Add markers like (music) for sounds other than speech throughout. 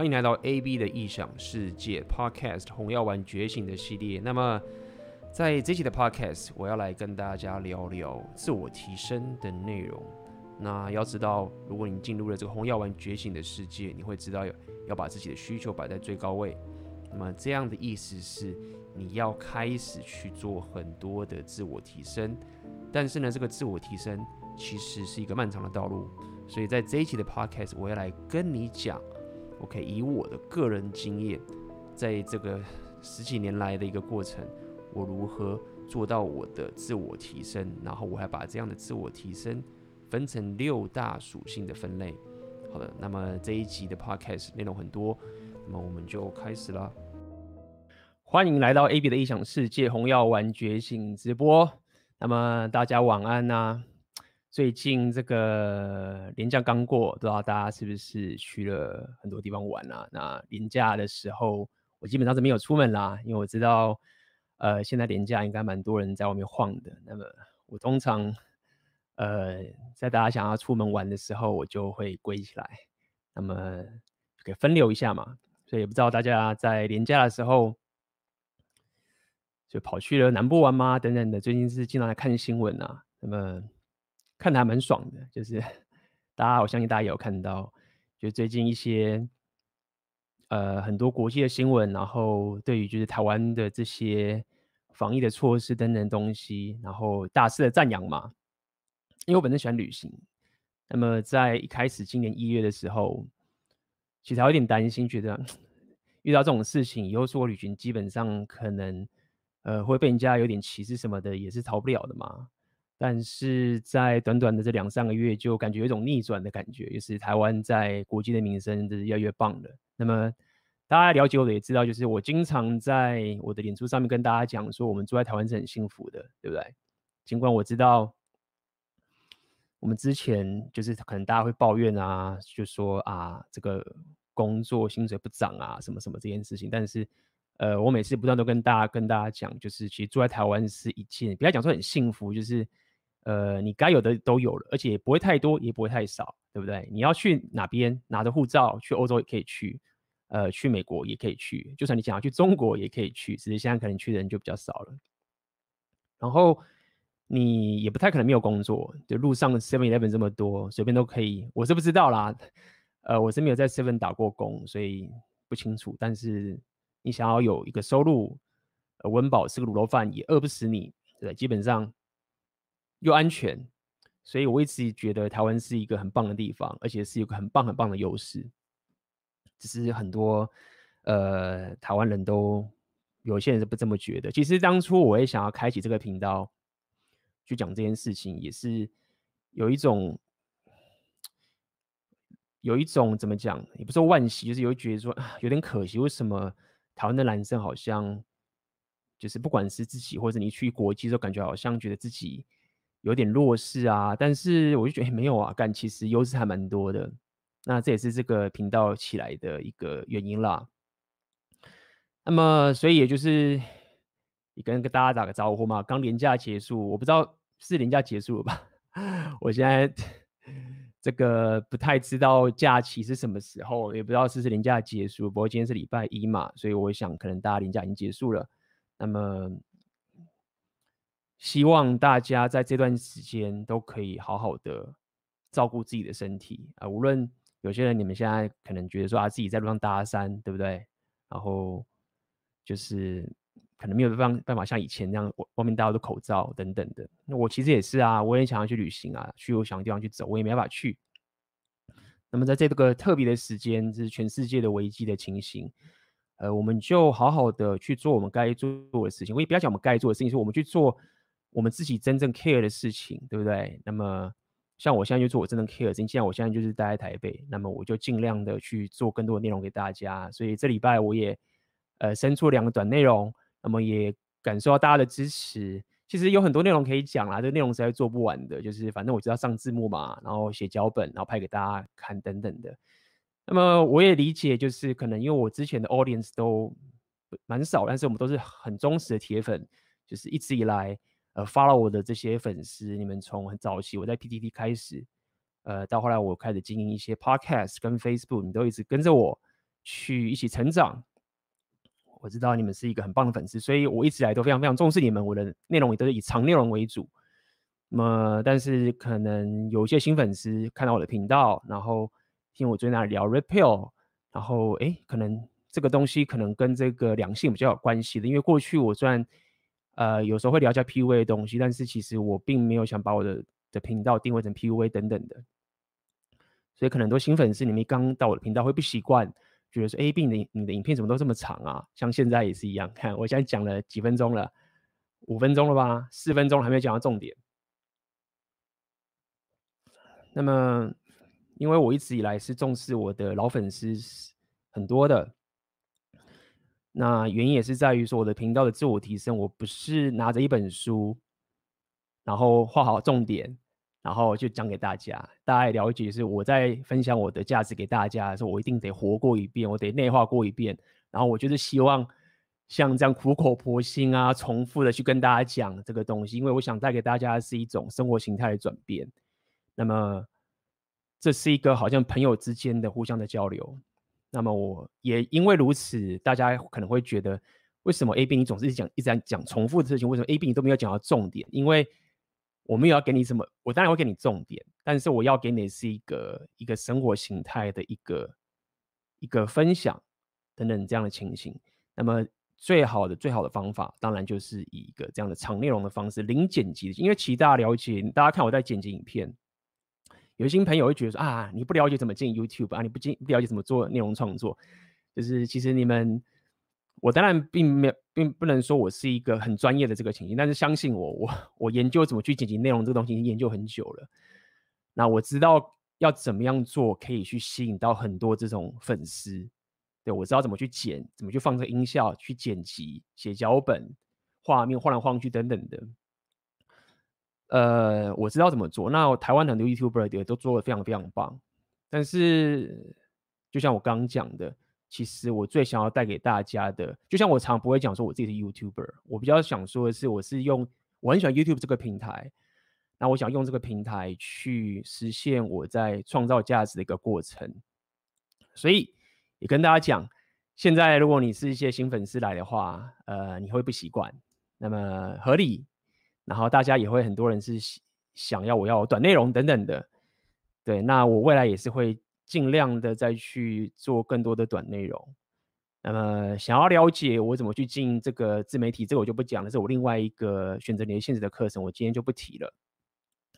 欢迎来到 AB 的异想世界 Podcast《红药丸觉醒》的系列。那么，在这期的 Podcast，我要来跟大家聊聊自我提升的内容。那要知道，如果你进入了这个红药丸觉醒的世界，你会知道要要把自己的需求摆在最高位。那么这样的意思是，你要开始去做很多的自我提升。但是呢，这个自我提升其实是一个漫长的道路。所以在这一期的 Podcast，我要来跟你讲，OK，以我的个人经验，在这个十几年来的一个过程，我如何做到我的自我提升，然后我还把这样的自我提升。分成六大属性的分类。好的，那么这一集的 podcast 内容很多，那么我们就开始了。欢迎来到 AB 的异想世界红药丸觉醒直播。那么大家晚安呐、最近这个年假刚过，不知道大家是不是去了很多地方玩啊？那年假的时候，我基本上是没有出门啦，因为我知道，呃，现在年假应该蛮多人在外面晃的。那么我通常。呃，在大家想要出门玩的时候，我就会归起来，那么就可以分流一下嘛。所以也不知道大家在年假的时候，就跑去了南部玩吗？等等的。最近是经常来看新闻啊，那么看得还蛮爽的。就是大家，我相信大家也有看到，就最近一些呃很多国际的新闻，然后对于就是台湾的这些防疫的措施等等东西，然后大肆的赞扬嘛。因为我本身喜欢旅行，那么在一开始今年一月的时候，其实还有点担心，觉得遇到这种事情以后出国旅行，基本上可能呃会被人家有点歧视什么的，也是逃不了的嘛。但是在短短的这两三个月，就感觉有一种逆转的感觉，就是台湾在国际的名声就是越来越棒的。那么大家了解我的也知道，就是我经常在我的脸书上面跟大家讲说，我们住在台湾是很幸福的，对不对？尽管我知道。我们之前就是可能大家会抱怨啊，就说啊，这个工作薪水不涨啊，什么什么这件事情。但是，呃，我每次不断都跟大家跟大家讲，就是其实住在台湾是一件，不要讲说很幸福，就是呃，你该有的都有了，而且不会太多，也不会太少，对不对？你要去哪边拿着护照去欧洲也可以去，呃，去美国也可以去，就算你想要去中国也可以去，只是现在可能去的人就比较少了。然后。你也不太可能没有工作，就路上 Seven Eleven 这么多，随便都可以。我是不知道啦，呃，我是没有在 Seven 打过工，所以不清楚。但是你想要有一个收入，呃，温饱吃个卤肉饭也饿不死你，对，基本上又安全，所以我一直觉得台湾是一个很棒的地方，而且是有个很棒很棒的优势。只是很多呃台湾人都有些人是不这么觉得。其实当初我也想要开启这个频道。去讲这件事情也是有一种，有一种怎么讲，也不是说惋惜，就是有觉得说啊有点可惜。为什么台湾的男生好像就是不管是自己或者你去国际都，感觉好像觉得自己有点弱势啊？但是我就觉得没有啊，干其实优势还蛮多的。那这也是这个频道起来的一个原因啦。那么，所以也就是你跟大家打个招呼嘛。刚年假结束，我不知道。是年假结束了吧？(laughs) 我现在这个不太知道假期是什么时候，也不知道是不是年假结束。不过今天是礼拜一嘛，所以我想可能大家年假已经结束了。那么希望大家在这段时间都可以好好的照顾自己的身体啊。无论有些人你们现在可能觉得说啊，自己在路上搭讪，对不对？然后就是。可能没有办办法像以前那样，外面戴着口罩等等的。那我其实也是啊，我也想要去旅行啊，去我想的地方去走，我也没办法去。那么在这个特别的时间，就是全世界的危机的情形，呃，我们就好好的去做我们该做的事情。我也不要讲我们该做的事情，是我们去做我们自己真正 care 的事情，对不对？那么像我现在就做我真正 care 的事情，既然我现在就是待在台北，那么我就尽量的去做更多的内容给大家。所以这礼拜我也呃生出两个短内容。那么也感受到大家的支持，其实有很多内容可以讲啦，这内容实在做不完的，就是反正我知道上字幕嘛，然后写脚本，然后拍给大家看等等的。那么我也理解，就是可能因为我之前的 audience 都蛮少，但是我们都是很忠实的铁粉，就是一直以来呃 follow 我的这些粉丝，你们从很早期我在 PTT 开始，呃到后来我开始经营一些 podcast 跟 Facebook，你都一直跟着我。去一起成长。我知道你们是一个很棒的粉丝，所以我一直来都非常非常重视你们。我的内容也都是以长内容为主。那么，但是可能有一些新粉丝看到我的频道，然后听我最近在聊 Red Pill，然后哎，可能这个东西可能跟这个良性比较有关系的。因为过去我虽然呃有时候会聊一下 PUA 的东西，但是其实我并没有想把我的的频道定位成 PUA 等等的。所以可能很多新粉丝你们刚到我的频道会不习惯。觉得说，A B 你你的影片怎么都这么长啊？像现在也是一样，看我现在讲了几分钟了，五分钟了吧？四分钟还没有讲到重点。那么，因为我一直以来是重视我的老粉丝很多的，那原因也是在于说我的频道的自我提升，我不是拿着一本书，然后画好重点。然后就讲给大家，大家也了解是我在分享我的价值给大家的时候，我一定得活过一遍，我得内化过一遍。然后我就是希望像这样苦口婆心啊，重复的去跟大家讲这个东西，因为我想带给大家是一种生活形态的转变。那么这是一个好像朋友之间的互相的交流。那么我也因为如此，大家可能会觉得，为什么 A B 你总是讲一直在讲重复的事情？为什么 A B 你都没有讲到重点？因为我没有要给你什么，我当然会给你重点，但是我要给你的是一个一个生活形态的一个一个分享等等这样的情形。那么最好的最好的方法，当然就是以一个这样的长内容的方式，零剪辑。因为其实大家了解，大家看我在剪辑影片，有些朋友会觉得说啊，你不了解怎么进 YouTube 啊，你不进不了解怎么做内容创作，就是其实你们。我当然并没有，并不能说我是一个很专业的这个情形，但是相信我，我我研究怎么去剪辑内容这个东西已经研究很久了。那我知道要怎么样做可以去吸引到很多这种粉丝。对，我知道怎么去剪，怎么去放这个音效，去剪辑、写脚本、画面晃来晃去等等的。呃，我知道怎么做。那台湾很多 YouTuber 也都做得非常非常棒。但是，就像我刚刚讲的。其实我最想要带给大家的，就像我常不会讲说我自己是 YouTuber，我比较想说的是，我是用我很喜欢 YouTube 这个平台，那我想用这个平台去实现我在创造价值的一个过程。所以也跟大家讲，现在如果你是一些新粉丝来的话，呃，你会不习惯，那么合理，然后大家也会很多人是想要我要短内容等等的，对，那我未来也是会。尽量的再去做更多的短内容。那么想要了解我怎么去进这个自媒体，这个我就不讲了，是我另外一个选择你的现实的课程，我今天就不提了。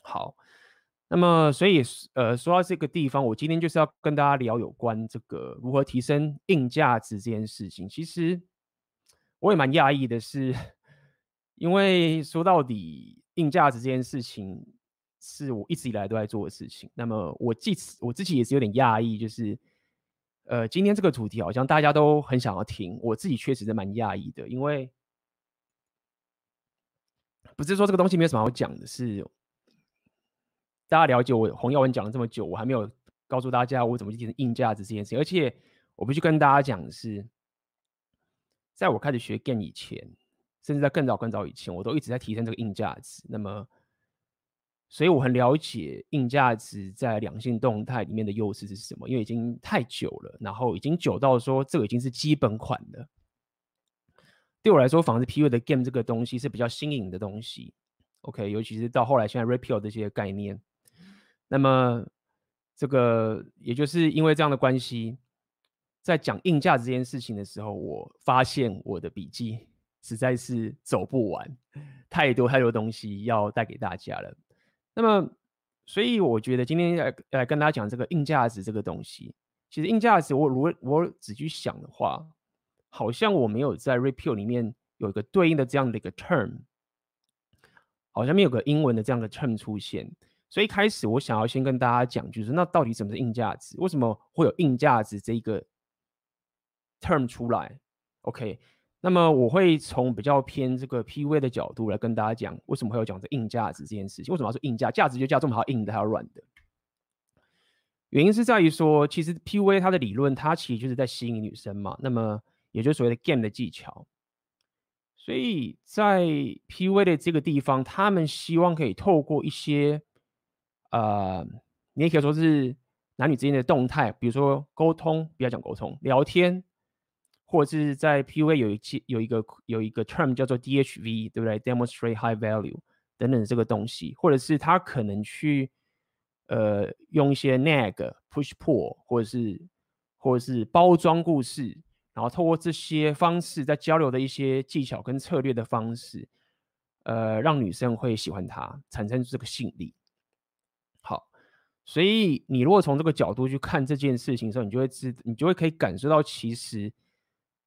好，那么所以呃说到这个地方，我今天就是要跟大家聊有关这个如何提升硬价值这件事情。其实我也蛮讶异的是，因为说到底硬价值这件事情。是我一直以来都在做的事情。那么我自我自己也是有点讶异，就是呃，今天这个主题好像大家都很想要听，我自己确实是蛮讶异的，因为不是说这个东西没有什么好讲的，是大家了解我洪耀文讲了这么久，我还没有告诉大家我怎么去提升硬价值这件事情。而且我必须跟大家讲的是，在我开始学 Game 以前，甚至在更早更早以前，我都一直在提升这个硬价值。那么所以我很了解硬价值在两性动态里面的优势是什么，因为已经太久了，然后已经久到说这个已经是基本款了。对我来说，反而是 PUA 的 game 这个东西是比较新颖的东西。OK，尤其是到后来现在 Red Pill 这些概念，那么这个也就是因为这样的关系，在讲硬价值这件事情的时候，我发现我的笔记实在是走不完，太多太多东西要带给大家了。那么，所以我觉得今天来来跟大家讲这个硬价值这个东西，其实硬价值我如果我仔细想的话，好像我没有在 Red Pill 里面有一个对应的这样的一个 term，好像没有个英文的这样的 term 出现。所以开始我想要先跟大家讲，就是那到底什么是硬价值？为什么会有硬价值这一个 term 出来？OK。那么我会从比较偏这个 PUA 的角度来跟大家讲，为什么会有讲这硬价值这件事情？为什么要说硬价？价值就价这么好，硬的还有软的。原因是在于说，其实 PUA 它的理论，它其实就是在吸引女生嘛。那么也就是所谓的 game 的技巧。所以在 PUA 的这个地方，他们希望可以透过一些，呃，你也可以说是男女之间的动态，比如说沟通，不要讲沟通，聊天，或者是在 PUA 有一期有一个有一个 term 叫做 DHV，对不对？Demonstrate high value 等等这个东西，或者是他可能去呃用一些 nag、push pull，或者是或者是包装故事，然后透过这些方式在交流的一些技巧跟策略的方式，呃，让女生会喜欢他，产生这个吸引力。好，所以你如果从这个角度去看这件事情的时候，你就会知，你就会可以感受到，其实，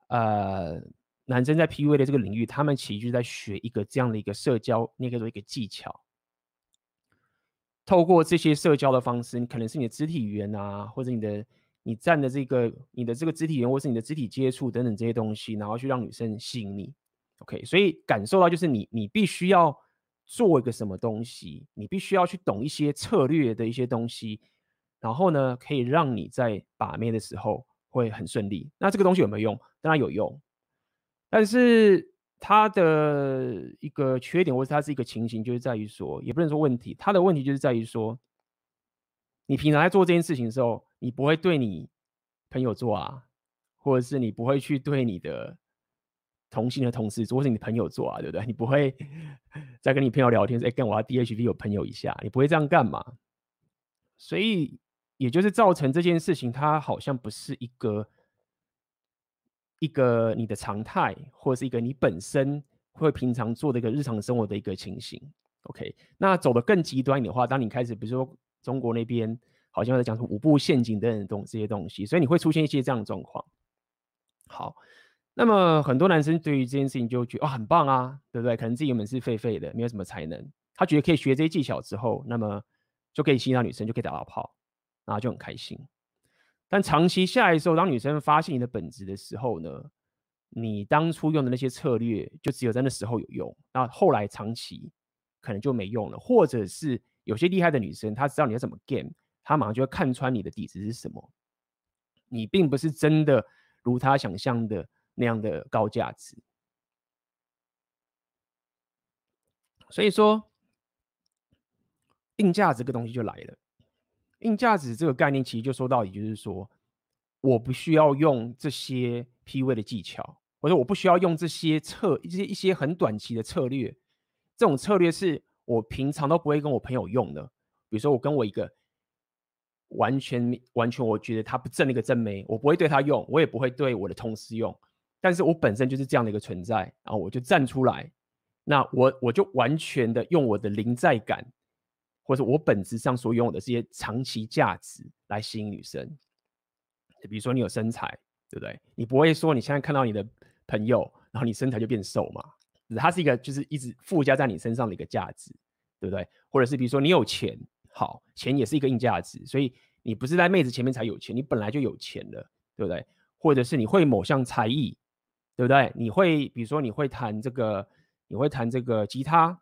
呃，男生在 PUA 的这个领域，他们其实就是在学一个这样的一个社交，那个做一个技巧。透过这些社交的方式，你可能是你的肢体语言啊，或者你的你站的这个你的这个肢体语言，或是你的肢体接触等等这些东西，然后去让女生吸引你。OK，所以感受到就是你，你必须要做一个什么东西，你必须要去懂一些策略的一些东西，然后呢，可以让你在把妹的时候会很顺利。那这个东西有没有用？那有用，但是它的一个缺点，或是它是一个情形，就是在于说，也不能说问题，它的问题就是在于说，你平常在做这件事情的时候，你不会对你朋友做啊，或者是你不会去对你的。同性的同事，或是你朋友做啊，对不对？你不会 (laughs) 在跟你朋友聊天说，哎，跟我要 DHV 有朋友一下，你不会这样干嘛？所以，也就是造成这件事情，它好像不是一个一个你的常态，或者是一个你本身会平常做的一个日常生活的一个情形。OK，那走得更极端的话，当你开始，比如说中国那边好像在讲什么五步陷阱等等东这些东西，所以你会出现一些这样的状况。好。那么很多男生对于这件事情就觉得哦，很棒啊，对不对？可能自己原本是废废的，没有什么才能，他觉得可以学这些技巧之后，那么就可以吸引到女生，就可以打到炮，然后就很开心。但长期下来的时候，当女生发现你的本质的时候呢，你当初用的那些策略就只有在那时候有用，那后来长期可能就没用了，或者是有些厉害的女生，她知道你要怎么 game，她马上就会看穿你的底子是什么，你并不是真的如她想象的。那样的高价值，所以说定价这个东西就来了。硬价值这个概念其实就说到底就是说，我不需要用这些 PUA 的技巧，或者我不需要用这些策一些一些很短期的策略。这种策略是我平常都不会跟我朋友用的。比如说，我跟我一个完全完全我觉得他不正的一个正妹，我不会对他用，我也不会对我的同事用。但是我本身就是这样的一个存在，然后我就站出来，那我我就完全的用我的临在感，或者我本质上所拥有的这些长期价值来吸引女生。比如说你有身材，对不对？你不会说你现在看到你的朋友，然后你身材就变瘦嘛？它是一个就是一直附加在你身上的一个价值，对不对？或者是比如说你有钱，好，钱也是一个硬价值，所以你不是在妹子前面才有钱，你本来就有钱了，对不对？或者是你会某项才艺。对不对？你会比如说你会弹这个，你会弹这个吉他，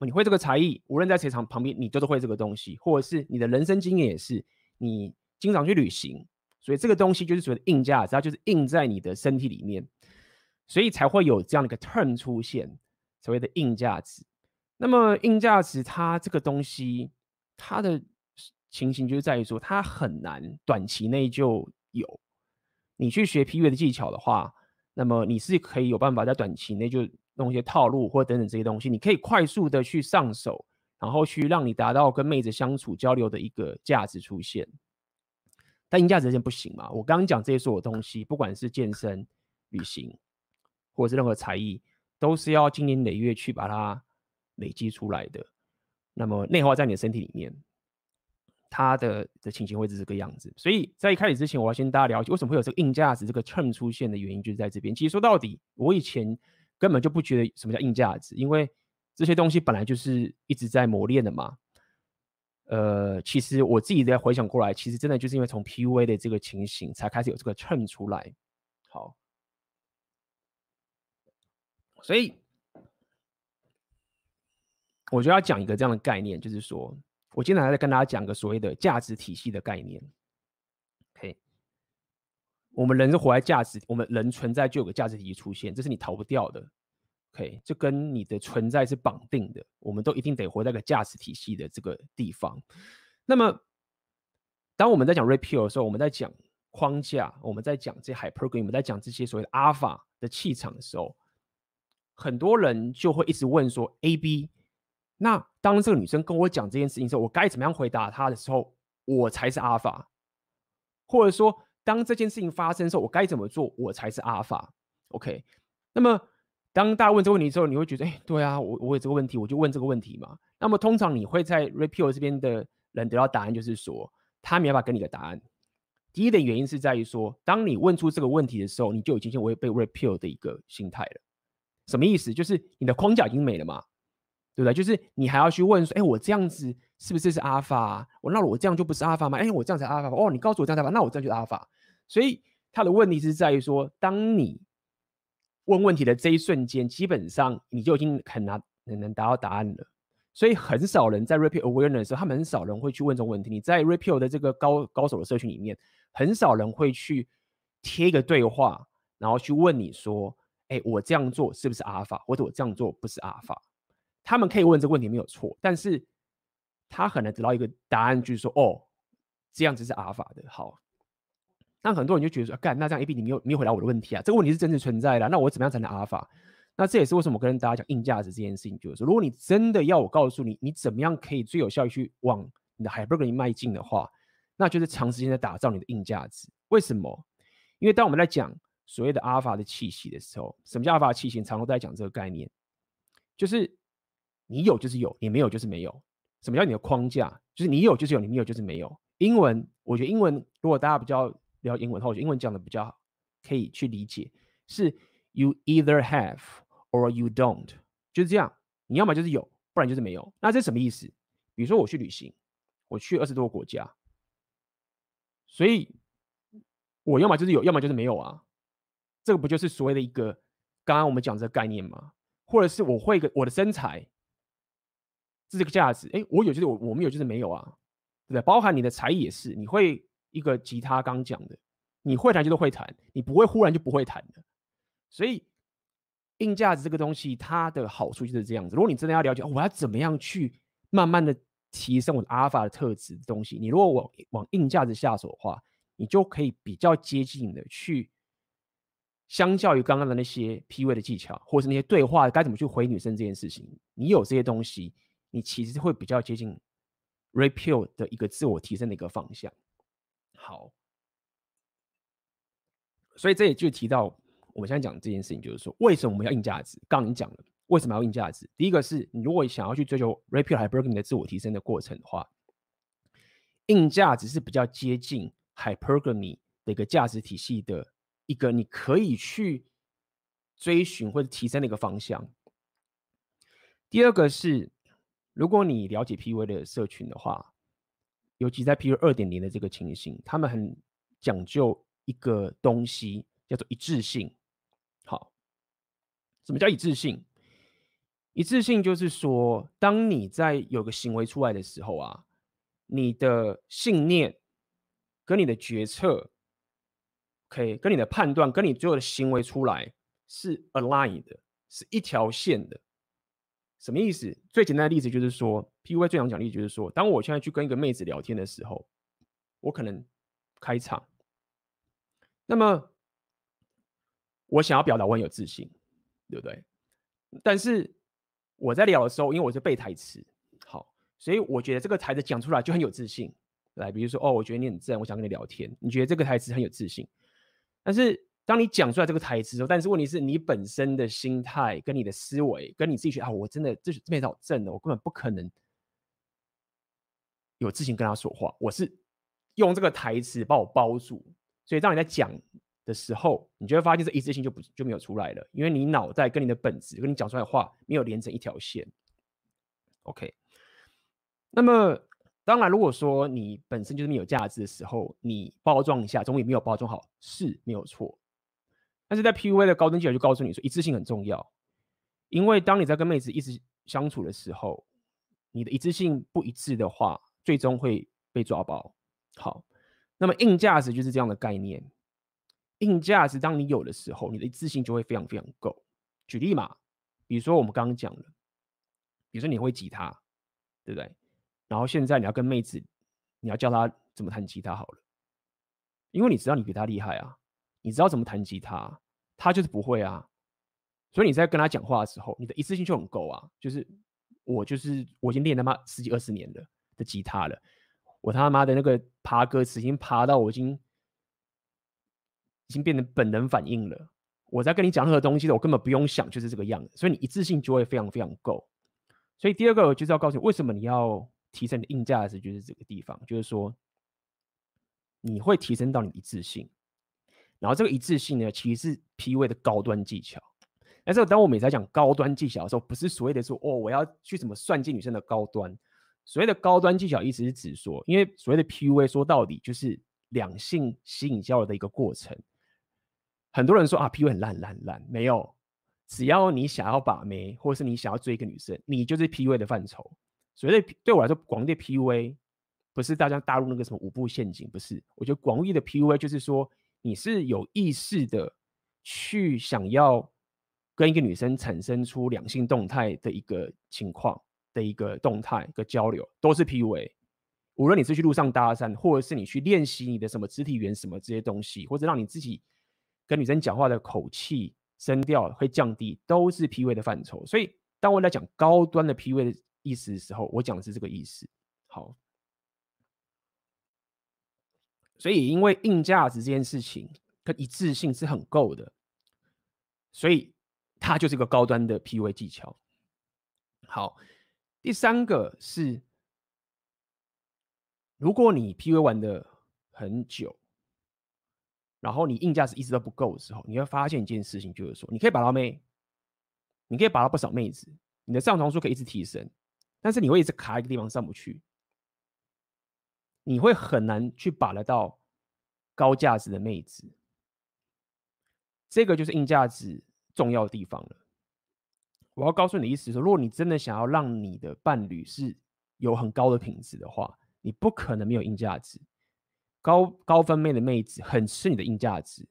你会这个才艺，无论在谁场旁边，你都是会这个东西，或者是你的人生经验也是，你经常去旅行，所以这个东西就是所谓的硬价值，它就是印在你的身体里面，所以才会有这样的一个 term 出现，所谓的硬价值。那么硬价值它这个东西，它的情形就是在于说，它很难短期内就有。你去学 PUA 的技巧的话。那么你是可以有办法在短期内就弄一些套路或等等这些东西，你可以快速的去上手，然后去让你达到跟妹子相处交流的一个价值出现。但硬价值这不行嘛？我刚刚讲这些所有东西，不管是健身、旅行，或者是任何才艺，都是要经年累月去把它累积出来的。那么内化在你的身体里面。它的的情形会是这个样子，所以在一开始之前，我要先大家了解为什么会有这个硬价值这个 term 出现的原因，就是在这边。其实说到底，我以前根本就不觉得什么叫硬价值，因为这些东西本来就是一直在磨练的嘛。呃，其实我自己在回想过来，其实真的就是因为从 PUA 的这个情形，才开始有这个秤出来。好，所以我就要讲一个这样的概念，就是说。我今天还在跟大家讲个所谓的价值体系的概念。我们人是活在价值，我们人存在就有个价值体系出现，这是你逃不掉的。OK，这跟你的存在是绑定的，我们都一定得活在个价值体系的这个地方。那么，当我们在讲 repeal 的时候，我们在讲框架，我们在讲这 Hypergamy，我们在讲这些所谓的 Alpha 的气场的时候，很多人就会一直问说：A、B，那当这个女生跟我讲这件事情的时候，我该怎么样回答她的时候，我才是 Alpha？或者说，当这件事情发生的时候，我该怎么做，我才是阿法。OK，那么，当大家问这个问题之后，你会觉得，哎，对啊，我我有这个问题，我就问这个问题嘛。那么，通常你会在 repeal 这边的人得到答案，就是说，他没办法给你的答案。第一点原因是在于说，当你问出这个问题的时候，你就已经先违背 Red Pill 的一个心态了。什么意思？就是你的框架已经没了嘛，对不对？就是你还要去问说，哎，我这样子是不是是 Alpha？我那我这样就不是 Alpha 吗？哎，我这样才 Alpha。哦，你告诉我这样才 Alpha，那我这样就是 Alpha。所以他的问题是在于说，当你问问题的这一瞬间，基本上你就已经很难很难达到答案了。所以很少人在 repeal Awareness 时候，他们很少人会去问这种问题。你在 repeal 的这个高高手的社群里面，很少人会去贴一个对话，然后去问你说：“哎，我这样做是不是阿尔法？或者我这样做不是阿尔法？”他们可以问这个问题没有错，但是他很难得到一个答案，就是说：“哦，这样子是阿尔法的。”好，那很多人就觉得说：“干，那这样 AB 你没有没有回答我的问题啊？这个问题是真实存在的，那我怎么样才能阿尔法？”那这也是为什么我跟大家讲硬价值这件事情，就是说，如果你真的要我告诉你，你怎么样可以最有效率去往你的 Hypergamy 迈进的话，那就是长时间的打造你的硬价值。为什么？因为当我们在讲所谓的阿尔法的气息的时候，什么叫阿尔法气息？常常都在讲这个概念，就是你有就是有，你没有就是没有。什么叫你的框架？就是你有就是有，你没有就是没有。英文，我觉得英文如果大家比较了解英文的话，我觉得英文讲的比较好可以去理解，是 You either have or you don't，就是这样。你要么就是有，不然就是没有。那这什么意思？比如说我去旅行，我去二十多个国家，所以我要么就是有，要么就是没有啊。这个不就是所谓的一个刚刚我们讲这个概念吗？或者是我会个我的身材，这个价值。哎，我有就是我，我没有就是没有啊，对不对？包含你的才艺也是，你会一个吉他，刚讲的，你会弹就是会弹，你不会忽然就不会弹的。所以，硬价值这个东西，它的好处就是这样子。如果你真的要了解，我要怎么样去慢慢的提升我的阿尔法的特质的东西，你如果往往硬价值下手的话，你就可以比较接近的去，相较于刚刚的那些 P V 的技巧，或是那些对话该怎么去回女生这件事情，你有这些东西，你其实会比较接近 repeal 的一个自我提升的一个方向。好，所以这也就提到。我们现在讲这件事情，就是说，为什么我们要硬价值？刚刚你讲了，为什么要硬价值？第一个是你如果想要去追求 Red Pill Hypergamy 的自我提升的过程的话，硬价值是比较接近 Hypergamy 的一个价值体系的一个你可以去追寻或者提升的一个方向。第二个是，如果你了解 PUA 的社群的话，尤其在 pu 二点零的这个情形，他们很讲究一个东西，叫做一致性。好，什么叫一致性？一致性就是说，当你在有个行为出来的时候啊，你的信念跟你的决策，可以跟你的判断，跟你最后的行为出来是 aligned 的，是一条线的。什么意思？最简单的例子就是说，PUA 最常讲例子就是说，当我现在去跟一个妹子聊天的时候，我可能开场，那么。我想要表达我很有自信，对不对？但是我在聊的时候，因为我是背台词，好，所以我觉得这个台词讲出来就很有自信。来，比如说，哦，我觉得你很正，我想跟你聊天，你觉得这个台词很有自信。但是当你讲出来这个台词的时候，但是问题是你本身的心态、跟你的思维、跟你自己觉啊，我真的这这面好正的，我根本不可能有自信跟他说话。我是用这个台词把我包住，所以当你在讲。的时候，你就会发现这一致性就不就没有出来了，因为你脑袋跟你的本质跟你讲出来的话没有连成一条线。OK，那么当然，如果说你本身就是没有价值的时候，你包装一下，总比没有包装好，是没有错。但是在 PUA 的高登技巧就告诉你说，一致性很重要，因为当你在跟妹子一直相处的时候，你的一致性不一致的话，最终会被抓包。好，那么硬价值就是这样的概念。硬价值，当你有的时候，你的一致性就会非常非常够。举例嘛，比如说我们刚刚讲的，比如说你会吉他，对不对？然后现在你要跟妹子，你要教她怎么弹吉他好了，因为你知道你比她厉害啊，你知道怎么弹吉他，他就是不会啊。所以你在跟他讲话的时候，你的一次性就很够啊。就是我就是我已经练他妈十几二十年了的吉他了，我他妈的那个爬歌词已经爬到我已经已经变成本能反应了。我在跟你讲任何东西的，我根本不用想，就是这个样子。所以你一次性就会非常非常够。所以第二个就是要告诉你，为什么你要提升你的硬价值，就是这个地方，就是说你会提升到你的一致性。然后这个一致性呢，其实是 PUA 的高端技巧。但是当我每次在讲高端技巧的时候，不是所谓的说哦，我要去怎么算计女生的高端。所谓的高端技巧，意思是指说，因为所谓的 PUA 说到底就是两性吸引交流的一个过程。很多人说啊，PUA 很烂烂烂，没有，只要你想要把妹，或者是你想要追一个女生，你就是 PUA 的范畴。所谓的对我来说，广义的 PUA 不是大家大陆那个什么五步陷阱，不是。我觉得广义的 PUA 就是说，你是有意识的去想要跟一个女生产生出两性动态的一个情况的一个动态一个交流，都是 PUA。无论你是去路上搭讪，或者是你去练习你的什么肢体语言什么这些东西，或者让你自己。跟女生讲话的口气、声调会降低，都是 PUA 的范畴。所以，当我在讲高端的 PUA 的意思的时候，我讲的是这个意思。好，所以因为硬价值这件事情跟一致性是很够的，所以它就是一个高端的 PUA 技巧。好，第三个是，如果你 PUA 玩的很久。然后你硬价值一直都不够的时候，你会发现一件事情，就是说，你可以把到妹，你可以把到不少妹子，你的上床数可以一直提升，但是你会一直卡一个地方上不去，你会很难去把得到高价值的妹子。这个就是硬价值重要的地方了。我要告诉你的意思是，如果你真的想要让你的伴侣是有很高的品质的话，你不可能没有硬价值。高高分妹的妹子很吃你的硬价值，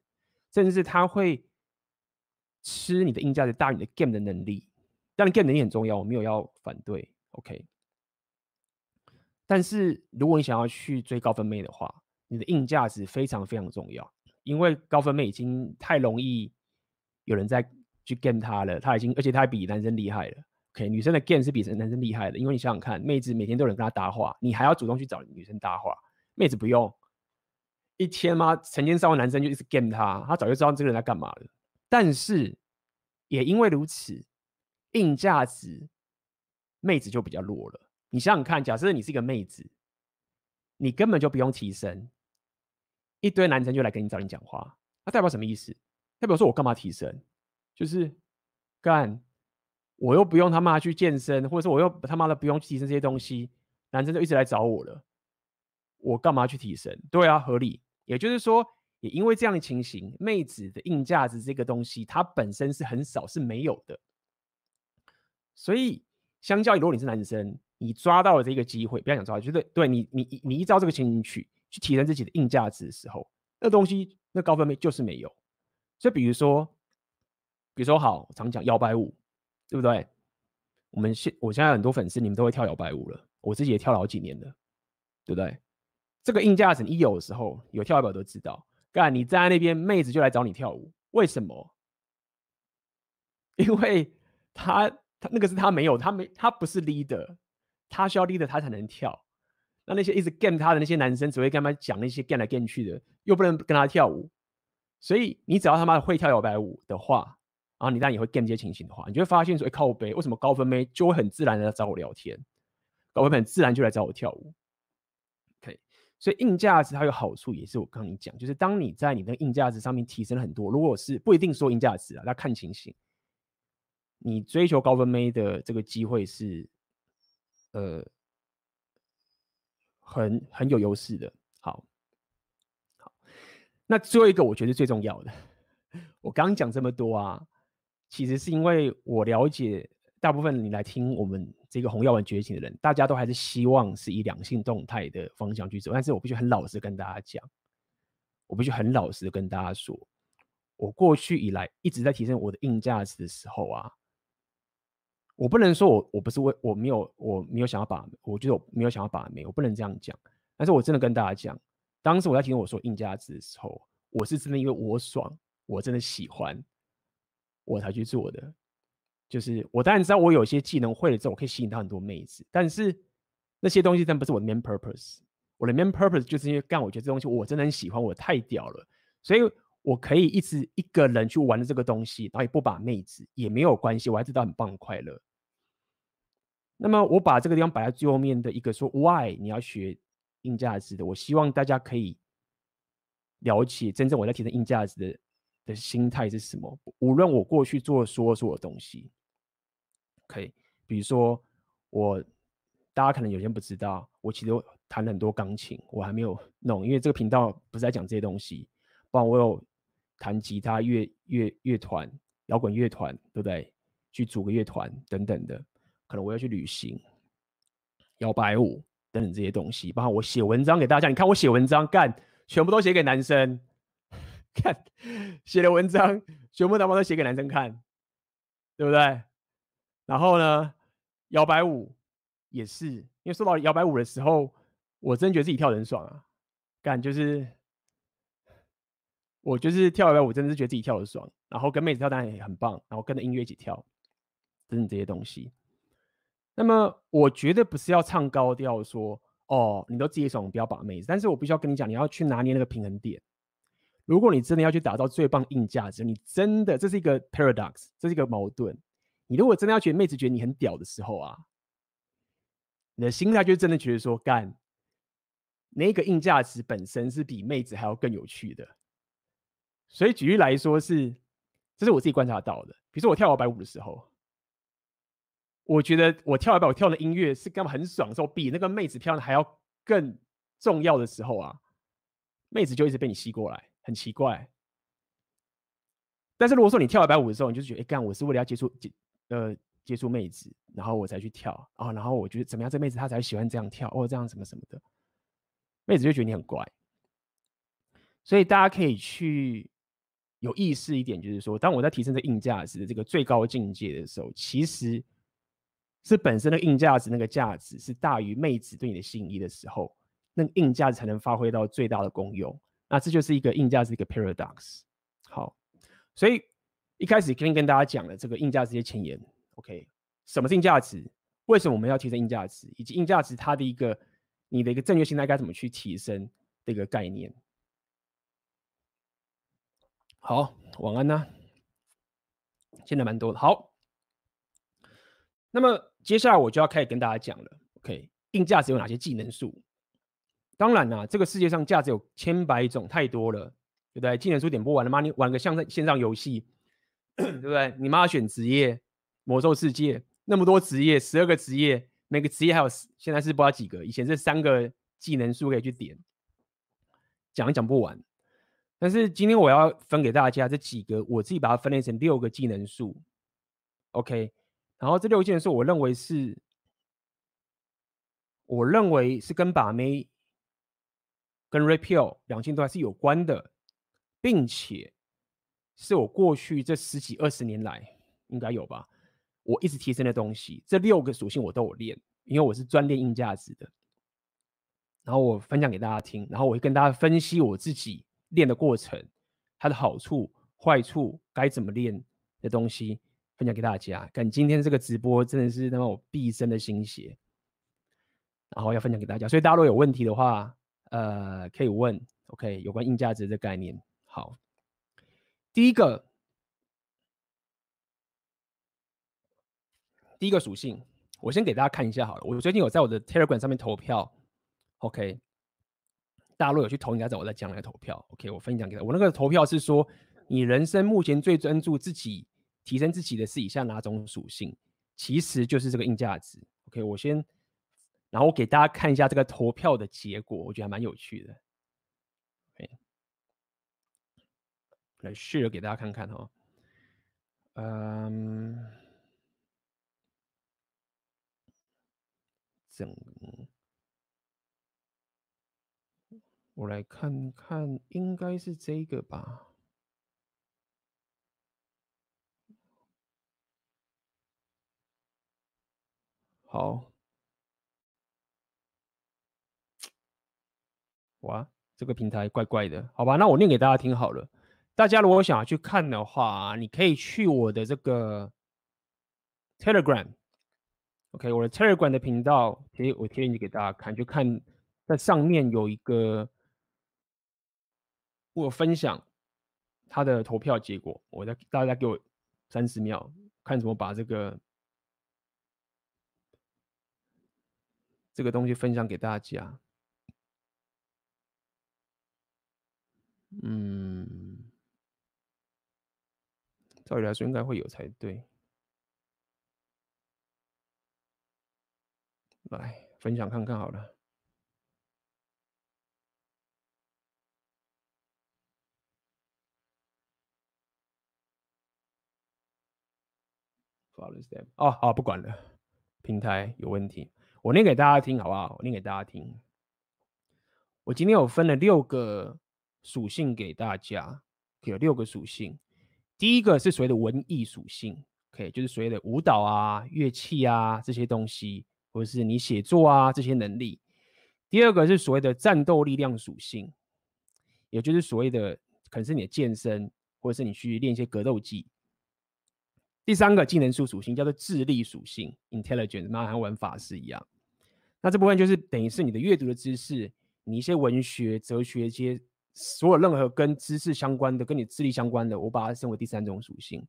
甚至是他会吃你的硬价值大于你的 game 的能力。当然 game 能力很重要，我没有要反对，OK。但是如果你想要去追高分妹的话，你的硬价值非常非常重要，因为高分妹已经太容易有人在去 game 她了，她已经而且她还比男生厉害了。OK，女生的 game 是比男生厉害的，因为你想想看，妹子每天都有人跟她搭话，你还要主动去找女生搭话，妹子不用。一天吗？成千上万男生就一直 game 他，他早就知道这个人在干嘛了。但是也因为如此，硬价值妹子就比较弱了。你想想看，假设你是一个妹子，你根本就不用提升，一堆男生就来跟你找你讲话，那代表什么意思？代表说我干嘛提升？就是干，我又不用他妈去健身，或者说我又他妈的不用提升这些东西，男生就一直来找我了，我干嘛去提升？对啊，合理。也就是说，也因为这样的情形，妹子的硬价值这个东西，它本身是很少是没有的。所以，相较于如果你是男生，你抓到了这个机会，不要想抓，就是对你，你你依照这个情形去去提升自己的硬价值的时候，那东西那高分妹就是没有。所以，比如说，比如说好，我常讲摇摆舞，对不对？我们现我现在很多粉丝，你们都会跳摇摆舞了，我自己也跳了好几年了，对不对？这个硬价值一有的时候，有跳舞表都知道。干，你站在那边，妹子就来找你跳舞，为什么？(laughs) 因为他他那个是他没有，他没他不是 leader，他需要 lead，他才能跳。那那些一直 game 他的那些男生，只会跟他讲那些 game 来 game 去的，又不能跟他跳舞。所以你只要他妈会跳摇摆舞的话，然后你当然也会 game 这些情形的话，你就会发现说，哎，靠北，为什么高分妹就会很自然的来找我聊天，高分妹很自然就来找我跳舞。OK，所以硬价值它有好处，也是我刚刚你讲，就是当你在你的硬价值上面提升很多，如果是不一定说硬价值啊，要看情形。你追求高分妹的这个机会是，呃，很很有优势的。好，好，那最后一个我觉得最重要的，(laughs) 我刚讲这么多啊，其实是因为我了解。大部分你来听我们这个红药丸觉醒的人，大家都还是希望是以两性动态的方向去走。但是我必须很老实跟大家讲，我必须很老实的跟大家说，我过去以来一直在提升我的硬价值的时候啊，我不能说我我不是为我没有我没有想要把，我觉得我没有想要把妹，我不能这样讲。但是我真的跟大家讲，当时我在听我说硬价值的时候，我是真的因为我爽，我真的喜欢，我才去做的。就是我当然知道我有些技能会了之后，我可以吸引到很多妹子，但是那些东西真不是我的 main purpose。我的 main purpose 就是因为干，我觉得这东西我真的很喜欢，我太屌了，所以我可以一直一个人去玩的这个东西，然后也不把妹子也没有关系，我还知道很棒很快乐。那么我把这个地方摆在最后面的一个说 why 你要学硬价值的，我希望大家可以了解真正我在提升硬价值的的心态是什么。无论我过去做说所有东西，可以，比如说我大家可能有些人不知道，我其实弹很多钢琴，我还没有弄，因为这个频道不是在讲这些东西。不然我有弹吉他、乐乐乐团、摇滚乐团，对不对？去组个乐团等等的。可能我要去旅行、摇摆舞等等这些东西，包括我写文章给大家。你看我写文章干，全部都写给男生看，写的文章全部他妈都写给男生看，对不对？然后呢，摇摆舞也是，因为说到摇摆舞的时候，我真觉得自己跳得很爽啊！干就是我就是跳摇摆舞，真的是觉得自己跳的爽，然后跟妹子跳当然也很棒，然后跟着音乐一起跳，等等这些东西。那么我绝对不是要唱高调说哦，你都自己爽，不要把妹子。但是我必须要跟你讲，你要去拿捏那个平衡点。如果你真的要去打造最棒硬价值，你真的这是一个 paradox，这是一个矛盾。你如果真的要觉得妹子觉得你很屌的时候啊，你的心态就真的觉得说干，那个硬价值本身是比妹子还要更有趣的。所以举例来说是，这是我自己观察到的。比如说我跳摇摆舞的时候。我觉得我跳一把，我跳的音乐是干嘛很爽的时候，比那个妹子跳的还要更重要的时候啊，妹子就一直被你吸过来，很奇怪。但是如果说你跳一百五的时候，你就觉得哎干，我是为了要接触接呃接触妹子，然后我才去跳啊、然后我觉得怎么样，这妹子她才喜欢这样跳哦，这样什么什么的，妹子就觉得你很怪。所以大家可以去有意识一点，就是说，当我在提升这硬价值的这个最高境界的时候，其实。是本身的硬价值，那个价值是大于妹子对你的吸引力的时候，那硬价值才能发挥到最大的功用。那这就是一个硬价值一个 paradox。好，所以一开始跟跟大家讲了这个硬价值的前言。OK，什么是硬价值？为什么我们要提升硬价值？以及硬价值它的一个你的一个正确心态该怎么去提升这个概念？好，晚安呐。现在蛮多的。好。那么接下来我就要开始跟大家讲了。OK，硬价值有哪些技能树？当然啦、这个世界上价值有千百种，太多了，对不对？技能树点不完了吗？你玩个像在线上游戏，对不对？你妈选职业，魔兽世界那么多职业，十二个职业，每个职业还有现在是不知道几个，以前是三个技能树可以去点，讲也讲不完。但是今天我要分给大家这几个，我自己把它分类成六个技能树。OK。然后这六件事，我认为是，我认为是跟把妹、跟 Rapio 两件都还是有关的，并且是我过去这十几二十年来应该有吧，我一直提升的东西。这六个属性我都有练，因为我是专练硬价值的。然后我分享给大家听，然后我会跟大家分析我自己练的过程，它的好处、坏处，该怎么练的东西。分享给大家，看今天这个直播真的是让我毕生的心血，然后要分享给大家，所以大家如果有问题的话，呃，可以问，OK，有关硬价值的概念。好，第一个，第一个属性，我先给大家看一下好了。我最近有在我的 Telegram 上面投票，OK，大家如果有去投，应该在我在将来投票，OK，我分享给他。我那个投票是说，你人生目前最专注自己。提升自己的是以下哪种属性？其实就是这个硬价值。OK，我先，然后我给大家看一下这个投票的结果，我觉得还蛮有趣的。OK，来试着给大家看看哈。嗯，整，我来看看，应该是这个吧。好，(tsk) 哇，这个平台怪怪的，好吧？那我念给大家听好了。大家如果想要去看的话，你可以去我的这个 Telegram，OK，我的 Telegram 的频道，贴我贴链接给大家看，就看在上面有一个我分享他的投票结果，我再大家给我三十秒，看怎么把这个这个东西分享给大家。嗯。照理来说应该会有才对。来分享看看好了。Follow step 哦，好，不管了，平台有问题，我念给大家听好不好？我念给大家听。我今天有分了六个属性给大家，有六个属性。第一个是所谓的文艺属性，OK，就是所谓的舞蹈啊、乐器啊这些东西，或者是你写作啊这些能力。第二个是所谓的战斗力量属性，也就是所谓的可能是你的健身，或者是你去练一些格斗技。第三个技能树属性叫做智力属性 （intelligence），那和玩法师一样。那这部分就是等于是你的阅读的知识，你一些文学、哲学一些。所有任何跟知识相关的、跟你智力相关的，我把它称为第三种属性。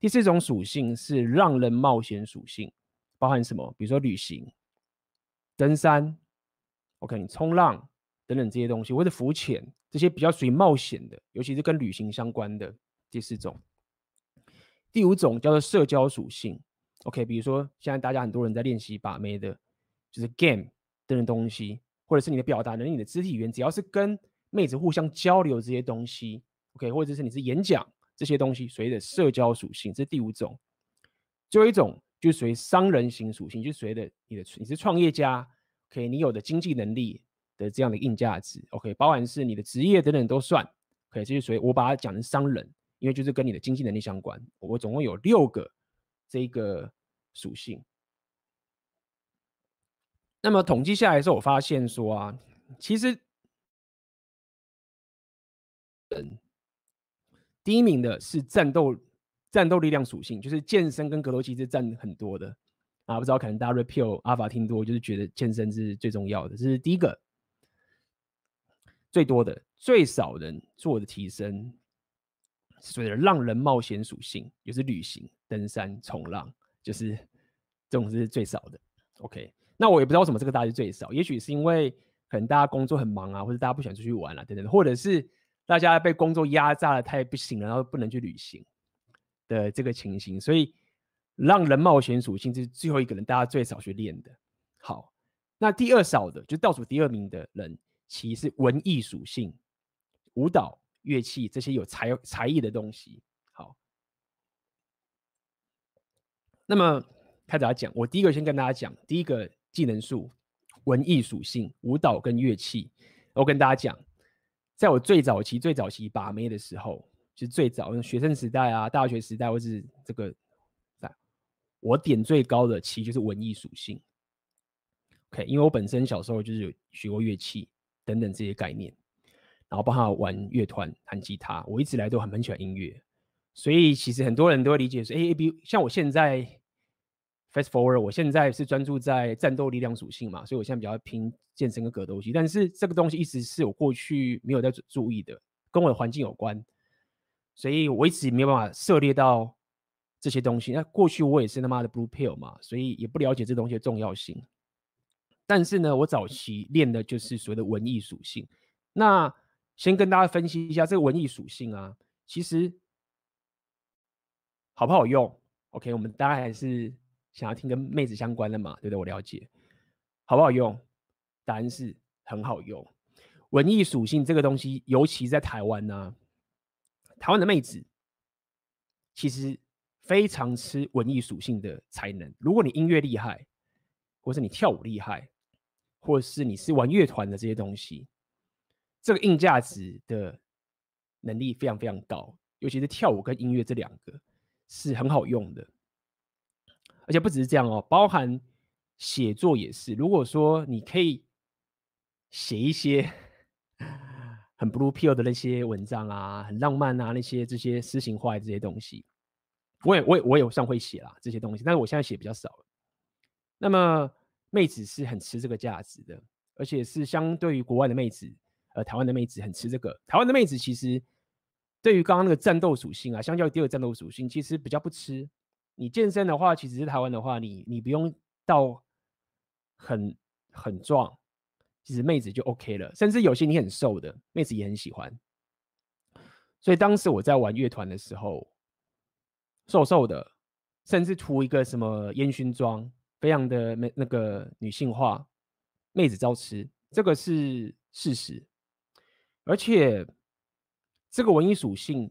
第四种属性是让人冒险属性，包含什么？比如说旅行、登山，OK，你冲浪等等这些东西，或者浮潜这些比较属于冒险的，尤其是跟旅行相关的。第四种，第五种叫做社交属性，OK，比如说现在大家很多人在练习把妹的，就是 game 等等东西，或者是你的表达能力、你的肢体语言，只要是跟妹子互相交流这些东西，OK，或者是你是演讲这些东西，所谓的社交属性，这是第五种。最后一种就是属于商人型属性，就是所谓的你的你是创业家，OK，你有的经济能力的这样的硬价值，OK，包含是你的职业等等都算，OK，这就属于我把它讲成商人，因为就是跟你的经济能力相关。我总共有六个这个属性。那么统计下来的时候，我发现说啊，其实。嗯第一名的是战斗战斗力量属性，就是健身跟格斗其实占很多的啊。不知道可能大家 repeal 阿法听多，就是觉得健身是最重要的，这是第一个最多的。最少人做的提升，所谓的让人冒险属性，就是旅行、登山、冲浪，就是这种是最少的。OK，那我也不知道为什么这个大家是最少，也许是因为可能大家工作很忙啊，或者大家不想出去玩啊，等等，或者是。大家被工作压榨的太不行了，然后不能去旅行的这个情形，所以让人冒险属性是最后一个人，大家最少去练的。好，那第二少的，就倒数第二名的人，其实是文艺属性，舞蹈、乐器这些有才才艺的东西。好，那么开始来讲，我第一个先跟大家讲，第一个技能树，文艺属性，舞蹈跟乐器，我跟大家讲。在我最早期、最早期把妹的时候，就最早学生时代啊、大学时代，或是这个，我点最高的其实就是文艺属性。OK，因为我本身小时候就是有学过乐器等等这些概念，然后帮他玩乐团、弹吉他，我一直来都很很喜欢音乐，所以其实很多人都会理解说，哎，比如像我现在。Fast forward，我现在是专注在战斗力量属性嘛，所以我现在比较拼健身跟格斗系。但是这个东西一直是我过去没有在注意的，跟我的环境有关，所以我一直没有办法涉猎到这些东西。那过去我也是他妈的 blue pill 嘛，所以也不了解这东西的重要性。但是呢，我早期练的就是所谓的文艺属性。那先跟大家分析一下这个文艺属性啊，其实好不好用？OK，我们大家还是。想要听跟妹子相关的嘛，对不对？我了解，好不好用？答案是很好用。文艺属性这个东西，尤其在台湾呢、啊，台湾的妹子其实非常吃文艺属性的才能。如果你音乐厉害，或是你跳舞厉害，或是你是玩乐团的这些东西，这个硬价值的能力非常非常高。尤其是跳舞跟音乐这两个是很好用的。而且不只是这样哦，包含写作也是。如果说你可以写一些 (laughs) 很 blue pill 的那些文章啊，很浪漫啊，那些这些诗情画意这些东西，我也我也我也算会写啦这些东西，但是我现在写比较少了。那么妹子是很吃这个价值的，而且是相对于国外的妹子，呃，台湾的妹子很吃这个。台湾的妹子其实对于刚刚那个战斗属性啊，相较于第二战斗属性，其实比较不吃。你健身的话，其实是台湾的话，你你不用到很很壮。其实妹子就 OK 了，甚至有些你很瘦的妹子也很喜欢。所以当时我在玩乐团的时候，瘦瘦的，甚至涂一个什么烟熏妆，非常的那那个女性化，妹子照吃，这个是事实。而且这个文艺属性，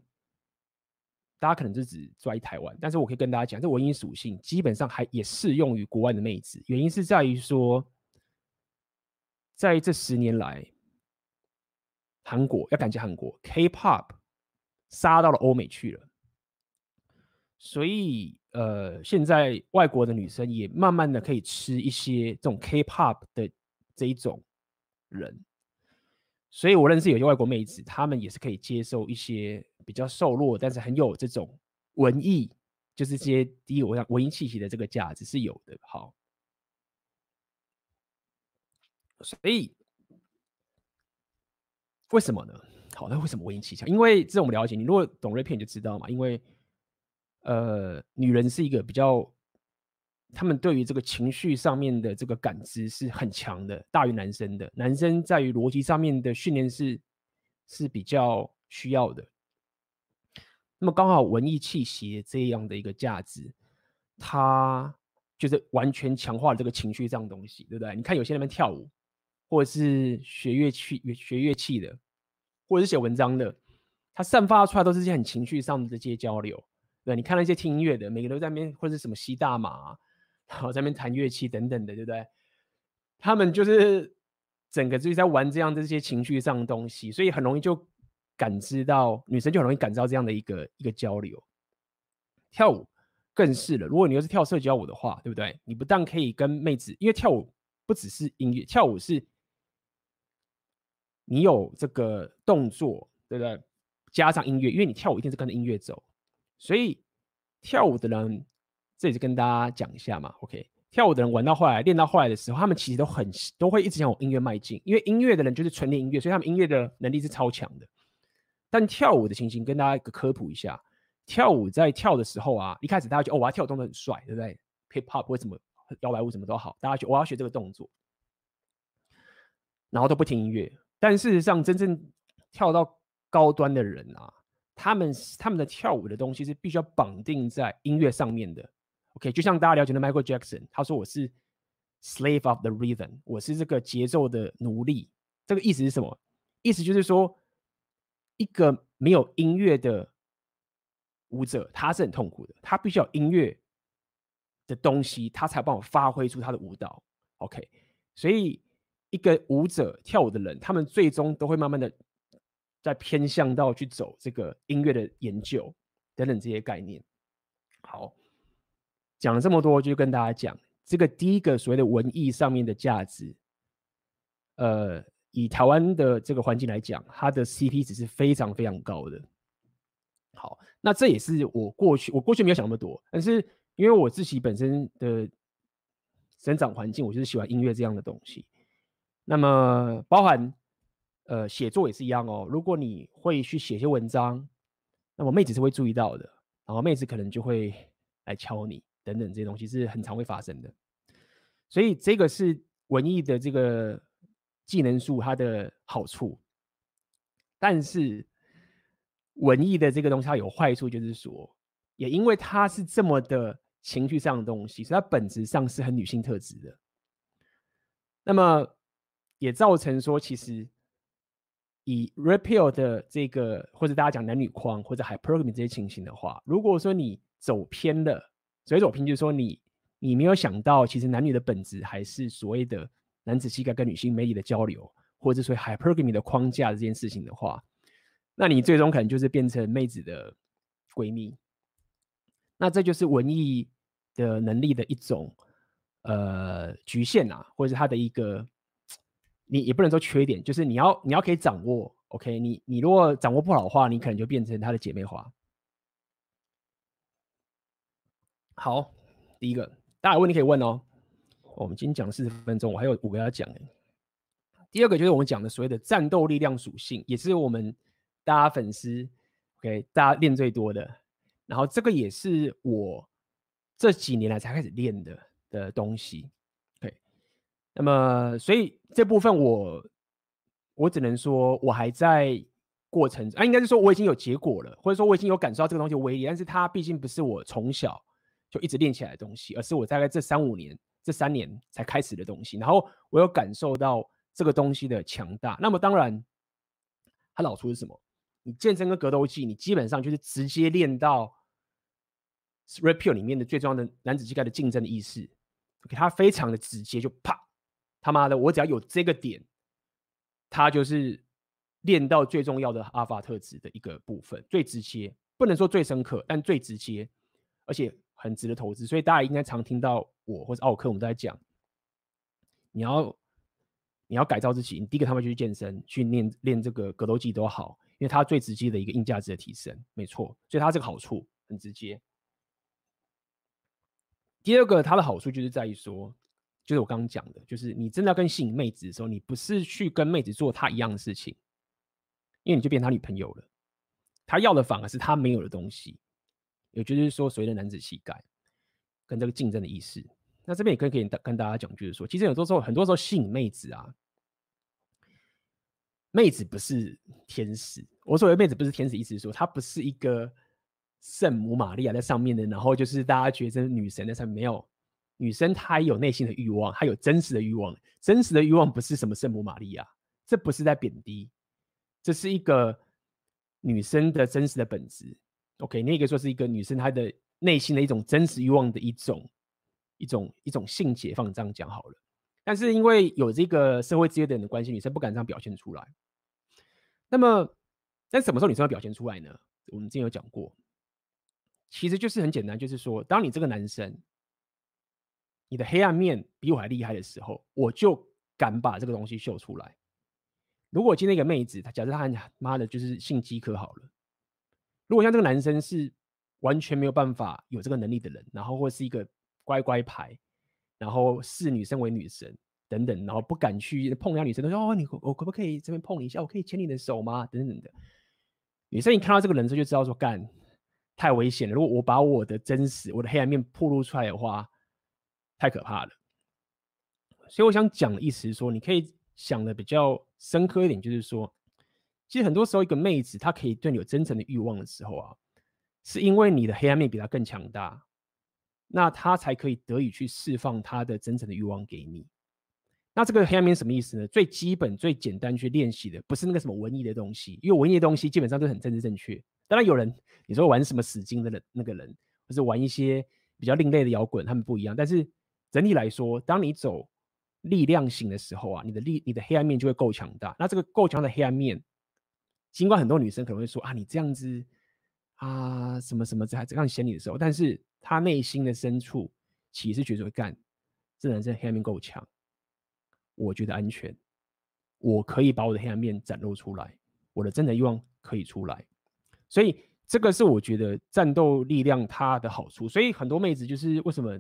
大家可能就只在台湾，但是我可以跟大家讲，这文艺属性基本上还也适用于国外的妹子，原因是在于说。在这十年来，韩国要感谢韩国，K-pop 杀到了欧美去了，所以呃，现在外国的女生也慢慢的可以吃一些这种 K-pop 的这一种人，所以我认识有些外国妹子，她们也是可以接受一些比较瘦弱，但是很有这种文艺，就是这些低我想文艺气息的这个价值是有的。好。所以，为什么呢？好，那为什么文艺气息？因为这我们了解，你如果懂 rap 你就知道嘛。因为，呃，女人是一个比较，他们对于这个情绪上面的这个感知是很强的，大于男生的。男生在于逻辑上面的训练是是比较需要的。那么刚好文艺气息这样的一个价值，它就是完全强化了这个情绪这样东西，对不对？你看有些人跳舞。或者是学乐器、学乐器的，或者是写文章的，他散发出来都是些很情绪上的这些交流。对，你看那些听音乐的，每个都在那边，或者什么吸大麻，然后在那边弹乐器等等的，对不对？他们就是整个就是在玩这样这些情绪上的东西，所以很容易就感知到女生就很容易感知到这样的一个一个交流。跳舞更是了，如果你又是跳社交舞的话，对不对？你不但可以跟妹子，因为跳舞不只是音乐，跳舞是。你有这个动作，对不对？加上音乐，因为你跳舞一定是跟着音乐走，所以跳舞的人，这里就跟大家讲一下嘛。OK，跳舞的人玩到后来，练到后来的时候，他们其实都很都会一直向往音乐迈进，因为音乐的人就是纯练音乐，所以他们音乐的能力是超强的。但跳舞的情形，跟大家一个科普一下，跳舞在跳的时候啊，一开始大家觉得哦，我要跳动作很帅，对不对？Hip Hop 或什么摇摆舞什么都好，大家觉得我要学这个动作，然后都不听音乐。但事实上，真正跳到高端的人啊，他们他们的跳舞的东西是必须要绑定在音乐上面的。OK，就像大家了解的 Michael Jackson，他说我是 slave of the rhythm，我是这个节奏的奴隶。这个意思是什么？意思就是说，一个没有音乐的舞者，他是很痛苦的。他必须要有音乐的东西，他才帮我发挥出他的舞蹈。OK，所以。一个舞者跳舞的人，他们最终都会慢慢的在偏向到去走这个音乐的研究等等这些概念。好，讲了这么多，就跟大家讲这个第一个所谓的文艺上面的价值。呃，以台湾的这个环境来讲，它的 CP 值是非常非常高的。好，那这也是我过去我过去没有想那么多，但是因为我自己本身的生长环境，我就是喜欢音乐这样的东西。那么，包含呃写作也是一样哦。如果你会去写些文章，那么妹子是会注意到的，然后妹子可能就会来敲你等等这些东西是很常会发生的。所以这个是文艺的这个技能术它的好处，但是文艺的这个东西它有坏处，就是说，也因为它是这么的情绪上的东西，所以它本质上是很女性特质的。那么。也造成说，其实以 Red-Pill 的这个，或者大家讲男女框或者 Hypergamy 这些情形的话，如果说你走偏了，所以走偏就说你你没有想到，其实男女的本质还是所谓的男子气概跟女性魅力的交流，或者说 Hypergamy 的框架这件事情的话，那你最终可能就是变成妹子的闺蜜。那这就是文艺的能力的一种呃局限啊，或者是它的一个。你也不能说缺点，就是你要你要可以掌握 OK，你你如果掌握不好的话，你可能就变成他的姐妹花。好，第一个，大家有问题可以问哦。我们今天讲了四十分钟，我还有五个要讲。第二个就是我们讲的所谓的战斗力量属性，也是我们大家粉丝 OK 大家练最多的。然后这个也是我这几年来才开始练的的东西。OK，那么所以这部分我。我只能说，我还在过程啊，应该是说我已经有结果了，或者说我已经有感受到这个东西的威力，但是它毕竟不是我从小就一直练起来的东西，而是我大概这三五年、这三年才开始的东西。然后我有感受到这个东西的强大。那么当然，它老处是什么？你健身跟格斗技，你基本上就是直接练到 Red 里面的最重要的男子气概的竞争的意识。OK，它非常的直接，就啪，他妈的，我只要有这个点。它就是练到最重要的阿法特质的一个部分，最直接，不能说最深刻，但最直接，而且很值得投资。所以大家应该常听到我或者奥克我们都在讲，你要你要改造自己，你第一个他们就去健身，去练练这个格斗技都好，因为它最直接的一个硬价值的提升，没错。所以它这个好处很直接。第二个它的好处就是在于说。就是我刚刚讲的，就是你真的要跟吸引妹子的时候，你不是去跟妹子做她一样的事情，因为你就变她女朋友了。她要的反而是她没有的东西，也就是说，所谓的男子气概跟这个竞争的意识。那这边也可以跟跟大家讲，就是说，其实有的时候，很多时候吸引妹子啊，妹子不是天使。我所谓妹子不是天使，意思是说，她不是一个圣母玛利亚在上面的，然后就是大家觉得女神在上面没有。女生她有内心的欲望，她有真实的欲望。真实的欲望不是什么圣母玛利亚，这不是在贬低，这是一个女生的真实的本质。OK，那个说是一个女生她的内心的一种真实欲望的一种一种一种性解放，这样讲好了。但是因为有这个社会资源的关系，女生不敢这样表现出来。那么，在什么时候女生要表现出来呢？我们之前有讲过，其实就是很简单，就是说，当你这个男生。你的黑暗面比我还厉害的时候，我就敢把这个东西秀出来。如果今天一个妹子，她假设她妈的就是性饥渴好了，如果像这个男生是完全没有办法有这个能力的人，然后或是一个乖乖牌，然后视女生为女神等等，然后不敢去碰人家女生，都说哦，你我可不可以这边碰一下？我可以牵你的手吗？等等的。女生一看到这个人之后就知道说干太危险了。如果我把我的真实、我的黑暗面暴露出来的话，太可怕了，所以我想讲的意思是说，你可以想的比较深刻一点，就是说，其实很多时候一个妹子她可以对你有真诚的欲望的时候啊，是因为你的黑暗面比她更强大，那她才可以得以去释放她的真诚的欲望给你。那这个黑暗面什么意思呢？最基本、最简单去练习的，不是那个什么文艺的东西，因为文艺的东西基本上都很政治正确。当然有人你说玩什么死金的人那个人，或是玩一些比较另类的摇滚，他们不一样，但是。整体来说，当你走力量型的时候啊，你的力、你的黑暗面就会够强大。那这个够强的黑暗面，尽管很多女生可能会说啊，你这样子啊，什么什么这还这样嫌你的时候，但是她内心的深处其实觉得会干，这男生黑暗面够强，我觉得安全，我可以把我的黑暗面展露出来，我的真的欲望可以出来。所以这个是我觉得战斗力量它的好处。所以很多妹子就是为什么？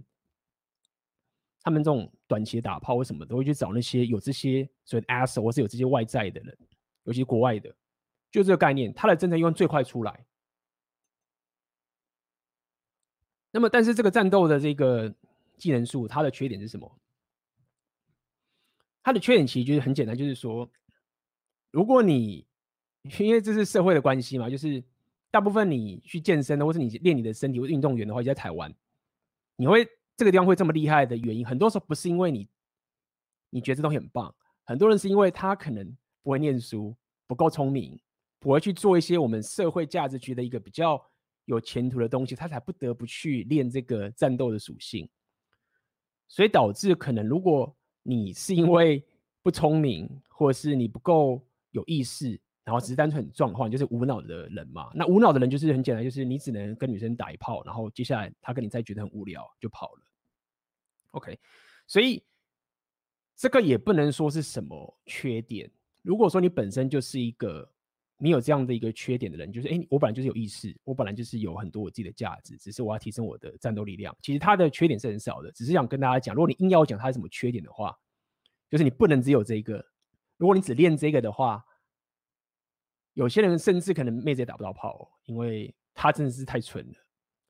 他们这种短期打炮，为什么都会去找那些有这些所谓的 ass 或是有这些外在的人，尤其国外的，就这个概念，他的真正用最快出来。那么，但是这个战斗的这个技能树，它的缺点是什么？它的缺点其实就是很简单，就是说，如果你因为这是社会的关系嘛，就是大部分你去健身的，或是你练你的身体，或运动员的话，你在台湾，你会。这个地方会这么厉害的原因，很多时候不是因为你，你觉得这东西很棒，很多人是因为他可能不会念书，不够聪明，不会去做一些我们社会价值觉得一个比较有前途的东西，他才不得不去练这个战斗的属性，所以导致可能如果你是因为不聪明，或者是你不够有意识。然后只是单纯很壮的话，你就是无脑的人嘛。那无脑的人就是很简单，就是你只能跟女生打一炮，然后接下来他跟你再觉得很无聊就跑了。OK，所以这个也不能说是什么缺点。如果说你本身就是一个你有这样的一个缺点的人，就是哎，我本来就是有意识，我本来就是有很多我自己的价值，只是我要提升我的战斗力量。其实他的缺点是很少的，只是想跟大家讲，如果你硬要讲他是什么缺点的话，就是你不能只有这一个。如果你只练这个的话，有些人甚至可能妹子也打不到炮，因为他真的是太蠢了，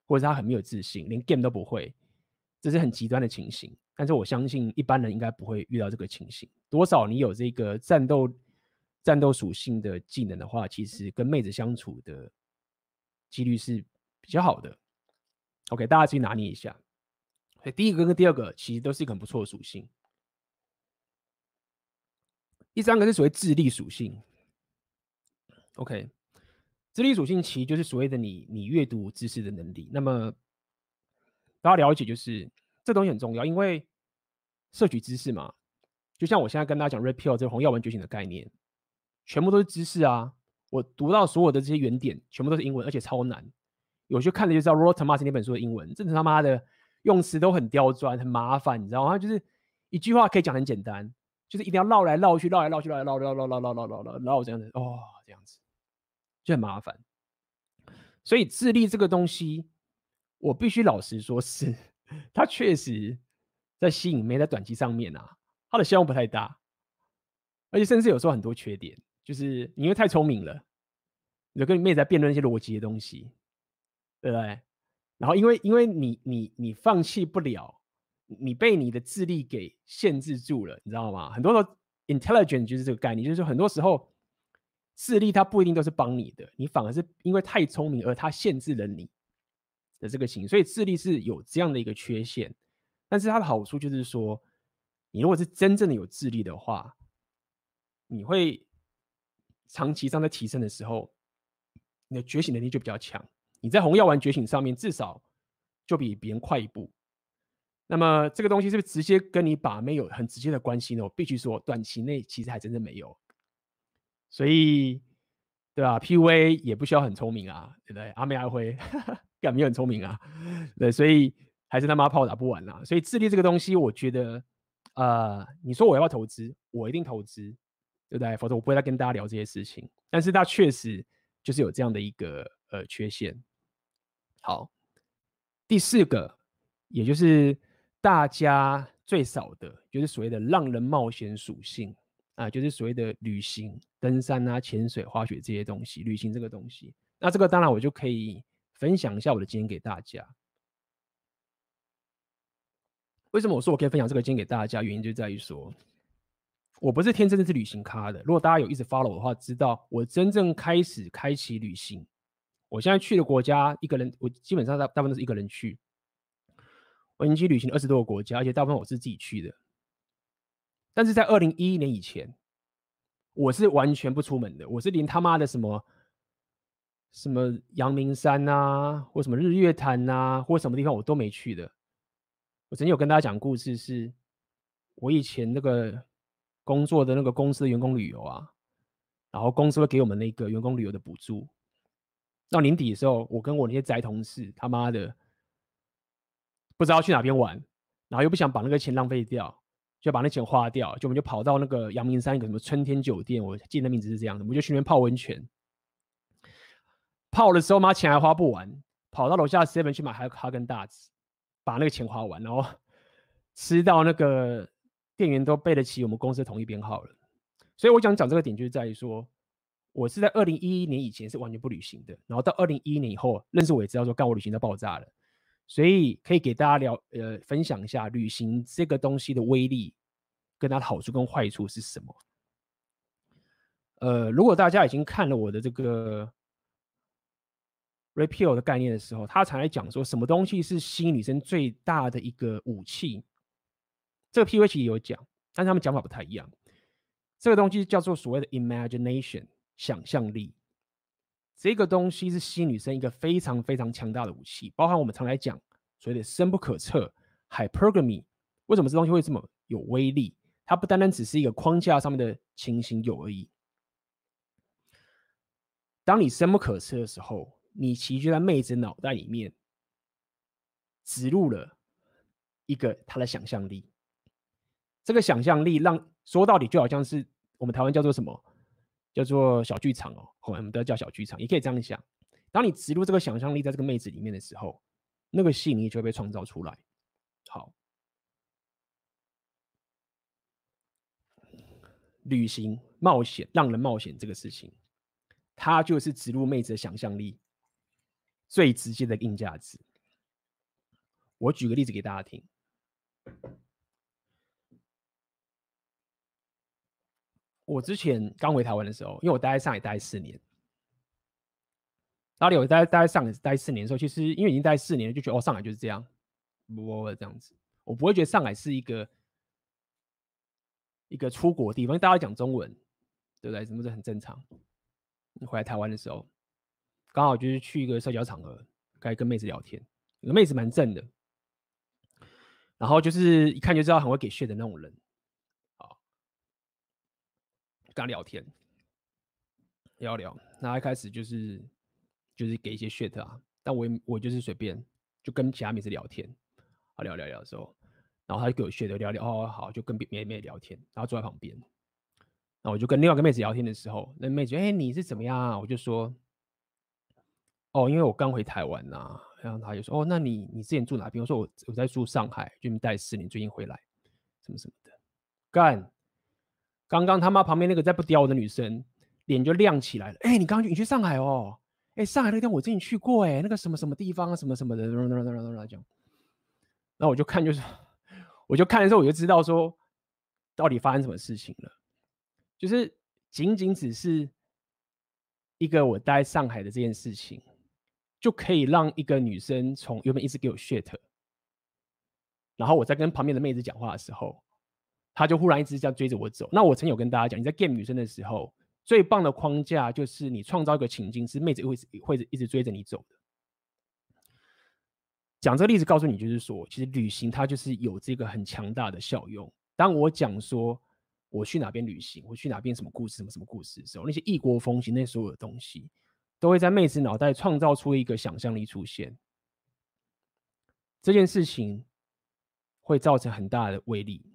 或者是他很没有自信，连 game 都不会，这是很极端的情形。但是我相信一般人应该不会遇到这个情形。多少你有这个战斗。战斗属性的技能的话，其实跟妹子相处的几率是比较好的。OK，大家去拿捏一下。所以第一个跟第二个其实都是一个很不错的属性。第三个是所谓智力属性。OK，智力属性其实就是所谓的你你阅读知识的能力。那么大家了解就是这东西很重要，因为摄取知识嘛，就像我现在跟大家讲 Red Pill 这个红药丸觉醒的概念。全部都是知识啊！我读到所有的这些原点，全部都是英文，而且超难。有些看了就知道 r o t e r m a s 那本书的英文，真的他妈的用词都很刁钻，很麻烦，你知道吗？就是一句话可以讲很简单，就是一定要绕来绕去，绕来绕去，绕来绕绕绕绕绕绕绕绕这样子，哦，这样子就很麻烦。所以智力这个东西，我必须老实说是，它确实在吸引没在短期上面啊，它的效用不太大，而且甚至有时候很多缺点。就是你因为太聪明了，你就跟你妹在辩论一些逻辑的东西，对不对？然后因为因为你你你放弃不了，你被你的智力给限制住了，你知道吗？很多时候 intelligent 就是这个概念，就是说很多时候智力它不一定都是帮你的，你反而是因为太聪明而它限制了你的这个情，所以智力是有这样的一个缺陷。但是它的好处就是说，你如果是真正的有智力的话，你会。长期上在提升的时候，你的觉醒能力就比较强。你在红药丸觉醒上面至少就比别人快一步。那么这个东西是不是直接跟你把妹有很直接的关系呢？我必须说，短期内其实还真的没有。所以，对吧？PUA 也不需要很聪明啊，对不对？阿妹阿辉干没有很聪明啊，对，所以还是他妈炮打不完啊。所以智力这个东西，我觉得，呃，你说我要不要投资？我一定投资。对不对？否则我不会再跟大家聊这些事情。但是它确实就是有这样的一个呃缺陷。好，第四个，也就是大家最少的，就是所谓的让人冒险属性啊，就是所谓的旅行、登山啊、潜水、滑雪这些东西。旅行这个东西，那这个当然我就可以分享一下我的经验给大家。为什么我说我可以分享这个经验给大家？原因就在于说。我不是天生的是旅行咖的。如果大家有一直 follow 的话，知道我真正开始开启旅行。我现在去的国家，一个人，我基本上大大部分都是一个人去。我已经去旅行二十多个国家，而且大部分我是自己去的。但是在二零一一年以前，我是完全不出门的。我是连他妈的什么什么阳明山啊，或什么日月潭啊，或什么地方我都没去的。我曾经有跟大家讲故事，是我以前那个。工作的那个公司的员工旅游啊，然后公司会给我们那个员工旅游的补助。到年底的时候，我跟我那些宅同事他妈的不知道去哪边玩，然后又不想把那个钱浪费掉，就把那钱花掉，就我们就跑到那个阳明山一个什么春天酒店，我记得名字是这样的，我们就去那边泡温泉。泡的时候妈钱还花不完，跑到楼下 seven 去买哈根达斯，把那个钱花完，然后 (laughs) 吃到那个。店员都背得起我们公司的统一编号了，所以我想讲这个点，就是在于说，我是在二零一一年以前是完全不旅行的，然后到二零一一年以后认识我也知道说，干我旅行都爆炸了，所以可以给大家聊呃分享一下旅行这个东西的威力，跟它的好处跟坏处是什么。呃，如果大家已经看了我的这个 Repeal 的概念的时候，他才来讲说什么东西是吸引女生最大的一个武器。这个 PUA 也有讲，但是他们讲法不太一样。这个东西叫做所谓的 imagination，想象力。这个东西是吸引女生一个非常非常强大的武器，包含我们常来讲所谓的深不可测 hypergamy。为什么这东西会这么有威力？它不单单只是一个框架上面的情形有而已。当你深不可测的时候，你其实就在妹子脑袋里面植入了一个她的想象力。这个想象力让说到底就好像是我们台湾叫做什么叫做小剧场哦，我们都叫小剧场，也可以这样想。当你植入这个想象力在这个妹子里面的时候，那个吸引力就会被创造出来。好，旅行、冒险、让人冒险这个事情，它就是植入妹子的想象力最直接的硬价值。我举个例子给大家听。我之前刚回台湾的时候，因为我待在上海待四年，哪里我待待在上海待四年的时候，其实因为已经待四年了，就觉得哦，上海就是这样，不不这样子，我不会觉得上海是一个一个出国地方，大家讲中文，对不对？什么是很正常。回来台湾的时候，刚好就是去一个社交场合，该跟妹子聊天，那个妹子蛮正的，然后就是一看就知道很会给血的那种人。跟他聊天，聊聊，那一开始就是就是给一些 shit 啊，但我我就是随便就跟其他妹子聊天，啊聊聊聊的时候，然后他就给我 shit 聊聊，哦好，就跟别妹妹聊天，然后坐在旁边，那我就跟另外一个妹子聊天的时候，那妹子哎、你是怎么样啊？我就说，哦因为我刚回台湾呐、啊，然后他就说，哦那你你之前住哪边？我说我我在住上海，就待四年，最近回来，什么什么的，干。刚刚他妈旁边那个在不屌我的女生，脸就亮起来了。哎、你刚刚你去上海哦？哎、上海那个地方我之前去过，哎，那个什么什么地方啊什么什么的，然后我就看，就是 (laughs) 我就看的时候，我就知道说，到底发生什么事情了。就是仅仅只是一个我待上海的这件事情，就可以让一个女生从原本一直给我 shit，然后我在跟旁边的妹子讲话的时候。他就忽然一直这样追着我走。那我曾有跟大家讲，你在 game 女生的时候，最棒的框架就是你创造一个情境，是妹子会会一直追着你走的。讲这个例子告诉你，就是说，其实旅行它就是有这个很强大的效用。当我讲说我去哪边旅行，我去哪边什么故事，什么什么故事的时候，那些异国风情，那所有的东西，都会在妹子脑袋创造出一个想象力出现。这件事情会造成很大的威力。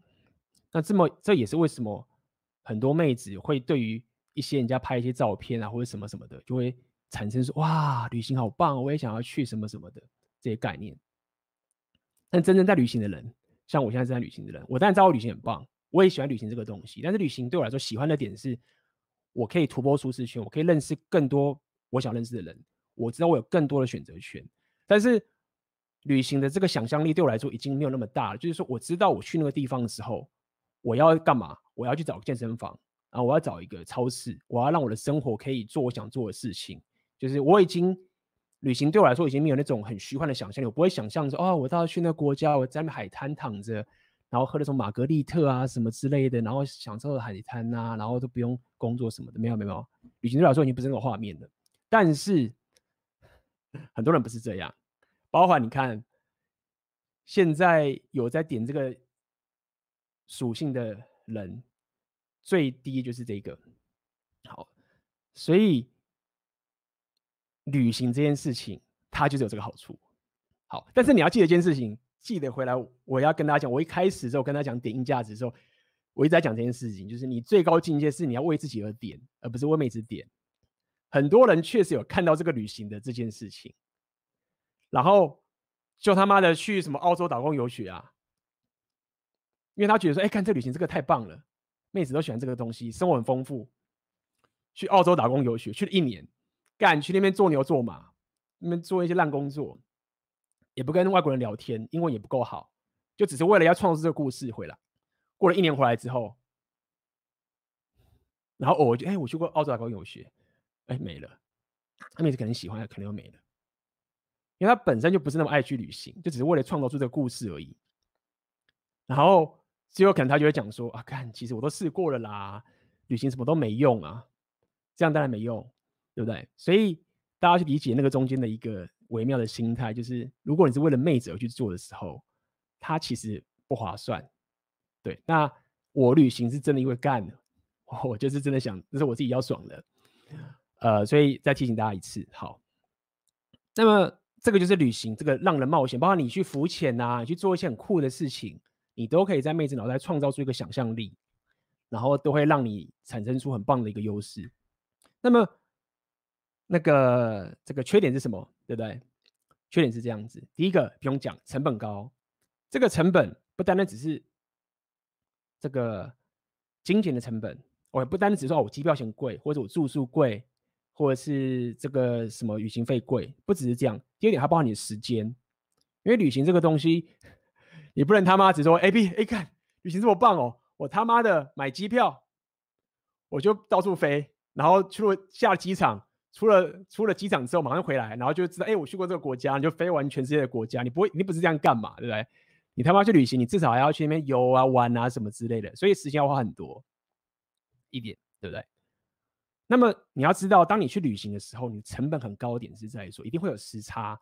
那这么，这也是为什么很多妹子会对于一些人家拍一些照片啊，或者什么什么的，就会产生说哇，旅行好棒，我也想要去什么什么的这些概念。但真正在旅行的人，像我现在正在旅行的人，我当然知道旅行很棒，我也喜欢旅行这个东西。但是旅行对我来说，喜欢的点是，我可以突破舒适圈，我可以认识更多我想认识的人，我知道我有更多的选择权。但是旅行的这个想象力对我来说已经没有那么大了，就是说我知道我去那个地方的时候。我要干嘛？我要去找健身房啊！我要找一个超市，我要让我的生活可以做我想做的事情。就是我已经旅行对我来说已经没有那种很虚幻的想象力，我不会想象说哦，我到去那国家，我在海滩躺着，然后喝那种玛格丽特啊什么之类的，然后享受海滩啊，然后都不用工作什么的，没有没有。旅行对我来说已经不是那种画面了。但是很多人不是这样，包括你看，现在有在点这个。属性的人最低就是这个，好，所以旅行这件事情，它就是有这个好处。好，但是你要记得一件事情，记得回来，我要跟大家讲，我一开始的时候跟大家讲点硬价值的时候，我一直在讲这件事情，就是你最高境界是你要为自己而点，而不是为妹子点。很多人确实有看到这个旅行的这件事情，然后就他妈的去什么澳洲打工游学啊。因为他觉得说，哎、看这旅行这个太棒了，妹子都喜欢这个东西，生活很丰富。去澳洲打工游学，去了一年，干去那边做牛做马，那边做一些烂工作，也不跟外国人聊天，英文也不够好，就只是为了要创作这个故事回来。过了一年回来之后，然后我就哎，我去过澳洲打工游学，哎，没了。他妹子可能喜欢，可能又没了，因为他本身就不是那么爱去旅行，就只是为了创造出这个故事而已。然后。最后可能他就会讲说啊，看，其实我都试过了啦，旅行什么都没用啊，这样当然没用，对不对？所以大家去理解那个中间的一个微妙的心态，就是如果你是为了妹子而去做的时候，它其实不划算。对，那我旅行是真的因为干，我就是真的想，这是我自己要爽的，呃，所以再提醒大家一次，好。那么这个就是旅行，这个让人冒险，包括你去浮潜啊，去做一些很酷的事情。你都可以在妹子脑袋创造出一个想象力，然后都会让你产生出很棒的一个优势。那么那个这个缺点是什么？对不对？缺点是这样子，第一个不用讲，成本高。这个成本不单单只是这个金钱的成本，我也不单单只说我机票钱贵，或者我住宿贵，或者是这个什么旅行费贵，不只是这样。第二点还包含你的时间，因为旅行这个东西，你不能他妈只说哎 B 哎看旅行这么棒哦，我他妈的买机票，我就到处飞，然后出了下了机场。出了出了机场之后，马上回来，然后就知道，哎、我去过这个国家，你就飞完全世界的国家，你不会，你不是这样干嘛，对不对？你他妈去旅行，你至少还要去那边游啊、玩啊什么之类的，所以时间要花很多一点，对不对？那么你要知道，当你去旅行的时候，你成本很高点是在说，一定会有时差，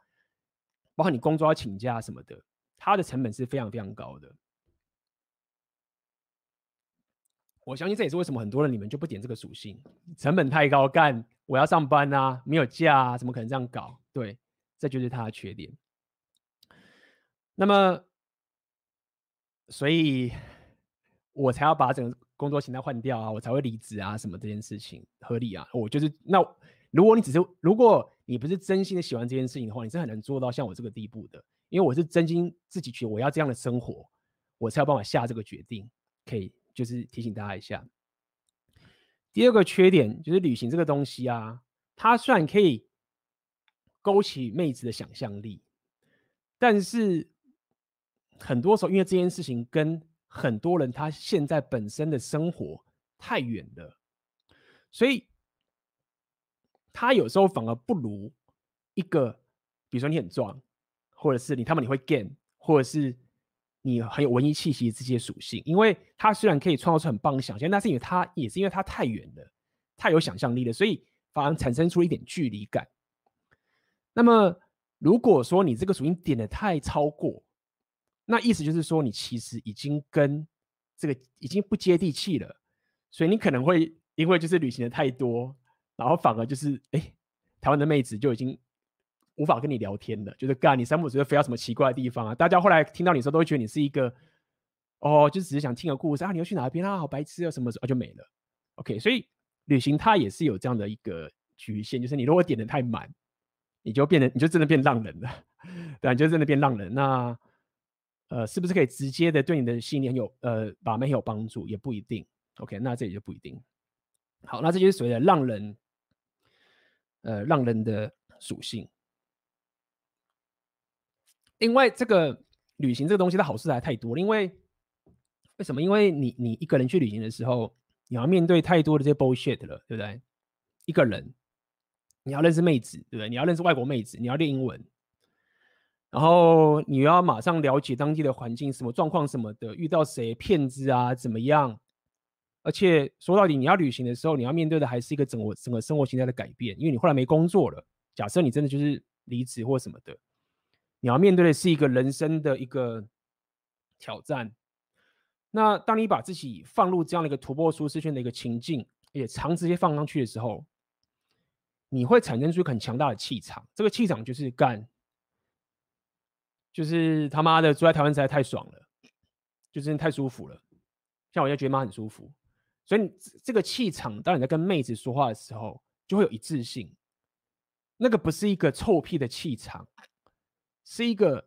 包括你工作要请假什么的，它的成本是非常非常高的。我相信这也是为什么很多人你们就不点这个属性，成本太高，干我要上班啊，没有假啊，怎么可能这样搞？对，这就是它的缺点。那么，所以我才要把整个工作形态换掉啊，我才会离职啊，什么这件事情合理啊？我就是那，如果你只是如果你不是真心的喜欢这件事情的话，你是很难做到像我这个地步的，因为我是真心自己觉得我要这样的生活，我才有办法下这个决定，可以。就是提醒大家一下，第二个缺点就是旅行这个东西啊，它虽然可以勾起妹子的想象力，但是很多时候因为这件事情跟很多人他现在本身的生活太远了，所以他有时候反而不如一个，比如说你很壮，或者是你他们你会 gain，或者是。你很有文艺气息这些属性，因为它虽然可以创造出很棒的想象，但是因为它也是因为它太远了，太有想象力了，所以反而产生出一点距离感。那么如果说你这个属性点的太超过，那意思就是说你其实已经跟这个已经不接地气了，所以你可能会因为就是旅行的太多，然后反而就是哎，台湾的妹子就已经。无法跟你聊天的，就是干你三不五时飞到什么奇怪的地方啊？大家后来听到你说，都会觉得你是一个哦，就只是想听个故事啊。你要去哪边啊？好白痴啊，什么时候、就没了？OK，所以旅行它也是有这样的一个局限，就是你如果点的太满，你就变得你就真的变浪人了，(laughs) 对，你就真的变浪人。那呃，是不是可以直接的对你的信念有呃把妹有帮助？也不一定。OK，那这也就不一定。好，那这就是所谓的浪人，呃，浪人的属性。另外，这个旅行这个东西，的好事还太多。因为为什么？因为你你一个人去旅行的时候，你要面对太多的这些 bullshit 了，对不对？一个人，你要认识妹子，对不对？你要认识外国妹子，你要练英文，然后你要马上了解当地的环境，什么状况什么的，遇到谁骗子啊，怎么样？而且说到底，你要旅行的时候，你要面对的还是一个整个整个生活形态的改变，因为你后来没工作了。假设你真的就是离职或什么的。你要面对的是一个人生的一个挑战。那当你把自己放入这样的一个突破舒适圈的一个情境，也长直接放上去的时候，你会产生出很强大的气场。这个气场就是干，就是他妈的住在台湾实在太爽了，就是太舒服了。像我就觉得妈很舒服，所以这个气场，当你在跟妹子说话的时候，就会有一致性。那个不是一个臭屁的气场。是一个，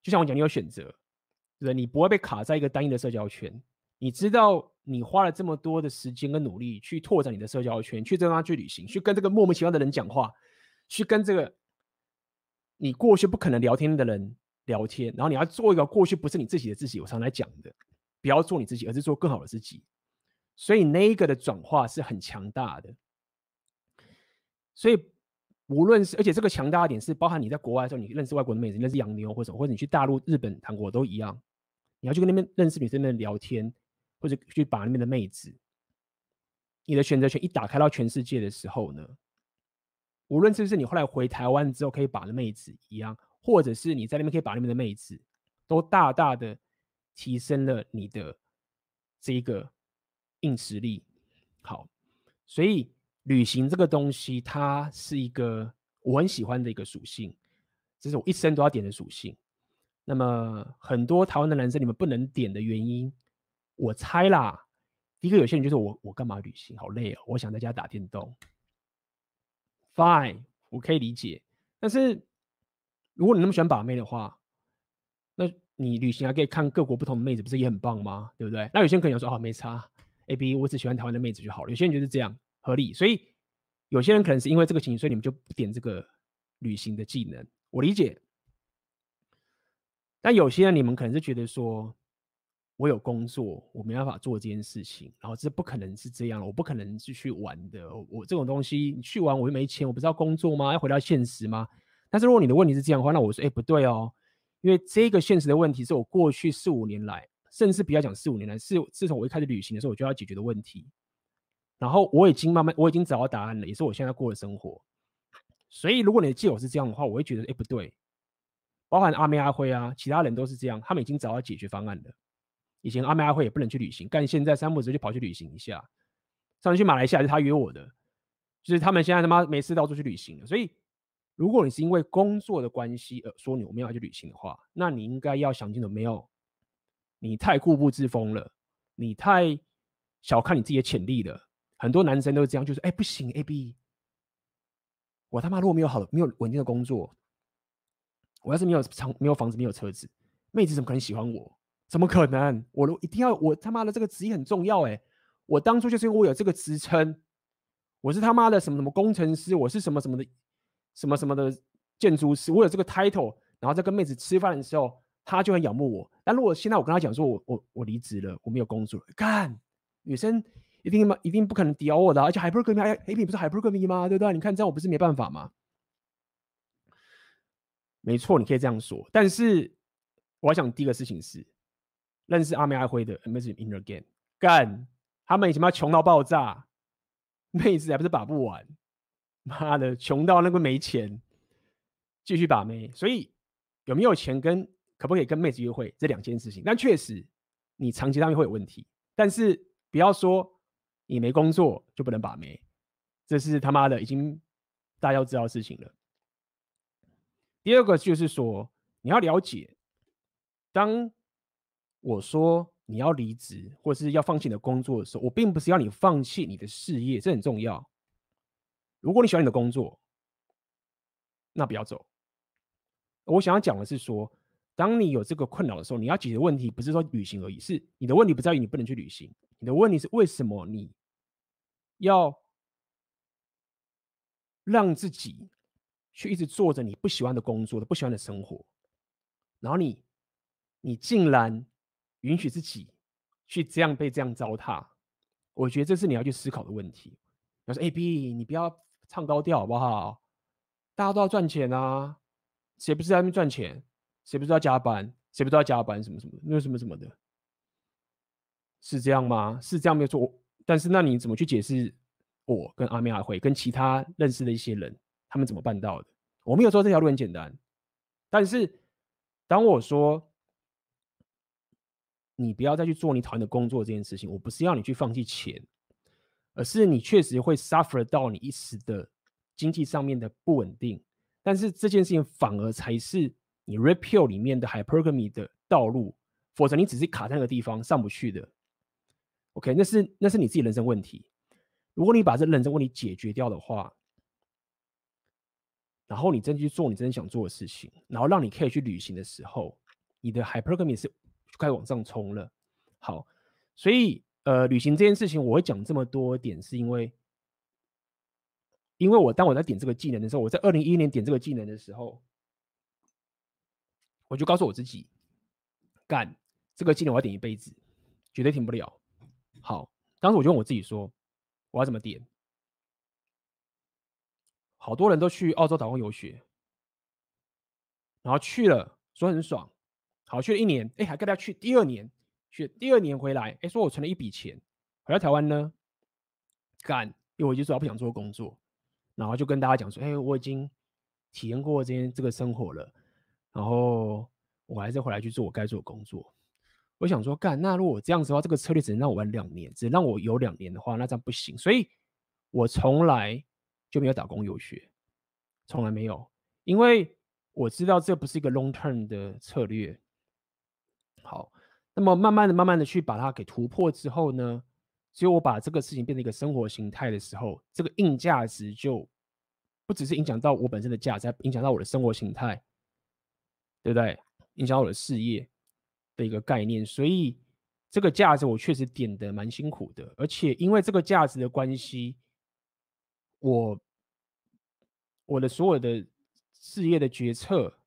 就像我讲，你有选择，对，你不会被卡在一个单一的社交圈。你知道，你花了这么多的时间跟努力去拓展你的社交圈，去这地方去旅行，去跟这个莫名其妙的人讲话，去跟这个你过去不可能聊天的人聊天，然后你要做一个过去不是你自己的自己。我常来讲的，不要做你自己，而是做更好的自己。所以那一个的转化是很强大的。所以。无论是，而且这个强大的点是包含你在国外的时候，你认识外国的妹子，认识洋妞或者什么，或者你去大陆、日本、韩国都一样，你要去跟那边认识女生们聊天，或者去把那边的妹子，你的选择权一打开到全世界的时候呢，无论是不是你后来回台湾之后可以把的妹子一样，或者是你在那边可以把那边的妹子，都大大的提升了你的这一个硬实力。好，所以。旅行这个东西，它是一个我很喜欢的一个属性，这是我一生都要点的属性。那么很多台湾的男生，你们不能点的原因，我猜啦，第一个有些人就是我，我干嘛旅行？好累哦，我想在家打电动。，fine，我可以理解。但是如果你那么喜欢把妹的话，那你旅行还可以看各国不同的妹子，不是也很棒吗？对不对？那有些人可能说，哦，没差，A B，我只喜欢台湾的妹子就好了。有些人就是这样合理，所以有些人可能是因为这个情形，所以你们就不点这个旅行的技能，我理解。但有些人你们可能是觉得说，我有工作，我没办法做这件事情，然后这不可能是这样，我不可能是去玩的。我这种东西你去玩我又没钱，我不是要工作吗？要回到现实吗？但是如果你的问题是这样的话，那我说，哎，不对哦。因为这个现实的问题是我过去四五年来，甚至不要讲四五年来，是自从我一开始旅行的时候，我就要解决的问题。然后我已经慢慢，我已经找到答案了，也是我现在过的生活。所以如果你的借口是这样的话，我会觉得，哎，不对。包含阿妹阿辉啊，其他人都是这样，他们已经找到解决方案了。以前阿妹阿辉也不能去旅行，但现在三不五时就跑去旅行一下。上次去马来西亚是他约我的，就是他们现在他妈没事到处去旅行了，所以。如果你是因为工作的关系而说你我们要去旅行的话，那你应该要想清楚没有？你太固步自封了，你太小看你自己的潜力了。很多男生都是这样，就是哎、不行，A B，我他妈如果没有好的没有稳定的工作，我要是没有房没有房子没有车子，妹子怎么可能喜欢我？怎么可能？我一定要我他妈的这个职业很重要哎！我当初就是因为我有这个职称，我是他妈的什么什么工程师，我是什么什么的。什么什么的建筑师，我有这个 title，然后在跟妹子吃饭的时候，他就很仰慕我。但如果现在我跟他讲说我我我离职了，我没有工作，干，女生一定一定不可能屌我的，而且 hypergamy，A 不是 hypergamy 吗？对不对？你看这样我不是没办法吗？没错，你可以这样说。但是我要讲第一个事情是，认识阿妹阿辉的，Amazing In Again，干，他们以前妈穷到爆炸，妹子还不是把不完。妈的，穷到那个没钱，继续把妹。所以有没有钱跟可不可以跟妹子约会这两件事情，但确实你长期上面会有问题。但是不要说你没工作就不能把妹，这是他妈的已经大家都知道的事情了。第二个就是说你要了解，当我说你要离职或是要放弃你的工作的时候，我并不是要你放弃你的事业，这很重要。如果你喜欢你的工作，那不要走。我想要讲的是说，当你有这个困扰的时候，你要解决问题不是说旅行而已，是你的问题不在于你不能去旅行，你的问题是为什么你要让自己去一直做着你不喜欢的工作不喜欢的生活，然后你你竟然允许自己去这样被这样糟蹋，我觉得这是你要去思考的问题。要说 A B，你不要。唱高调好不好？大家都要赚钱啊，谁不是在那边赚钱？谁不是要加班？谁不是要加班？什么什么？那什么什么的，是这样吗？是这样没有错。但是那你怎么去解释我跟阿妹阿辉跟其他认识的一些人，他们怎么办到的？我没有说这条路很简单，但是当我说你不要再去做你讨厌的工作这件事情，我不是要你去放弃钱。而是你确实会 suffer 到你一时的经济上面的不稳定，但是这件事情反而才是你 red pill 里面的 hypergamy 的道路，否则你只是卡在那个地方上不去的。OK，那是那是你自己人生问题。如果你把这人生问题解决掉的话，然后你真去做你真想做的事情，然后让你可以去旅行的时候，你的 hypergamy 是开始往上冲了。好，所以。呃，旅行这件事情，我会讲这么多点，是因为，因为我当我在点这个技能的时候，我在二零一一年点这个技能的时候，我就告诉我自己，干这个技能我要点一辈子，绝对停不了。好，当时我就问我自己说，我要怎么点？好多人都去澳洲打工游学，然后去了说很爽，好，去了一年，哎，还跟他去第二年。去第二年回来，哎，说我存了一笔钱，回到台湾呢，干，因为我就说我不想做工作，然后就跟大家讲说，哎，我已经体验过这些这个生活了，然后我还是回来去做我该做的工作。我想说，干，那如果这样子的话，这个策略只能让我玩两年，只让我有两年的话，那这样不行，所以我从来就没有打工游学，从来没有，因为我知道这不是一个 long term 的策略。好。那么慢慢的、慢慢的去把它给突破之后呢，只有我把这个事情变成一个生活形态的时候，这个硬价值就不只是影响到我本身的价值，还影响到我的生活形态，对不对？影响到我的事业的一个概念。所以这个价值我确实点的蛮辛苦的，而且因为这个价值的关系，我我的所有的事业的决策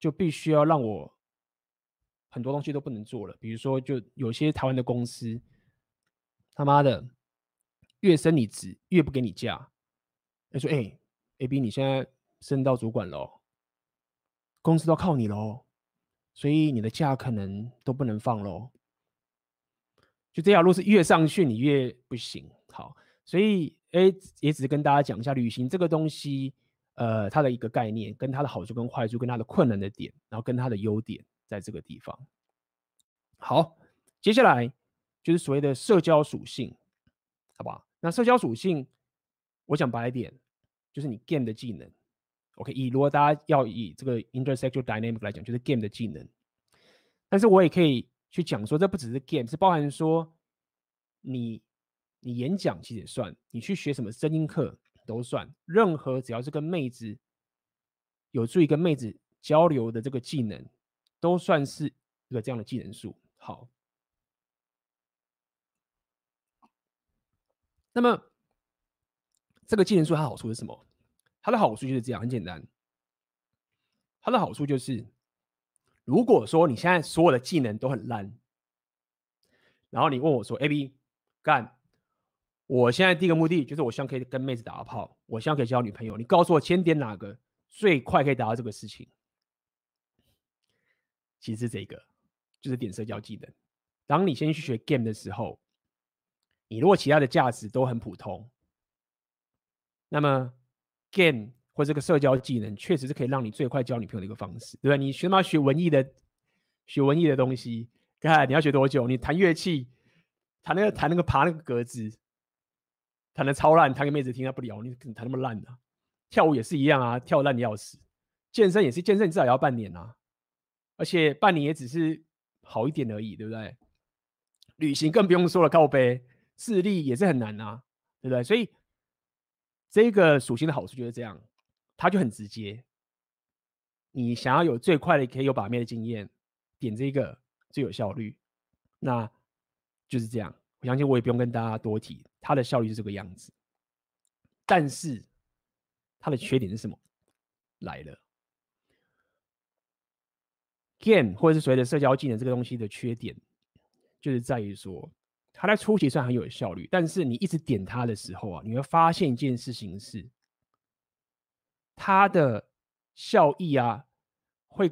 就必须要让我很多东西都不能做了。比如说，就有些台湾的公司，他妈的越升你职越不给你假，他说：“哎。” A B，你现在升到主管喽，公司都靠你喽，所以你的假可能都不能放喽。就这条路是越上去你越不行。好，所以哎，也只是跟大家讲一下旅行这个东西，呃，它的一个概念，跟它的好处跟坏处，跟它的困难的点，然后跟它的优点，在这个地方。好，接下来就是所谓的社交属性，好不好？那社交属性，我讲白一点。就是你 game 的技能，OK？以如果大家要以这个 intersexual dynamic 来讲，就是 game 的技能。但是我也可以去讲说，这不只是 game，是包含说你你演讲其实也算，你去学什么声音课都算，任何只要是跟妹子有助于跟妹子交流的这个技能，都算是一个这样的技能数。好，那么。这个技能数它好处是什么？它的好处就是这样，很简单。它的好处就是，如果说你现在所有的技能都很烂，然后你问我说：“AB，干，我现在第一个目的就是我希望可以跟妹子打个炮，我希望可以交女朋友。你告诉我，先点哪个最快可以达到这个事情？其实这个，就是点社交技能。当你先去学 game 的时候，你如果其他的价值都很普通。那么，game 或这个社交技能，确实是可以让你最快交女朋友的一个方式，对吧？你学嘛学文艺的，学文艺的东西，看你要学多久？你弹乐器，弹那个弹那个爬那个格子，弹的超烂，弹给妹子听她不聊，你怎么弹那么烂啊？跳舞也是一样啊，跳烂的要死。健身也是，健身至少也要半年啊，而且半年也只是好一点而已，对不对？旅行更不用说了，靠背，视力也是很难啊，对不对？所以。这个属性的好处就是这样，它就很直接。你想要有最快的可以有把妹的经验，点这个最有效率，那就是这样。我相信我也不用跟大家多提，它的效率是这个样子。但是它的缺点是什么？来了，game 或者是所谓的社交技能这个东西的缺点，就是在于说。它在初期算很有效率，但是你一直点它的时候啊，你会发现一件事情是，它的效益啊，会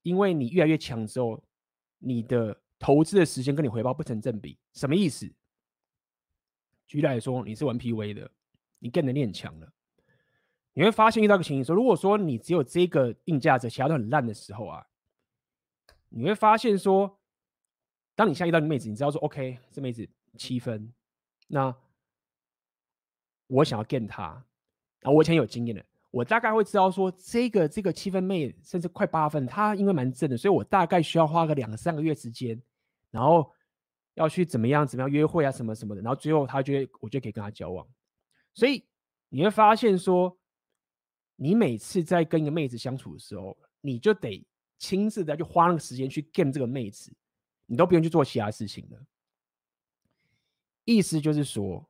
因为你越来越强之后，你的投资的时间跟你回报不成正比。什么意思？举例来说，你是玩 PV 的，你更能练强了，你会发现遇到个情形说，如果说你只有这个硬价值，其他都很烂的时候啊，你会发现说。当你下一道妹子，你知道说 OK，这妹子七分，那我想要 get 她，啊，我以前有经验的，我大概会知道说这个这个七分妹甚至快八分，她因为蛮正的，所以我大概需要花个两三个月时间，然后要去怎么样怎么样约会啊什么什么的，然后最后她觉得我就可以跟她交往，所以你会发现说，你每次在跟一个妹子相处的时候，你就得亲自的去花那个时间去 get 这个妹子。你都不用去做其他事情了，意思就是说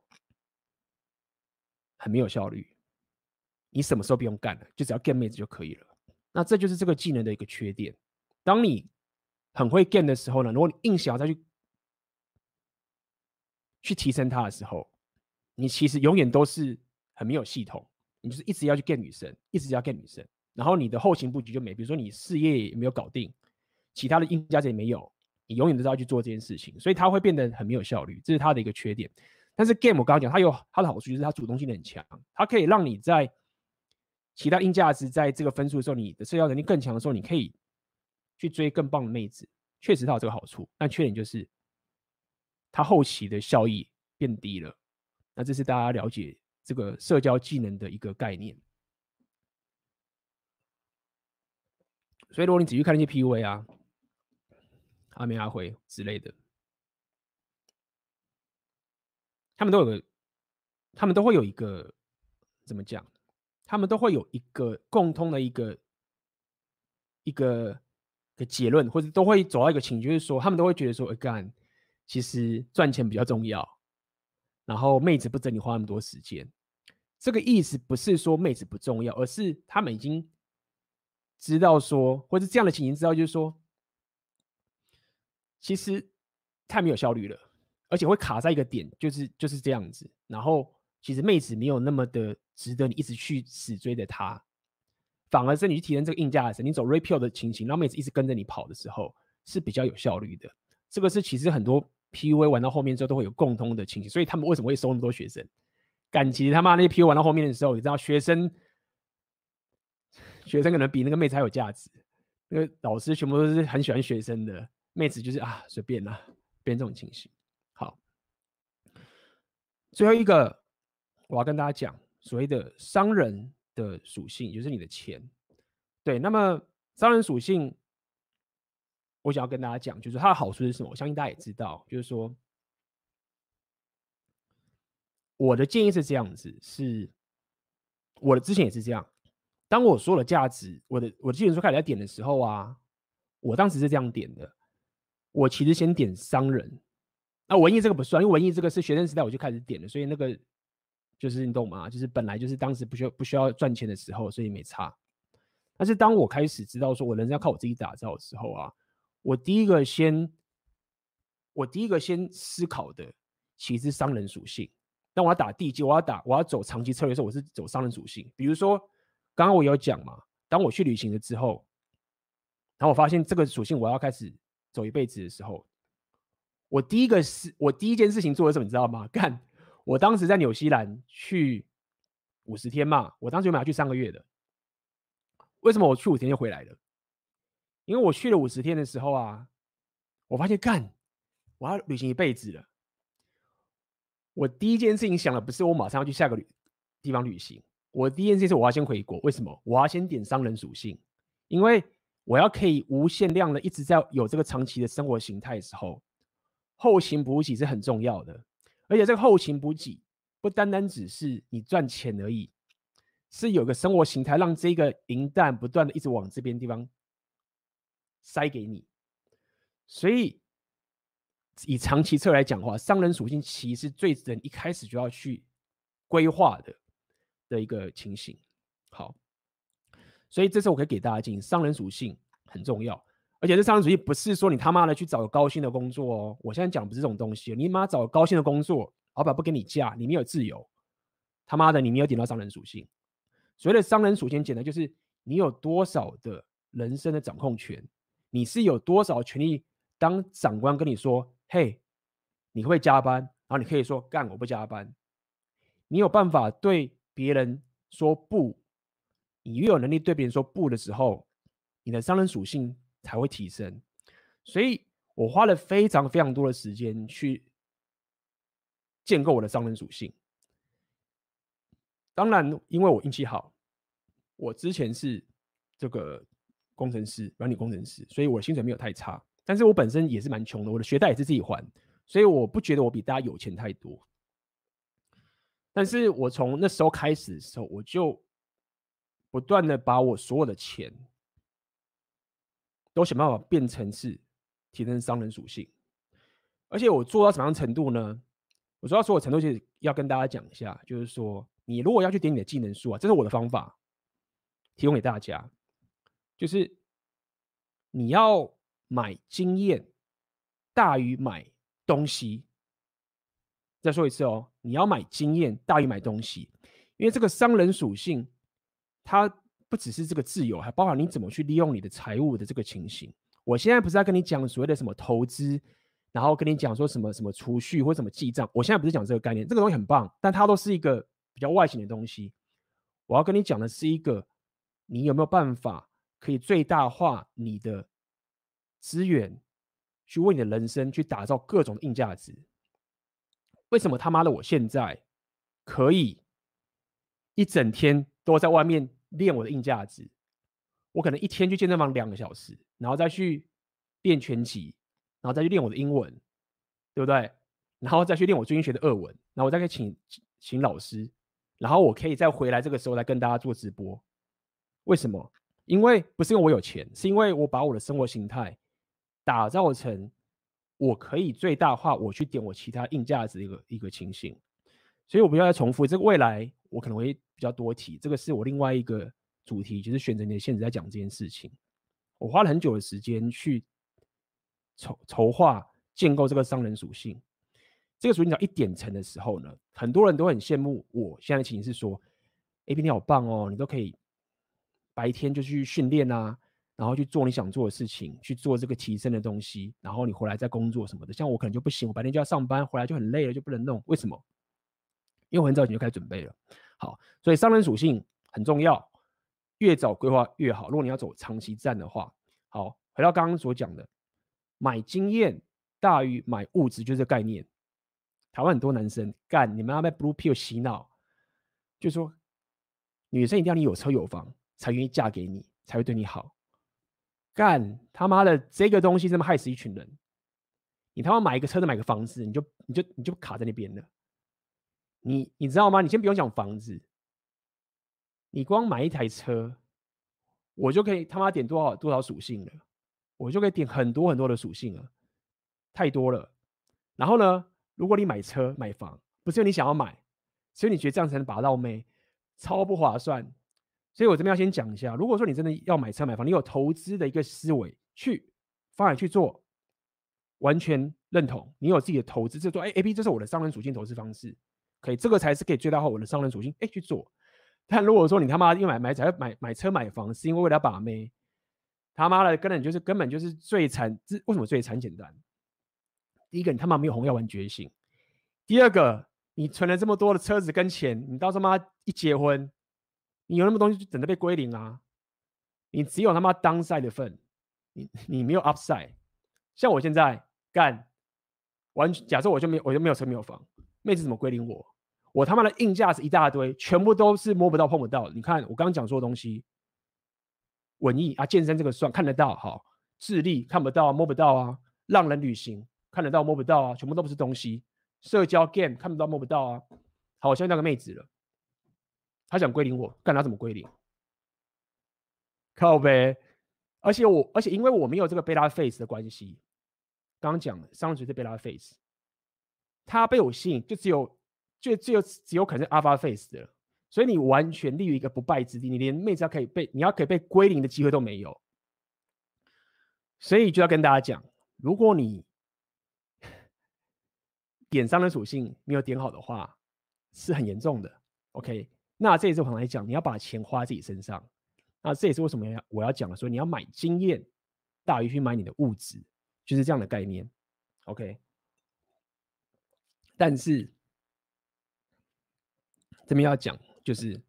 很没有效率。你什么时候不用干了，就只要 get 妹子就可以了。那这就是这个技能的一个缺点。当你很会 get 的时候呢，如果你硬想要再去去提升它的时候，你其实永远都是很没有系统。你就是一直要去 get 女生，一直要 get 女生，然后你的后勤布局就没。比如说你事业也没有搞定，其他的硬价值也没有。你永远都是要去做这件事情，所以它会变得很没有效率，这是它的一个缺点。但是 game 我刚刚讲，它有它的好处，就是它主动性很强，它可以让你在其他硬价值在这个分数的时候，你的社交能力更强的时候，你可以去追更棒的妹子。确实它有这个好处，但缺点就是它后期的效益变低了。那这是大家了解这个社交技能的一个概念。所以如果你仔细看那些 PUA 啊。阿明阿辉之类的，他们都有个，他们都会有一个怎么讲？他们都会有一个共通的一个一个的结论，或者都会走到一个情绪，就是说他们都会觉得说，干，其实赚钱比较重要，然后妹子不准你花那么多时间。这个意思不是说妹子不重要，而是他们已经知道说，或者这样的情形知道，就是说，其实太没有效率了，而且会卡在一个点，就是就是这样子。然后其实妹子没有那么的值得你一直去死追着她，反而是你去提升这个硬价的时候，你走 repeal 的情形，让妹子一直跟着你跑的时候，是比较有效率的。这个是其实很多 PUA 玩到后面之后都会有共通的情形，所以他们为什么会收那么多学生？感情他妈那些 PUA 玩到后面的时候，你知道学生学生可能比那个妹子还有价值，那个老师全部都是很喜欢学生的，妹子就是啊随便啦，变这种情形。好，最后一个我要跟大家讲所谓的商人的属性，就是你的钱。对，那么商人属性，我想要跟大家讲，就是它的好处是什么？我相信大家也知道，就是说。我的建议是这样子，是我的之前也是这样。当我所有的价值，我的我的技能书开始在点的时候啊，我当时是这样点的。我其实先点商人，那文艺这个不算，因为文艺这个是学生时代我就开始点了，所以那个就是你懂吗？就是本来就是当时不需要不需要赚钱的时候，所以没差。但是当我开始知道说我人生要靠我自己打造的时候啊，我第一个先我第一个先思考的其实是商人属性。当我要打地基，我要打，我要走长期策略的时候，我是走商人属性。比如说，刚刚我有讲嘛，当我去旅行了之后，然后我发现这个属性我要开始走一辈子的时候，我第一个是我第一件事情做的什么，你知道吗？(laughs) 干，我当时在纽西兰去五十天嘛，我当时原本要去三个月的，为什么我去五天就回来了？因为我去了五十天的时候啊，我发现干，我要旅行一辈子了。我第一件事情想的不是我马上要去下个旅地方旅行，我第一件事情是我要先回国。为什么？我要先点商人属性，因为我要可以无限量的一直在有这个长期的生活形态的时候，后勤补给是很重要的。而且这个后勤补给不单单只是你赚钱而已，是有个生活形态让这个银弹不断的一直往这边地方塞给你，所以。以长期策来讲的话，商人属性其实最人一开始就要去规划的的一个情形。好，所以这次我可以给大家建议，商人属性很重要，而且这商人属性不是说你他妈的去找高薪的工作哦。我现在讲不是这种东西，你妈找高薪的工作，老板不给你假，你没有自由，他妈的你没有点到商人属性。所谓的商人属性，简单就是你有多少的人生的掌控权，你是有多少权利，当长官跟你说。嘿你会加班？然后你可以说干，我不加班。你有办法对别人说不？你越有能力对别人说不的时候，你的商人属性才会提升。所以我花了非常非常多的时间去建构我的商人属性。当然，因为我运气好，我之前是这个工程师，软体工程师，所以我的薪水没有太差。但是我本身也是蛮穷的，我的学贷也是自己还，所以我不觉得我比大家有钱太多。但是我从那时候开始的时候，我就不断的把我所有的钱都想办法变成是提升商人属性，而且我做到什么样程度呢？我做到所有程度，就是要跟大家讲一下，就是说，你如果要去点你的技能树啊，这是我的方法，提供给大家，就是你要。买经验大于买东西。再说一次哦，你要买经验大于买东西，因为这个商人属性，它不只是这个自由，还包含你怎么去利用你的财务的这个情形。我现在不是在跟你讲所谓的什么投资，然后跟你讲说什么什么储蓄或什么记账，我现在不是讲这个概念，这个东西很棒，但它都是一个比较外形的东西。我要跟你讲的是一个，你有没有办法可以最大化你的。资源去为你的人生去打造各种硬价值。为什么他妈的我现在可以一整天都在外面练我的硬价值？我可能一天去健身房两个小时，然后再去练拳击，然后再去练我的英文，对不对？然后再去练我最近学的俄文，然后我再可以请请老师，然后我可以再回来这个时候来跟大家做直播。为什么？因为不是因为我有钱，是因为我把我的生活形态打造成我可以最大化我去点我其他硬价值的一个一个情形。所以我不要再重复这个未来，我可能会比较多提。这个是我另外一个主题，就是选择你的现实在讲这件事情。我花了很久的时间去筹筹划建构这个商人属性。这个属性只要一点成的时候呢，很多人都很羡慕我现在的情形是说，AB 你好棒哦，你都可以白天就去训练啊，然后去做你想做的事情，去做这个提升的东西，然后你回来再工作什么的。像我可能就不行，我白天就要上班，回来就很累了，就不能弄。为什么？因为我很早以前就开始准备了。好，所以商人属性很重要，越早规划越好。如果你要走长期战的话，好，回到刚刚所讲的，买经验大于买物质，就是这个概念。台湾很多男生干，你们要被 Blue Pill 洗脑，就说女生一定要你有车有房才愿意嫁给你，才会对你好。干他妈的这个东西这么害死一群人。你他妈买一个车子买个房子，你就你就你就卡在那边了。你你知道吗？你先不用讲房子，你光买一台车，我就可以他妈点多少多少属性了，我就可以点很多很多的属性了，太多了。然后呢？如果你买车买房，不是你想要买，所以你觉得这样才能把到妹，超不划算。所以我这边要先讲一下，如果说你真的要买车买房，你有投资的一个思维去发展去做，完全认同。你有自己的投资，就说哎 A P，这是我的商人属性投资方式，可以，这个才是可以最大化我的商人属性哎去做。但如果说你他妈因为买买才买买车买房，是因为为了把妹，他妈的根本就是根本就是最惨。这为什么最惨？简单。第一个，你他妈没有红药丸觉醒；第二个，你存了这么多的车子跟钱，你到他妈一结婚，你有那么东西就等着被归零啊！你只有他妈 downside 的份，你你没有 upside。像我现在干，完全假设我就没我就没有车没有房，妹子怎么归零我？我他妈的硬价值一大堆，全部都是摸不到碰不到。你看我刚刚讲说的东西，文艺啊，健身这个算看得到，好，智力看不到摸不到啊，浪人旅行。看得到摸不到啊，全部都不是东西。社交 game 看不到摸不到啊。好，我现在那个妹子了，她想归零我，干她怎么归零？靠呗！而且我，而且因为我没有这个贝拉 face 的关系，刚刚讲了，上嘴是贝拉 face，他被我吸引，就只有，就只有只有可能是 alpha face 的，所以你完全立于一个不败之地，你连妹子要可以被，你要可以被归零的机会都没有。所以就要跟大家讲，如果你点商的属性没有点好的话，是很严重的。OK，那这也是我来讲，你要把钱花在自己身上。那这也是为什么要我要讲的，说你要买经验大于去买你的物质，就是这样的概念。OK，但是这边要讲，就是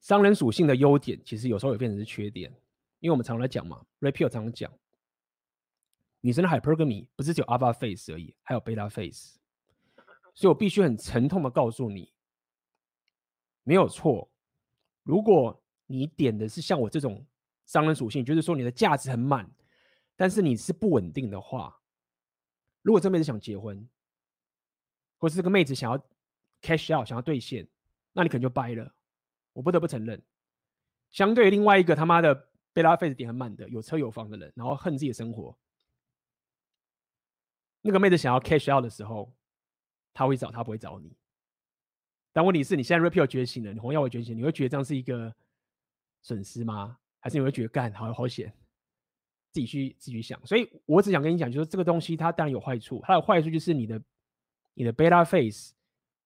商人属性的优点，其实有时候也变成是缺点，因为我们常常来讲嘛，Ray Peal 常常讲。女生的 hypergamy 不是只有 alpha face 而已，还有 beta face，所以我必须很沉痛的告诉你，没有错。如果你点的是像我这种商人属性，就是说你的价值很满，但是你是不稳定的话，如果这妹子想结婚，或是这个妹子想要 cash out 想要兑现，那你可能就掰了。我不得不承认，相对另外一个他妈的 beta face 点很满的有车有房的人，然后恨自己的生活。那个妹子想要 cash out 的时候，他会找他，不会找你。但问题是你现在 Ray Peal 觉醒了，你红药丸觉醒，你会觉得这样是一个损失吗？还是你会觉得干好好险？自己去自己去想。所以我只想跟你讲，就是这个东西它当然有坏处，它的坏处就是你的你的 beta face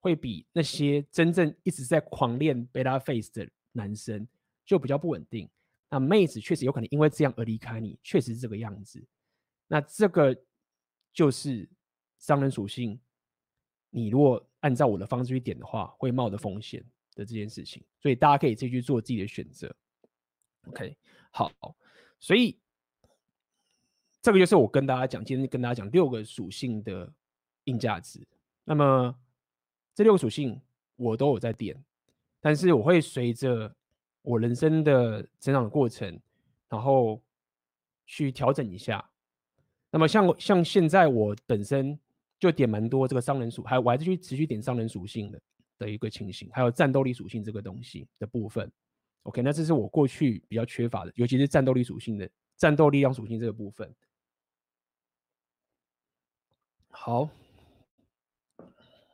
会比那些真正一直在狂练 beta face 的男生就比较不稳定。那妹子确实有可能因为这样而离开你，确实是这个样子。那这个。就是商人属性，你如果按照我的方式去点的话，会冒的风险的这件事情，所以大家可以自己去做自己的选择。OK，好，所以这个就是我跟大家讲，今天跟大家讲六个属性的硬价值。那么这六个属性我都有在点，但是我会随着我人生的成长的过程，然后去调整一下。那么像像现在我本身就点蛮多这个商人属，还我还是去持续点商人属性的。的一个情形，还有战斗力属性这个东西的部分。OK，那这是我过去比较缺乏的，尤其是战斗力属性的战斗力量属性这个部分。好，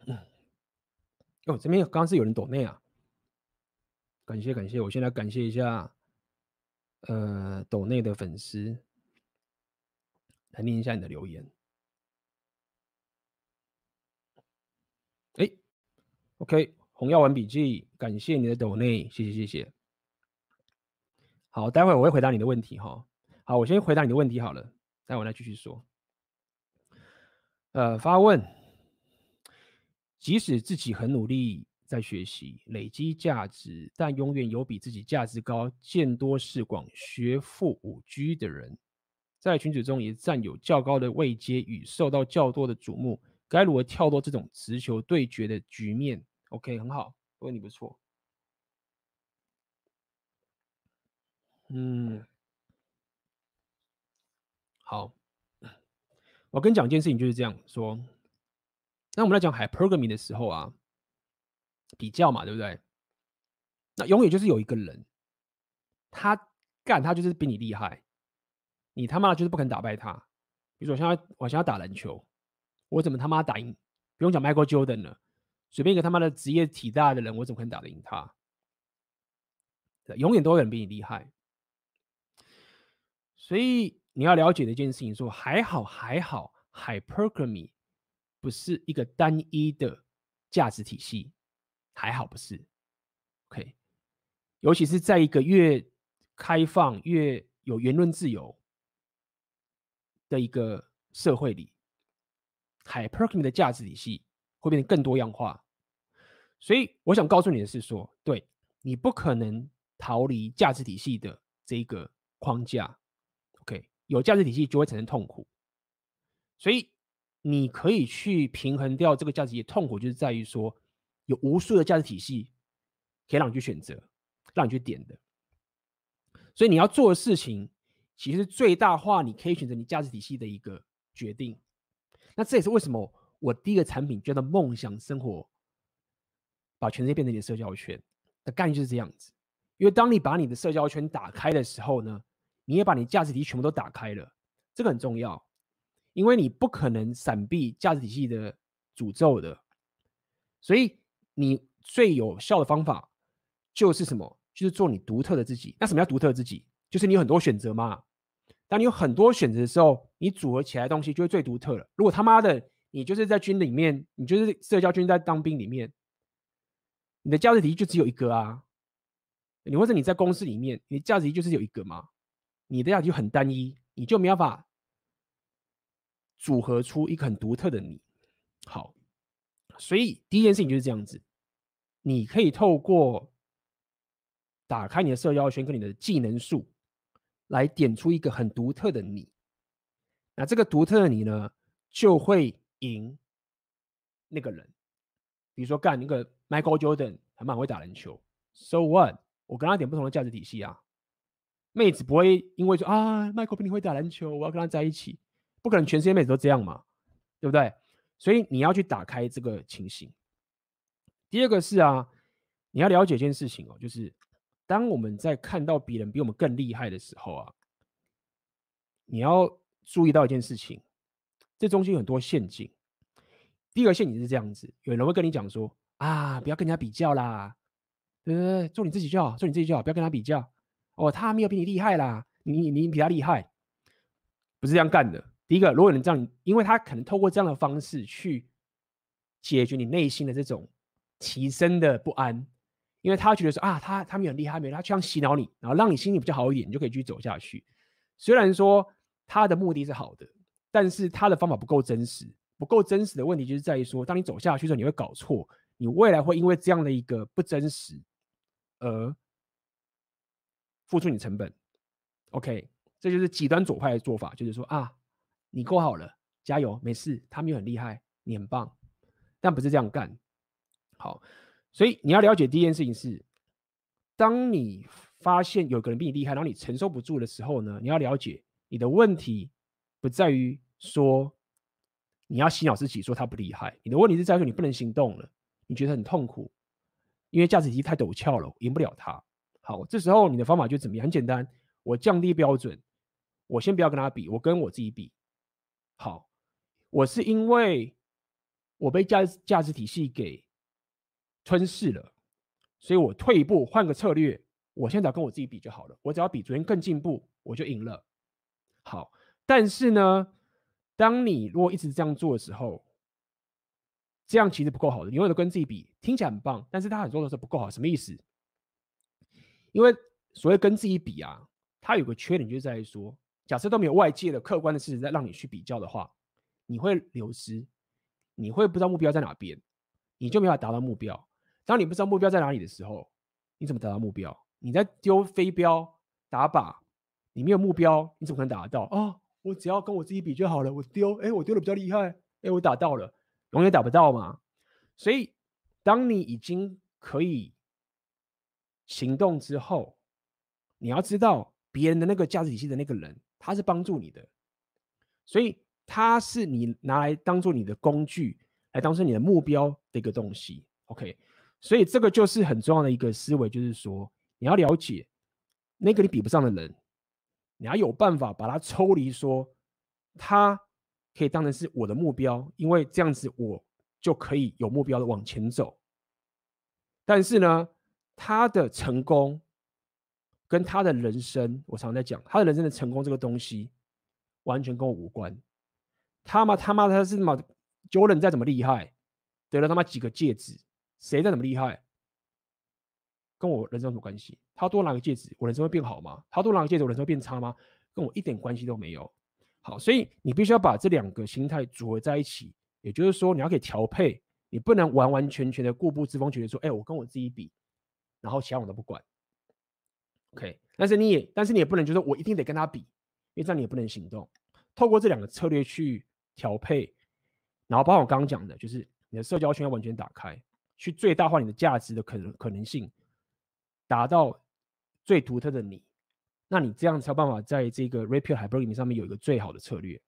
嗯，(clears throat) 哦，这边刚刚是有人抖内啊，感谢感谢，我先来感谢一下，呃，抖内的粉丝，来念一下你的留言。哎，OK，红药丸笔记，感谢你的抖内，谢谢谢谢。好，待会我会回答你的问题哈。好，我先回答你的问题好了，待会我来继续说。呃，发问，即使自己很努力在学习、累积价值，但永远有比自己价值高、见多识广、学富五车的人，在群组中也占有较高的位阶与受到较多的瞩目，该如何跳脱这种直球对决的局面？OK，很好，问你不错。嗯，好。我跟你讲一件事情，就是这样说。那我们来讲 Hypergamy 的时候啊，比较嘛，对不对？那永远就是有一个人，他干他就是比你厉害，你他妈就是不肯打败他。比如说，我现在我想要打篮球，我怎么他妈打赢？不用讲 Michael Jordan 了，随便一个他妈的职业体大的人，我怎么可能打得赢他？永远都有人比你厉害，所以。你要了解的一件事情，说还好还好，Hypergamy 不是一个单一的价值体系，还好不是，OK，尤其是在一个越开放、越有言论自由的一个社会里，Hypergamy 的价值体系会变得更多样化。所以我想告诉你的是说，对，你不可能逃离价值体系的这个框架。有价值体系就会产生痛苦，所以你可以去平衡掉这个价值体系的痛苦，就是在于说有无数的价值体系可以让你去选择，让你去点的。所以你要做的事情，其实最大化你可以选择你价值体系的一个决定。那这也是为什么我第一个产品叫做梦想生活，把全世界变成你的社交圈的概念就是这样子。因为当你把你的社交圈打开的时候呢，你也把你价值体系全部都打开了，这个很重要，因为你不可能闪避价值体系的诅咒的，所以你最有效的方法就是什么？就是做你独特的自己。那什么叫独特自己？就是你有很多选择嘛。当你有很多选择的时候，你组合起来的东西就会最独特了。如果他妈的你就是在军里面，你就是社交军在当兵里面，你的价值体系就只有一个啊。你或者你在公司里面，你的价值体系就是有一个嘛。你的样就很单一，你就没办法组合出一个很独特的你。好，所以第一件事情就是这样子，你可以透过打开你的社交圈跟你的技能树，来点出一个很独特的你。那这个独特的你呢，就会赢那个人。比如说干那个 Michael Jordan，他蛮会打篮球，So what？我跟他点不同的价值体系啊。妹子不会因为说啊，迈克比你会打篮球，我要跟他在一起，不可能全世界妹子都这样嘛，对不对？所以你要去打开这个情形。第二个是啊，你要了解一件事情哦，就是当我们在看到别人比我们更厉害的时候啊，你要注意到一件事情，这中间有很多陷阱。第一个陷阱是这样子，有人会跟你讲说啊，不要跟人家比较啦，对不对？做你自己就好，做你自己就好，不要跟他比较。哦，他没有比你厉害啦，你你比他厉害，不是这样干的。第一个，如果你这样，因为他可能透过这样的方式去解决你内心的这种提升的不安，因为他觉得说啊，他他没有厉害，没，他就想洗脑你，然后让你心里比较好一点，你就可以继续走下去。虽然说他的目的是好的，但是他的方法不够真实，不够真实的问题就是在于说，当你走下去的时候，你会搞错，你未来会因为这样的一个不真实而。付出你成本，OK，这就是极端左派的做法，就是说啊，你够好了，加油，没事，他们又很厉害，你很棒，但不是这样干。好，所以你要了解第一件事情是，当你发现有个人比你厉害，然后你承受不住的时候呢，你要了解你的问题不在于说你要洗脑自己说他不厉害，你的问题是在于你不能行动了，你觉得很痛苦，因为价值体系太陡峭了，赢不了他。好，这时候你的方法就怎么样？很简单，我降低标准，我先不要跟他比，我跟我自己比。好，我是因为我被价价值体系给吞噬了，所以我退一步，换个策略，我现在跟我自己比就好了。我只要比昨天更进步，我就赢了。好，但是呢，当你如果一直这样做的时候，这样其实不够好的。你永远都跟自己比，听起来很棒，但是他很多的时候不够好。什么意思？因为所谓跟自己比啊，它有个缺点，就在于说，假设都没有外界的客观的事实在让你去比较的话，你会流失，你会不知道目标在哪边，你就没法达到目标。当你不知道目标在哪里的时候，你怎么达到目标？你在丢飞镖打靶，你没有目标，你怎么可能打得到啊？我只要跟我自己比就好了，我丢，哎，我丢的比较厉害，哎，我打到了。永远打不到嘛，所以当你已经可以行动之后，你要知道别人的那个价值体系的那个人，他是帮助你的，所以他是你拿来当做你的工具，来当成你的目标的一个东西。OK，所以这个就是很重要的一个思维，就是说你要了解那个你比不上的人，你要有办法把他抽离，说他。可以当成是我的目标，因为这样子我就可以有目标的往前走。但是呢，他的成功跟他的人生，我常在讲，他的人生的成功这个东西完全跟我无关。他妈他妈他是嘛，Jordan 再怎么厉害，得了他妈几个戒指，谁再怎么厉害，跟我人生有什么关系？他多拿个戒指，我人生会变好吗？他多拿个戒指，我人生会变差吗？跟我一点关系都没有。好，所以你必须要把这两个心态组合在一起，也就是说，你要可以调配，你不能完完全全的固步自封，觉得说，哎，我跟我自己比，然后其他我都不管。OK，但是你也，但是你也不能就是说我一定得跟他比，因为这样你也不能行动。透过这两个策略去调配，然后包括我刚刚讲的，就是你的社交圈要完全打开，去最大化你的价值的可能可能性，达到最独特的你。那你这样才有办法在这个 Pill Hypergamy 上面有一个最好的策略。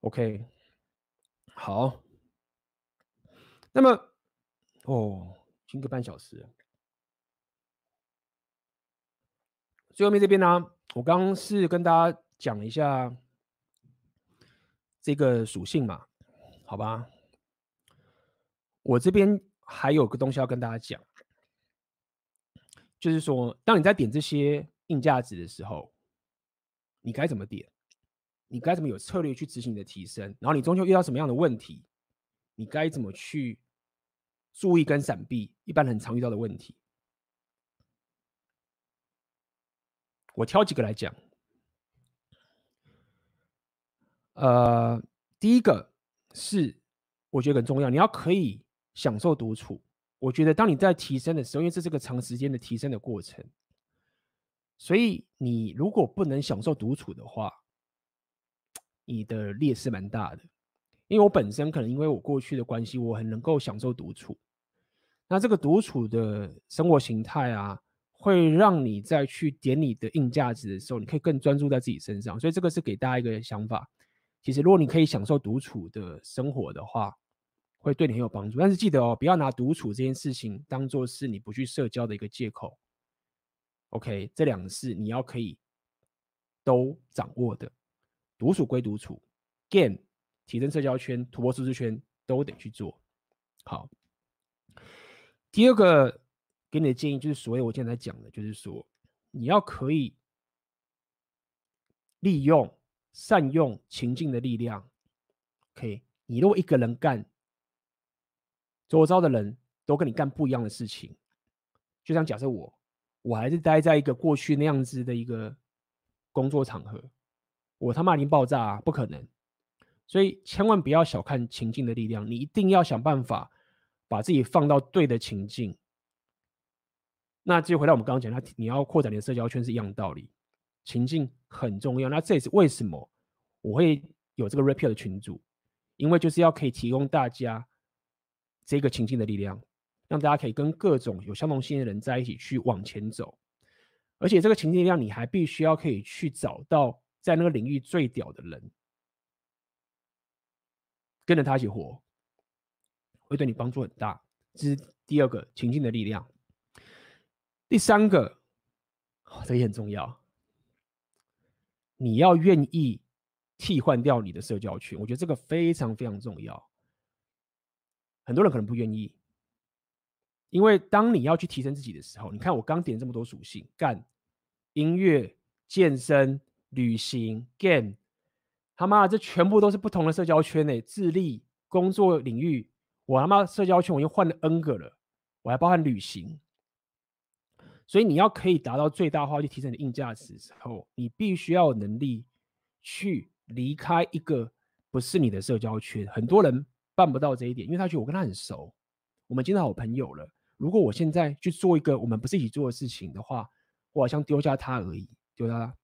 OK，好。那么，哦，已经个半小时了。最后面这边呢，我刚刚是跟大家讲一下这个属性嘛，好吧？我这边还有个东西要跟大家讲，就是说，当你在点这些。硬价值的时候，你该怎么点？你该怎么有策略去执行你的提升？然后你终究遇到什么样的问题，你该怎么去注意跟闪避？一般很常遇到的问题，我挑几个来讲。呃，第一个是我觉得很重要，你要可以享受独处。我觉得当你在提升的时候，因为这是个长时间的提升的过程。所以你如果不能享受独处的话，你的劣势蛮大的。因为我本身可能因为我过去的关系，我很能够享受独处。那这个独处的生活形态啊，会让你在去点你的硬价值的时候，你可以更专注在自己身上。所以这个是给大家一个想法。其实如果你可以享受独处的生活的话，会对你很有帮助。但是记得哦，不要拿独处这件事情当做是你不去社交的一个借口。OK，这两个是你要可以都掌握的。独处归独处，Game 提升社交圈、突破舒适圈都得去做。好，第二个给你的建议就是所谓我现在在讲的，就是说你要可以利用、善用情境的力量。OK，你如果一个人干，周遭的人都跟你干不一样的事情，就像假设我。我还是待在一个过去那样子的一个工作场合，我他妈已经爆炸啊，不可能！所以千万不要小看情境的力量，你一定要想办法把自己放到对的情境。那就回到我们刚刚讲，那你要扩展你的社交圈是一样的道理，情境很重要。那这也是为什么我会有这个 Red Pill 的群组，因为就是要可以提供大家这个情境的力量。让大家可以跟各种有相同性的人在一起去往前走，而且这个情境力量，你还必须要可以去找到在那个领域最屌的人，跟着他一起活，会对你帮助很大。这是第二个情境的力量。第三个，哦，这也很重要，你要愿意替换掉你的社交圈，我觉得这个非常非常重要。很多人可能不愿意，因为当你要去提升自己的时候，你看我刚点这么多属性，干音乐、健身、旅行、game，他妈的这全部都是不同的社交圈诶，智力、工作领域，我他妈社交圈我已经换了 N 个了，我还包含旅行。所以你要可以达到最大化去提升你的硬价值的时候，你必须要有能力去离开一个不是你的社交圈。很多人办不到这一点，因为他觉得我跟他很熟，我们经常好朋友了。如果我现在去做一个我们不是一起做的事情的话，我好像丢下他而已，丢下他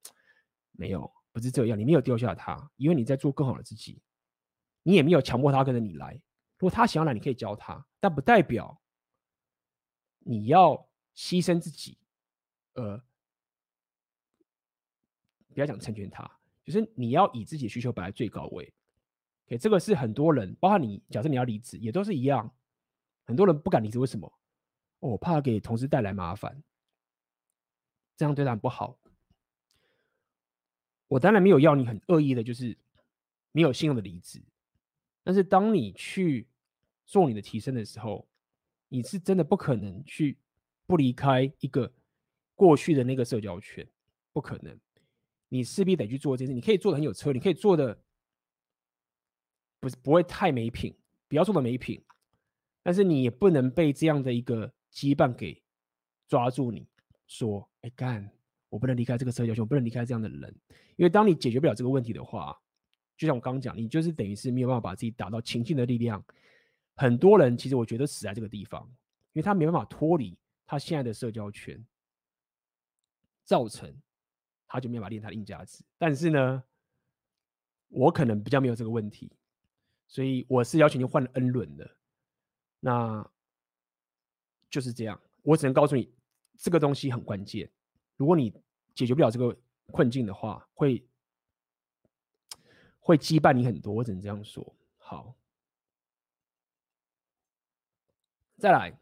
没有，不是这样。你没有丢下他，因为你在做更好的自己。你也没有强迫他跟着你来。如果他想要来，你可以教他，但不代表你要。牺牲自己，呃，不要讲成全他，就是你要以自己的需求摆在最高位。OK，这个是很多人，包括你，假设你要离职，也都是一样。很多人不敢离职，为什么？哦，我怕给同事带来麻烦，这样对他不好。我当然没有要你很恶意的，就是没有信用的离职。但是当你去做你的提升的时候，你是真的不可能去。不离开一个过去的那个社交圈，不可能。你势必得去做这件事。你可以做的很有车，你可以做的不是不会太没品，不要做的没品。但是你也不能被这样的一个羁绊给抓住你。你说：“哎干，我不能离开这个社交圈，我不能离开这样的人。”因为当你解决不了这个问题的话，就像我刚刚讲，你就是等于是没有办法把自己打到情境的力量。很多人其实我觉得死在这个地方，因为他没办法脱离。他现在的社交圈造成他就没办法练他的硬价值，但是呢，我可能比较没有这个问题，所以我是要求你换了 N 轮的，那就是这样。我只能告诉你，这个东西很关键。如果你解决不了这个困境的话，会会羁绊你很多。我只能这样说。好，再来。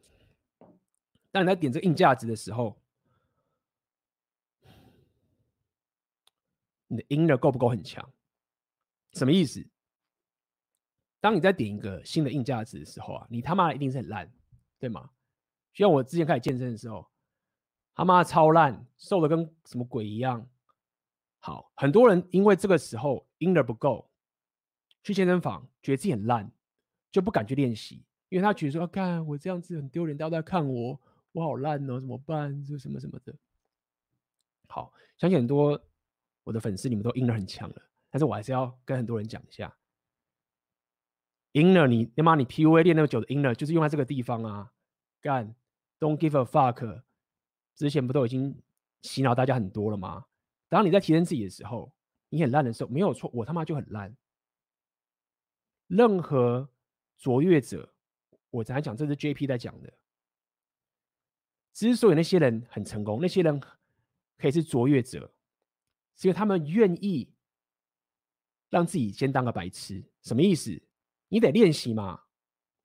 当你在点这个硬价值的时候，你的 inner 够不够很强？什么意思？当你在点一个新的硬价值的时候啊，你他妈一定是很烂，对吗？就像我之前开始健身的时候，他妈超烂，瘦的跟什么鬼一样。好，很多人因为这个时候 inner 不够，去健身房觉得自己很烂，就不敢去练习，因为他觉得说，看、我这样子很丢人，大家都在看我。我好烂哦，怎么办？就什么什么的。好，相信很多我的粉丝你们都 inner 很强了，但是我还是要跟很多人讲一下，inner 你他妈你 PUA 练那么久的 inner 就是用在这个地方啊，干，Don't give a fuck，之前不都已经洗脑大家很多了吗？当你在提升自己的时候，你很烂的时候，没有错，我他妈就很烂。任何卓越者，我才讲这是 JP 在讲的。之所以那些人很成功，那些人可以是卓越者，是因为他们愿意让自己先当个白痴。什么意思？你得练习嘛。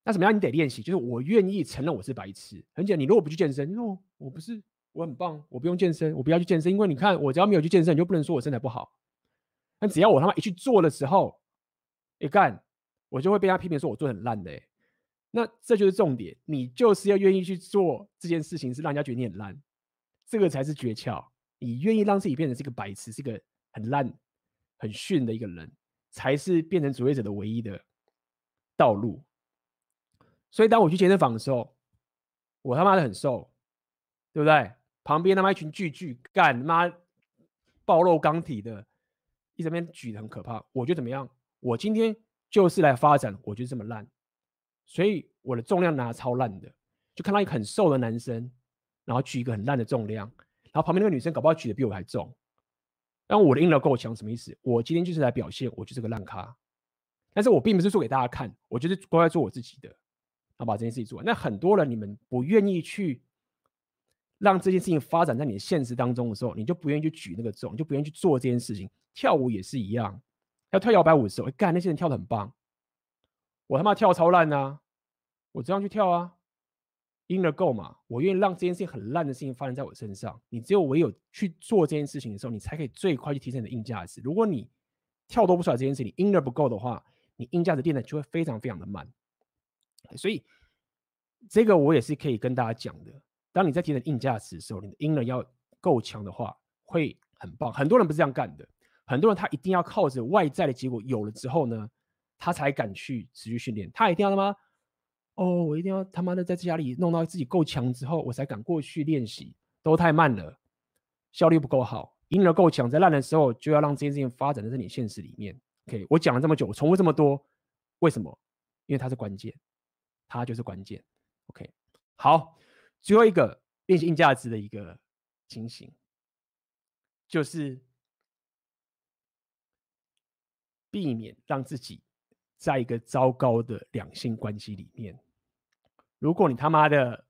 那怎么样？你得练习，就是我愿意承认我是白痴。很简单，你如果不去健身，你说我不是，我很棒，我不用健身，我不要去健身，因为你看我只要没有去健身，你就不能说我身材不好。但只要我他妈一去做的时候，一干，我就会被他批评说我做很烂的、欸。那这就是重点，你就是要愿意去做这件事情，是让人家觉得你很烂，这个才是诀窍。你愿意让自己变成是一个白痴，是一个很烂、很逊的一个人，才是变成卓越者的唯一的道路。所以当我去健身房的时候，我他妈的很瘦，对不对？旁边他妈一群巨巨干，妈暴露钢体的，一直在那边举的很可怕。我觉得怎么样？我今天就是来发展，我就这么烂。所以我的重量拿超烂的，就看到一个很瘦的男生，然后举一个很烂的重量，然后旁边那个女生搞不好举的比我还重，但我的 inner 够强，什么意思？我今天就是来表现，我就是个烂咖，但是我并不是做给大家看，我就是乖乖做我自己的，然后把这件事情做完。那很多人你们不愿意去让这件事情发展在你的现实当中的时候，你就不愿意去举那个重，你就不愿意去做这件事情。跳舞也是一样，要跳摇摆舞的时候，干那些人跳得很棒。我他妈跳超烂呐！我这样去跳啊，因而够嘛，我愿意让这件事情很烂的事情发生在我身上。你只有唯有去做这件事情的时候，你才可以最快去提升你的硬价值。如果你跳脱不出来这件事情，，inner 不够的话，你硬价值练的就会非常非常的慢。所以这个我也是可以跟大家讲的。当你在提升硬价值的时候，你的 inner 要够强的话，会很棒。很多人不是这样干的，很多人他一定要靠着外在的结果有了之后呢，他才敢去持续训练。他一定要他妈。哦，我一定要他妈的在家里弄到自己够强之后，我才敢过去练习，都太慢了，效率不够好。赢了够强，在烂的时候就要让这件事情发展在你现实里面。OK，我讲了这么久，我重复这么多，为什么？因为它是关键，它就是关键。OK，好，最后一个练习硬价值的一个情形，就是避免让自己在一个糟糕的两性关系里面。如果你他妈的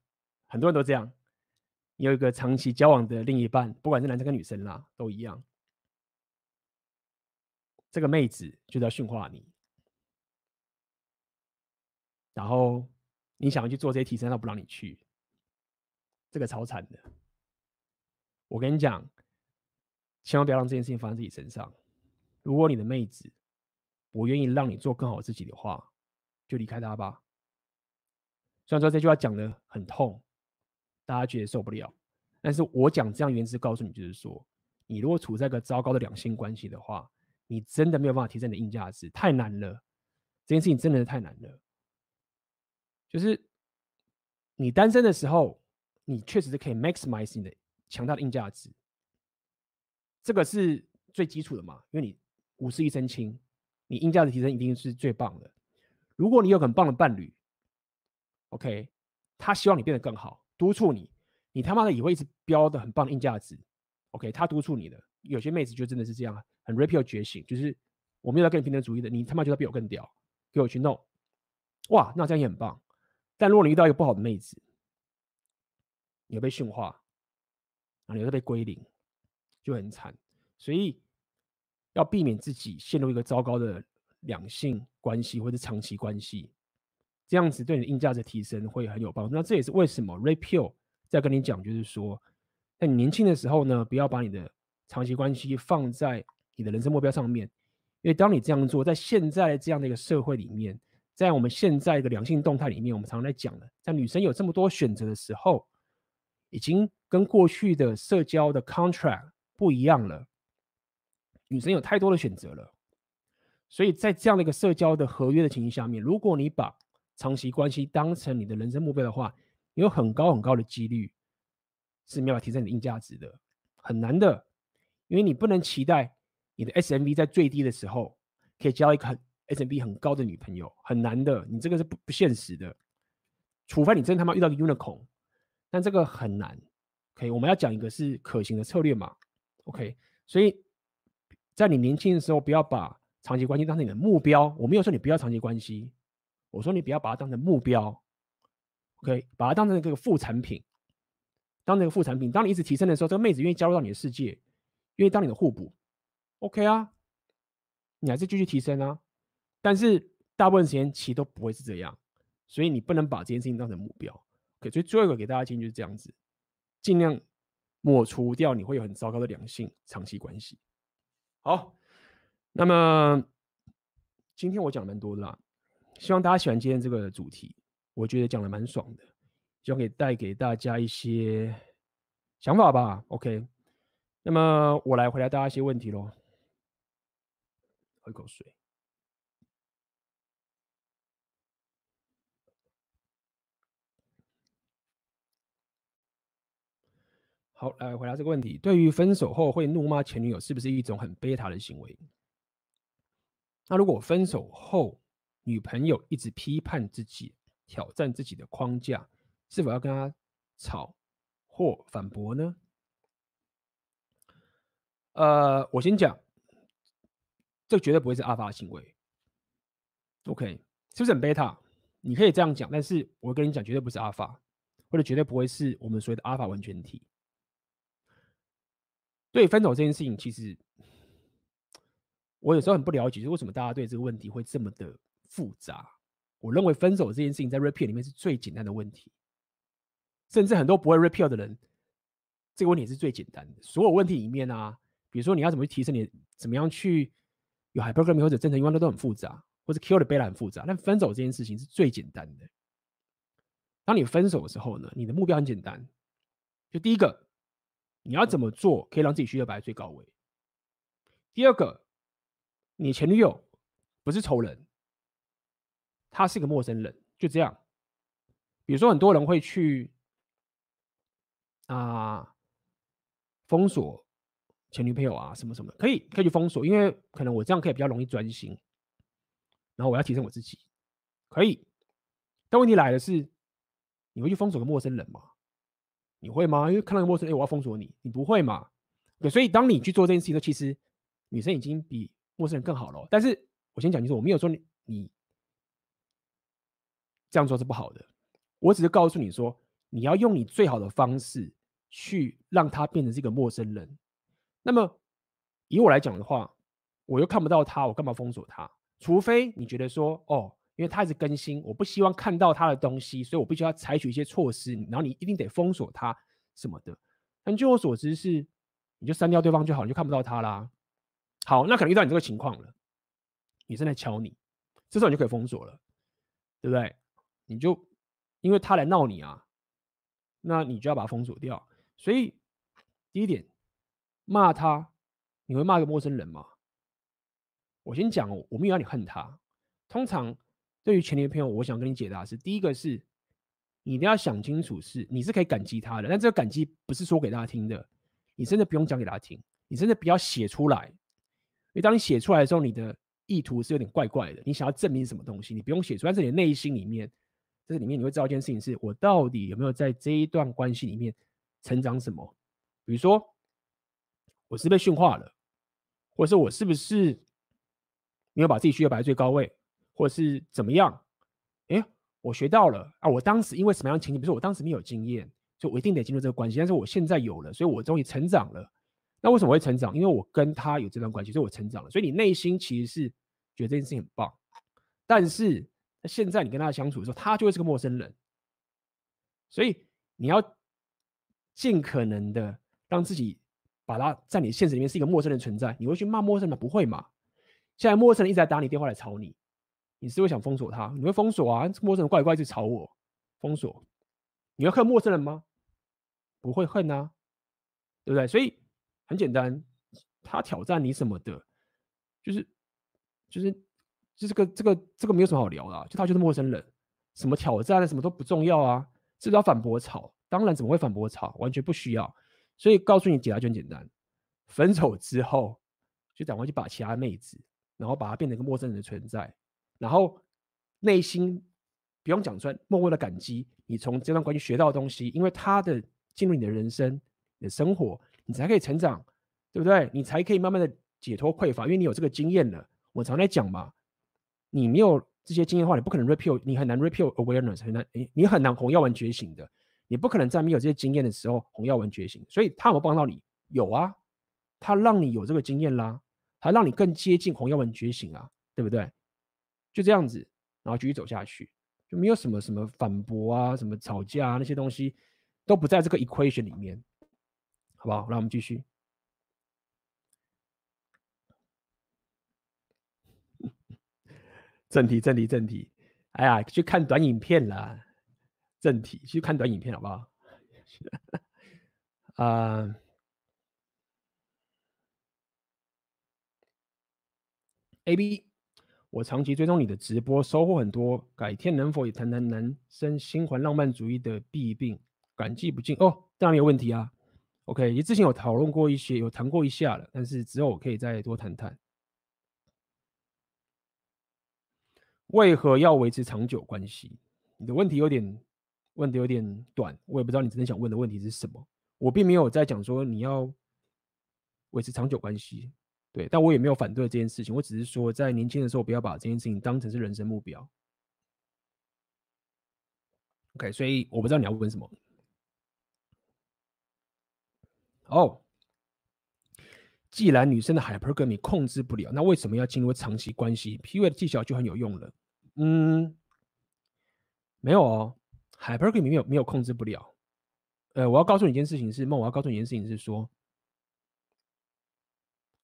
很多人都这样，你有一个长期交往的另一半，不管是男生跟女生啦，都一样。这个妹子就在驯化你，然后你想要去做这些提升，她不让你去，这个超惨的。我跟你讲，千万不要让这件事情发生在自己身上。如果你的妹子我愿意让你做更好自己的话，就离开他吧。虽然说这句话讲得很痛，大家觉得受不了，但是我讲这样原则告诉你，就是说，你如果处在一个糟糕的两性关系的话，你真的没有办法提升你的硬价值，太难了。这件事情真的是太难了。就是你单身的时候，你确实是可以 maximize 你的强大的硬价值，这个是最基础的嘛，因为你五十一身轻，你硬价值提升一定是最棒的。如果你有很棒的伴侣，OK，他希望你变得更好，督促你，你他妈的也会一直飙的很棒的硬价值。OK，他督促你的，有些妹子就真的是这样，很 rapio 觉醒，就是我没有在跟你平等主义的，你他妈就要比我更屌，给我去弄，哇，那这样也很棒。但如果你遇到一个不好的妹子，你会被驯化，啊，你会被归零，就很惨。所以要避免自己陷入一个糟糕的两性关系或者长期关系。这样子对你的硬价值提升会很有帮助。那这也是为什么 Ray Peal 在跟你讲，就是说，在你年轻的时候呢，不要把你的长期关系放在你的人生目标上面，因为当你这样做，在现在这样的一个社会里面，在我们现在的两性动态里面，我们常常在讲的，在女生有这么多选择的时候，已经跟过去的社交的 contract 不一样了。女生有太多的选择了，所以在这样的一个社交的合约的情形下面，如果你把长期关系当成你的人生目标的话，你有很高很高的几率是没有办法提升你的硬价值的，很难的，因为你不能期待你的 SMV 在最低的时候可以交一个 SMV 很高的女朋友，很难的，你这个是不不现实的，除非你真他妈遇到个 unicorn，但这个很难。OK，我们要讲一个是可行的策略嘛？OK，所以在你年轻的时候，不要把长期关系当成你的目标。我没有说你不要长期关系。我说你不要把它当成目标，OK，把它当成这个副产品，当成副产品。当你一直提升的时候，这个妹子愿意加入到你的世界，愿意当你的互补，OK 啊，你还是继续提升啊。但是大部分时间其实都不会是这样，所以你不能把这件事情当成目标。OK，所以最后一个给大家建议就是这样子，尽量抹除掉你会有很糟糕的两性长期关系。好，那么今天我讲的蛮多的啦。希望大家喜欢今天这个主题，我觉得讲的蛮爽的，希望可以带给大家一些想法吧。OK，那么我来回答大家一些问题喽。喝口水。好，来回答这个问题：对于分手后会怒骂前女友，是不是一种很贝塔的行为？那如果分手后，女朋友一直批判自己，挑战自己的框架，是否要跟他吵或反驳呢？呃，我先讲，这绝对不会是阿法的行为。OK，是不是很贝塔？你可以这样讲，但是我跟你讲，绝对不是阿法，或者绝对不会是我们所谓的阿法完全体。对分手这件事情，其实我有时候很不了解，就是为什么大家对这个问题会这么的。复杂，我认为分手这件事情在 repair 里面是最简单的问题。甚至很多不会 repeal 的人，这个问题是最简单的。所有问题里面啊，比如说你要怎么去提升你，怎么样去有 hypergamy 或者正常欲望，都都很复杂，或者 kill the beta 很复杂。但分手这件事情是最简单的。当你分手的时候呢，你的目标很简单，就第一个，你要怎么做可以让自己需求摆在最高位？第二个，你前女友不是仇人，她是个陌生人，就这样。比如说，很多人会去啊封锁前女朋友啊什么什么，可以可以去封锁，因为可能我这样可以比较容易专心，然后我要提升我自己，可以。但问题来的是，你会去封锁个陌生人吗？你会吗？因为看到个陌生人，哎，我要封锁你，你不会嘛？对，所以当你去做这件事情的时候，其实女生已经比陌生人更好了。但是我先讲清楚，我没有说你你这样做是不好的，我只是告诉你说，你要用你最好的方式去让他变成这个陌生人。那么以我来讲的话，我又看不到他，我干嘛封锁他？除非你觉得说，哦。因为他一直更新，我不希望看到他的东西，所以我必须要采取一些措施。然后你一定得封锁他什么的。但据我所知是，你就删掉对方就好，你就看不到他啦。好，那可能遇到你这个情况了，女生来敲你，这时候你就可以封锁了，对不对？你就因为他来闹你啊，那你就要把他封锁掉。所以第一点，骂他，你会骂一个陌生人吗？我先讲，我没有让你恨他，通常。对于前女朋友，我想跟你解答是：第一个是，你一定要想清楚，是你是可以感激他的，但这个感激不是说给大家听的，你真的不用讲给大家听，你真的不要写出来，因为当你写出来的时候，你的意图是有点怪怪的，你想要证明什么东西，你不用写出来，但是你的内心里面，这里面你会知道一件事情是：我到底有没有在这一段关系里面成长什么？比如说，我是被驯化了，或者是我是不是没有把自己需要摆在最高位？或是怎么样？哎，我学到了啊！我当时因为什么样的情景？比如说我当时没有经验，所以我一定得进入这个关系。但是我现在有了，所以我终于成长了。那为什么会成长？因为我跟他有这段关系，所以我成长了。所以你内心其实是觉得这件事情很棒。但是现在你跟他相处的时候，他就会是个陌生人。所以你要尽可能的让自己把他在你现实里面是一个陌生人存在。你会去骂陌生人吗？不会嘛？现在陌生人一直在打你电话来吵你。你是会想封锁他？你会封锁啊？陌生人怪怪去吵我，封锁。你会恨陌生人吗？不会恨啊，对不对？所以很简单，他挑战你什么的，就是就是就这个这个这个没有什么好聊的啊，就他就是陌生人，什么挑战什么都不重要啊，是不要反驳吵？当然怎么会反驳吵？完全不需要。所以告诉你解答就很简单，分手之后就赶快去把其他妹子，然后把她变成一个陌生人的存在。然后内心不用讲出来，默默的感激你从这段关系学到的东西，因为他的进入你的人生、你的生活，你才可以成长，对不对？你才可以慢慢的解脱匮乏，因为你有这个经验了。我常在讲嘛，你没有这些经验的话，你不可能 repeal，你很难 repeal awareness，很难，你很难红药丸觉醒的。你不可能在没有这些经验的时候红药丸觉醒。所以他有没有帮到你？有啊，他让你有这个经验啦，还让你更接近红药丸觉醒啊，对不对？就这样子，然后继续走下去，就没有什么什么反驳啊，什么吵架啊，那些东西都不在这个 equation 里面，好不好？那我们继续。(laughs) 正题，正题，正题。哎呀，去看短影片啦。正题，去看短影片，好不好？啊、，(laughs) A B。我长期追踪你的直播，收获很多。改天能否也谈谈男生心怀浪漫主义的弊病？感激不尽哦，当然没有问题啊。OK，也之前有讨论过一些，有谈过一下了，但是之后我可以再多谈谈。为何要维持长久关系？你的问题有点问的有点短，我也不知道你真正想问的问题是什么。我并没有在讲说你要维持长久关系。对，但我也没有反对这件事情，我只是说，在年轻的时候不要把这件事情当成是人生目标。OK，所以我不知道你要问什么。哦，既然女生的 hypergamy 控制不了，那为什么要进入长期关系？PUA 的技巧就很有用了。嗯，没有哦，hypergamy 没有没有控制不了，呃，我要告诉你一件事情是，梦，我要告诉你一件事情是说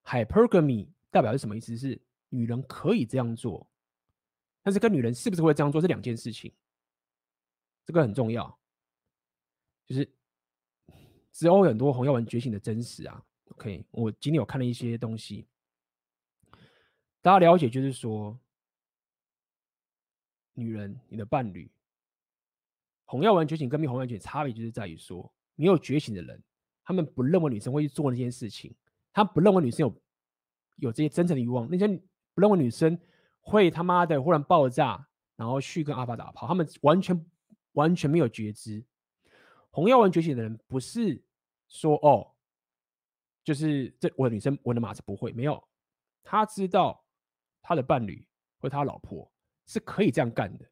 ，hypergamy 代表是什么意思？是女人可以这样做，但是跟女人是不是会这样做是两件事情，这个很重要。就是之后有很多红药丸觉醒的真实啊。OK，我今天有看了一些东西，大家了解就是说，女人，你的伴侣。红药丸觉醒跟没红药丸觉醒差别就是在于说，没有觉醒的人，他们不认为女生会去做那件事情，他不认为女生有有这些真诚的欲望，那些不认为女生会他妈的忽然爆炸，然后去跟阿法打炮，他们完全完全没有觉知。红药丸觉醒的人不是说哦，就是这我的女生我的马子不会没有，他知道他的伴侣或他老婆是可以这样干的，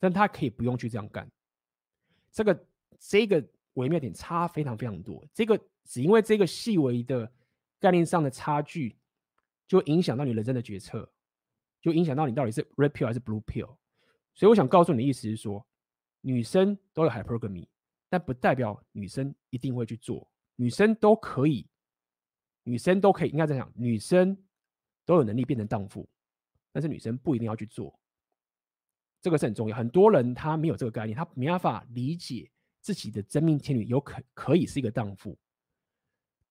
但他可以不用去这样干。这个这个微妙点差非常非常多，这个只因为这个细微的概念上的差距，就影响到你人生的决策，就影响到你到底是 red pill 还是 blue pill。所以我想告诉你的意思是说，女生都有 hypergamy，但不代表女生一定会去做，女生都可以，女生都可以，应该这样讲，女生都有能力变成荡妇，但是女生不一定要去做。这个是很重要，很多人他没有这个概念，他没办法理解自己的真命天女有可可以是一个荡妇。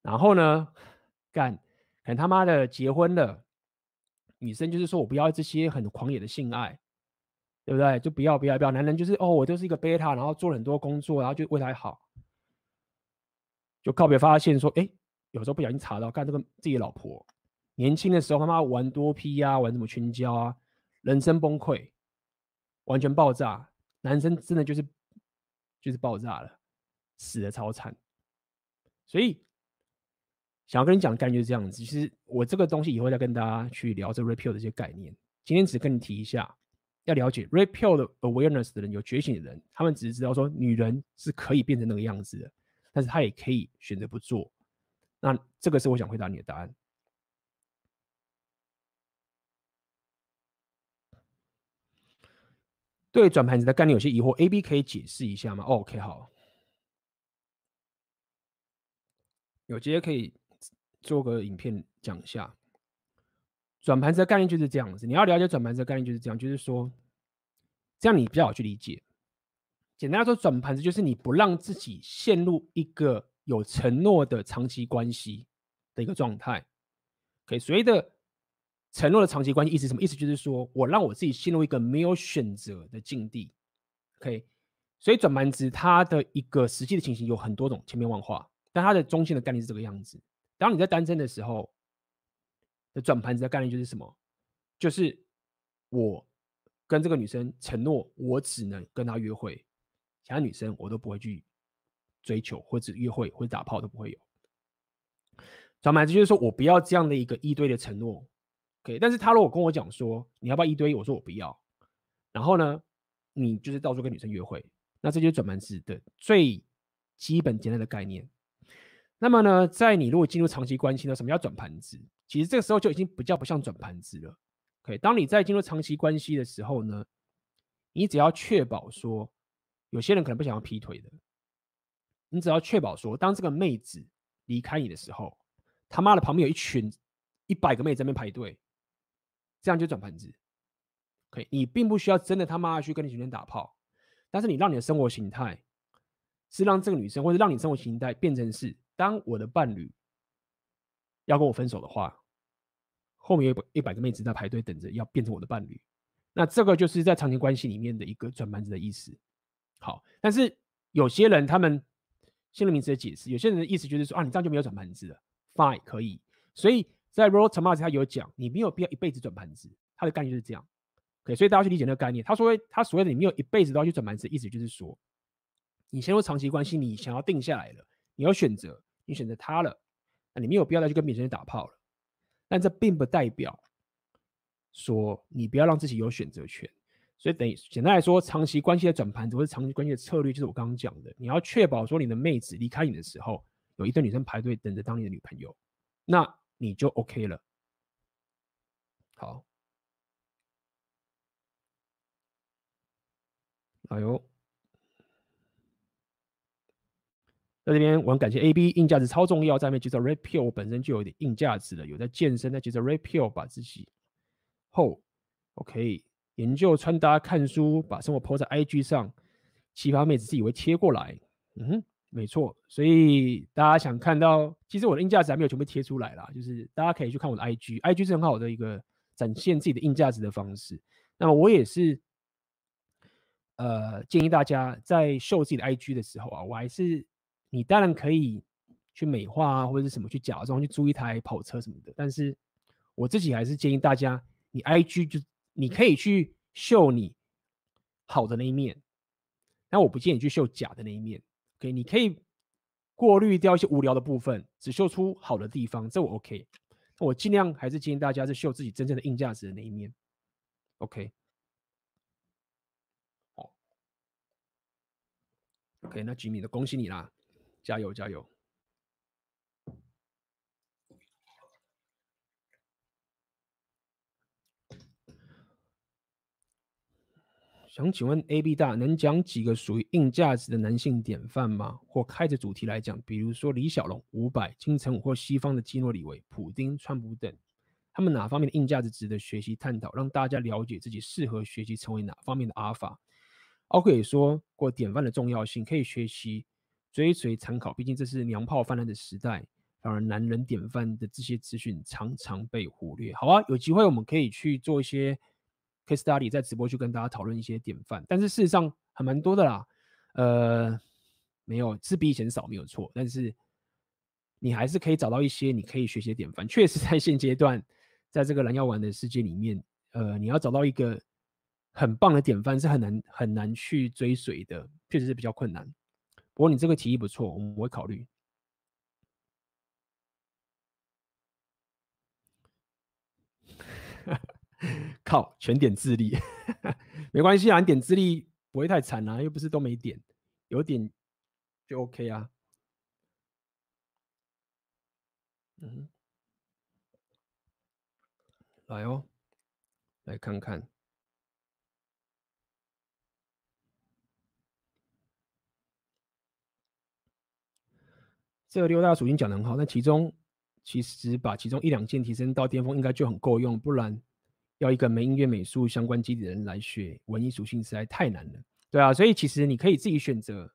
然后呢，干，可能他妈的结婚了，女生就是说我不要这些很狂野的性爱，对不对？就不要不要不要，男人就是哦，我就是一个贝塔，然后做了很多工作，然后就为他好，就告别发现说，哎，有时候不小心查到，干这个自己老婆年轻的时候他妈玩多 P 啊，玩什么群交啊，人生崩溃。完全爆炸，男生真的就是就是爆炸了，死的超惨。所以想要跟你讲的概念就是这样子。其实我这个东西以后再跟大家去聊这 repeal 的一些概念。今天只跟你提一下，要了解 repeal 的 awareness 的人，有觉醒的人，他们只是知道说女人是可以变成那个样子的，但是他也可以选择不做。那这个是我想回答你的答案。对转盘子的概念有些疑惑，A、B 可以解释一下吗？OK，好，有直接可以做个影片讲一下。转盘子的概念就是这样子，你要了解转盘子的概念就是这样，就是说，这样你比较好去理解。简单来说，转盘子就是你不让自己陷入一个有承诺的长期关系的一个状态。OK，所谓的。承诺的长期关系意思什么？意思就是说我让我自己陷入一个没有选择的境地。OK，所以转盘子它的一个实际的情形有很多种，千变万化。但它的中心的概念是这个样子：当你在单身的时候，的转盘子的概念就是什么？就是我跟这个女生承诺，我只能跟她约会，其他女生我都不会去追求，或者约会或者打炮都不会有。转盘子就是说我不要这样的一个一堆的承诺。OK，但是他如果跟我讲说，你要不要一堆？我说我不要。然后呢，你就是到处跟女生约会，那这就是转盘子的最基本简单的概念。那么呢，在你如果进入长期关系呢，什么叫转盘子？其实这个时候就已经比较不像转盘子了。OK，当你在进入长期关系的时候呢，你只要确保说，有些人可能不想要劈腿的，你只要确保说，当这个妹子离开你的时候，他妈的旁边有一群一百个妹子在那边排队。这样就转盘子，OK，你并不需要真的他妈去跟你女生打炮，但是你让你的生活形态是让这个女生，或者让你生活形态变成是，当我的伴侣要跟我分手的话，后面有一百个妹子在排队等着要变成我的伴侣，那这个就是在长期关系里面的一个转盘子的意思。好，但是有些人他们新的名词的解释，有些人的意思就是说啊，你这样就没有转盘子了，Fine，可以，所以。在 Rollo Tomassi 他有讲，你没有必要一辈子转盘子，他的概念就是这样。OK，所以大家去理解那个概念。他说他所谓的你没有一辈子都要去转盘子，意思就是说，你陷入长期关系，你想要定下来了，你要选择，你选择他了，那你没有必要再去跟别人打炮了。但这并不代表说你不要让自己有选择权。所以等于简单来说，长期关系的转盘或者长期关系的策略，就是我刚刚讲的，你要确保说你的妹子离开你的时候，有一堆女生排队等着当你的女朋友。那你就 OK 了。好，哎呦，在这边我很感谢 AB 硬价值超重要，在面接着 Red Pill 我本身就有点硬价值了，有在健身，在接着 Red Pill 把自己后 OK 研究穿搭看书，把生活 po 在 IG 上，奇葩妹子自以为贴过来，嗯，没错，所以大家想看到，其实我的硬价值还没有全部贴出来啦，就是大家可以去看我的 IG，IG 是很好的一个展现自己的硬价值的方式。那么我也是，呃，建议大家在秀自己的 IG 的时候啊，我还是。你当然可以去美化啊，或者是什么去假装去租一台跑车什么的，但是我自己还是建议大家，你 IG 就你可以去秀你好的那一面，但我不建议你去秀假的那一面。OK，你可以过滤掉一些无聊的部分，只秀出好的地方，这我 OK。我尽量还是建议大家是秀自己真正的硬价值的那一面。OK，好，OK，那吉米的恭喜你啦！加油加油！想请问 AB 大能讲几个属于硬价值的男性典范吗？或开着主题来讲，比如说李小龙、伍佰、金城武或西方的基诺里维、普丁、川普等，他们哪方面的硬价值值得学习探讨，让大家了解自己适合学习成为哪方面的阿尔法。奥克也说过典范的重要性，可以学习。追随参考，毕竟这是娘炮泛滥的时代，反而男人典范的这些资讯常常被忽略。好啊，有机会我们可以去做一些 case study，在直播去跟大家讨论一些典范。但是事实上还蛮多的啦，呃，没有是比以前少没有错，但是你还是可以找到一些你可以学习的典范。确实，在现阶段，在这个蓝药丸的世界里面，呃，你要找到一个很棒的典范是很难很难去追随的，确实是比较困难。不过你这个提议不错，我们会考虑。(laughs) 靠，全点智力，(laughs) 没关系啊，你点智力不会太惨啊，又不是都没点，有点就 OK 啊。嗯，来哦，来看看。这六大属性讲得很好，但其中其实把其中一两件提升到巅峰应该就很够用，不然要一个没音乐美术相关基底的人来学文艺属性实在太难了。对啊，所以其实你可以自己选择，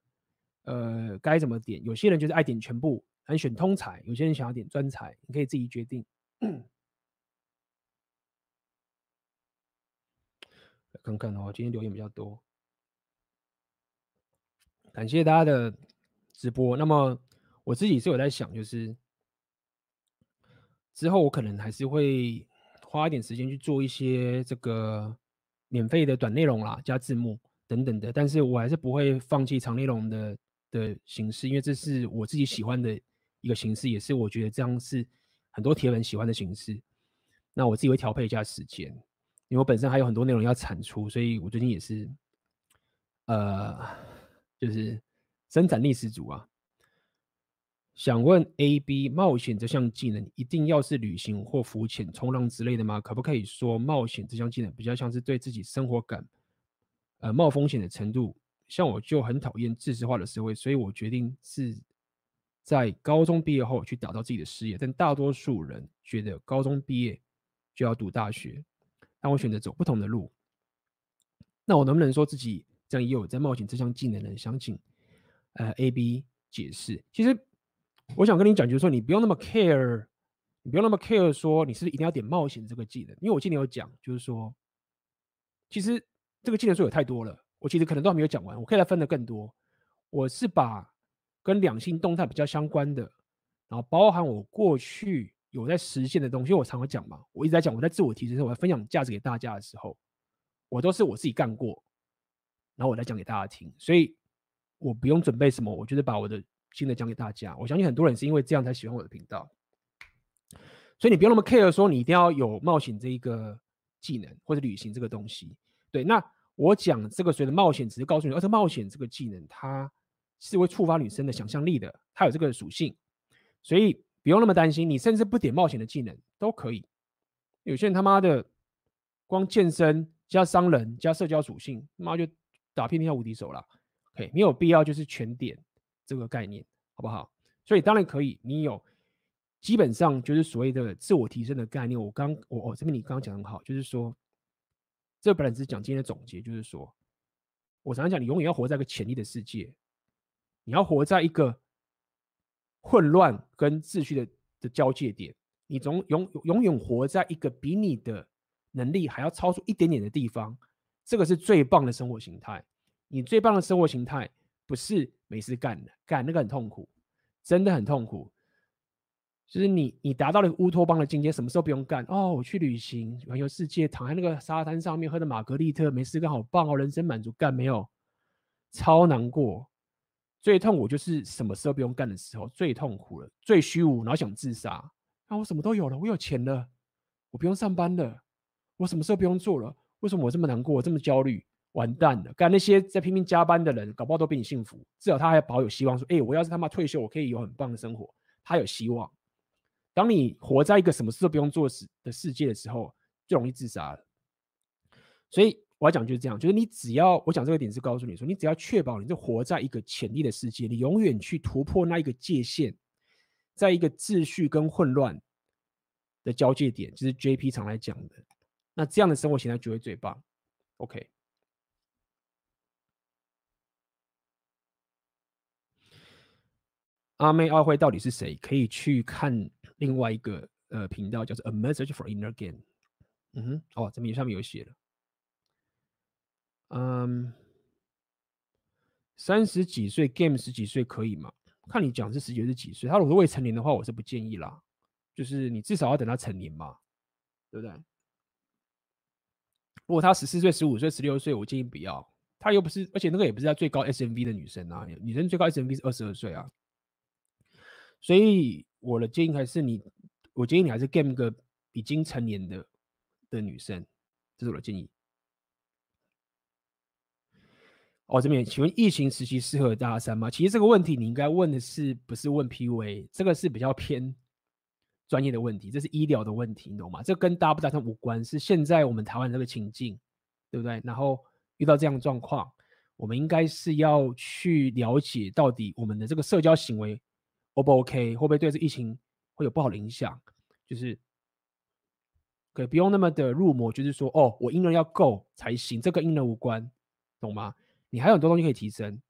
呃，该怎么点。有些人就是爱点全部，很选通才；有些人想要点专才，你可以自己决定。来 (clears throat) 看看哦，今天留言比较多，感谢大家的直播。那么。我自己是有在想，就是之后我可能还是会花一点时间去做一些这个免费的短内容啦，加字幕等等的，但是我还是不会放弃长内容的的形式，因为这是我自己喜欢的一个形式，也是我觉得这样是很多铁粉喜欢的形式。那我自己会调配一下时间，因为我本身还有很多内容要产出，所以我最近也是呃，就是生产力十足啊。想问 A、B 冒险这项技能一定要是旅行或浮潜、冲浪之类的吗？可不可以说冒险这项技能比较像是对自己生活感，呃，冒风险的程度？像我就很讨厌知识化的社会，所以我决定是在高中毕业后去打造自己的事业。但大多数人觉得高中毕业就要读大学，但我选择走不同的路。那我能不能说自己这样也有在冒险这项技能呢？想请呃 A、B 解释。其实。我想跟你讲，就是说你不用那么 care，你不用那么 care 说你是不是一定要点冒险这个技能，因为我今天有讲，就是说，其实这个技能数有太多了，我其实可能都还没有讲完，我可以来分得更多。我是把跟两性动态比较相关的，然后包含我过去有在实现的东西，我常会讲嘛，我一直在讲我在自我提升，我在分享价值给大家的时候，我都是我自己干过，然后我来讲给大家听，所以我不用准备什么，我就是把我的。新的讲给大家，我相信很多人是因为这样才喜欢我的频道，所以你不用那么 care 说你一定要有冒险这一个技能或者旅行这个东西。对，那我讲这个所谓的冒险，只是告诉你，而且冒险这个技能它是会触发女生的想象力的，它有这个属性，所以不用那么担心。你甚至不点冒险的技能都可以。有些人他妈的光健身加商人加社交属性，妈就打遍天下无敌手了。OK，没有必要就是全点。这个概念好不好？所以当然可以，你有基本上就是所谓的自我提升的概念。我刚我我这边你刚刚讲很好，就是说，这本来只是讲今天的总结，就是说，我常常讲，你永远要活在一个潜力的世界，你要活在一个混乱跟秩序的的交界点，你总永永远活在一个比你的能力还要超出一点点的地方，这个是最棒的生活形态。你最棒的生活形态不是没事干的，干那个很痛苦。真的很痛苦，就是你你达到了乌托邦的境界，什么时候不用干哦？我去旅行，环游世界，躺在那个沙滩上面，喝的玛格丽特，没事干，好棒哦，人生满足，干没有？超难过，最痛苦就是什么时候不用干的时候，最痛苦了，最虚无，然后想自杀。啊，我什么都有了，我有钱了，我不用上班了，我什么时候不用做了？为什么我这么难过，这么焦虑？完蛋了！干那些在拼命加班的人，搞不好都比你幸福。至少他还保有希望，说：“哎、我要是他妈退休，我可以有很棒的生活。”他有希望。当你活在一个什么事都不用做的世界的时候，就容易自杀了。所以我要讲就是这样，就是你只要我讲这个点是告诉你说，你只要确保你是活在一个潜力的世界，你永远去突破那一个界限，在一个秩序跟混乱的交界点，就是 JP 常来讲的，那这样的生活形态就会最棒。OK。阿妹奥会到底是谁？可以去看另外一个呃频道，叫做 A Message for Inner Game。嗯哼，哦，这边上面有写了。嗯，三十几岁 Game 十几岁可以吗？看你讲是十几是几岁？他如果未成年的话，我是不建议啦。就是你至少要等他成年嘛，对不对？如果他十四岁、十五岁、十六岁，我建议不要。他又不是，而且那个也不是在最高 SMV 的女生啊，女生最高 SMV 是二十二岁啊。所以我的建议还是你，我建议你还是 game 个已经成年的的女生，这是我的建议。哦，这边请问疫情时期适合大三吗？其实这个问题你应该问的是不是问 PUA？这个是比较偏专业的问题，这是医疗的问题，你懂吗？这跟大不大三无关，是现在我们台湾这个情境，对不对？然后遇到这样的状况，我们应该是要去了解到底我们的这个社交行为。O 不 OK？会不会对这疫情会有不好的影响？就是可以不用那么的入魔，就是说，哦，我英文要够才行，这跟英文无关，懂吗？你还有很多东西可以提升，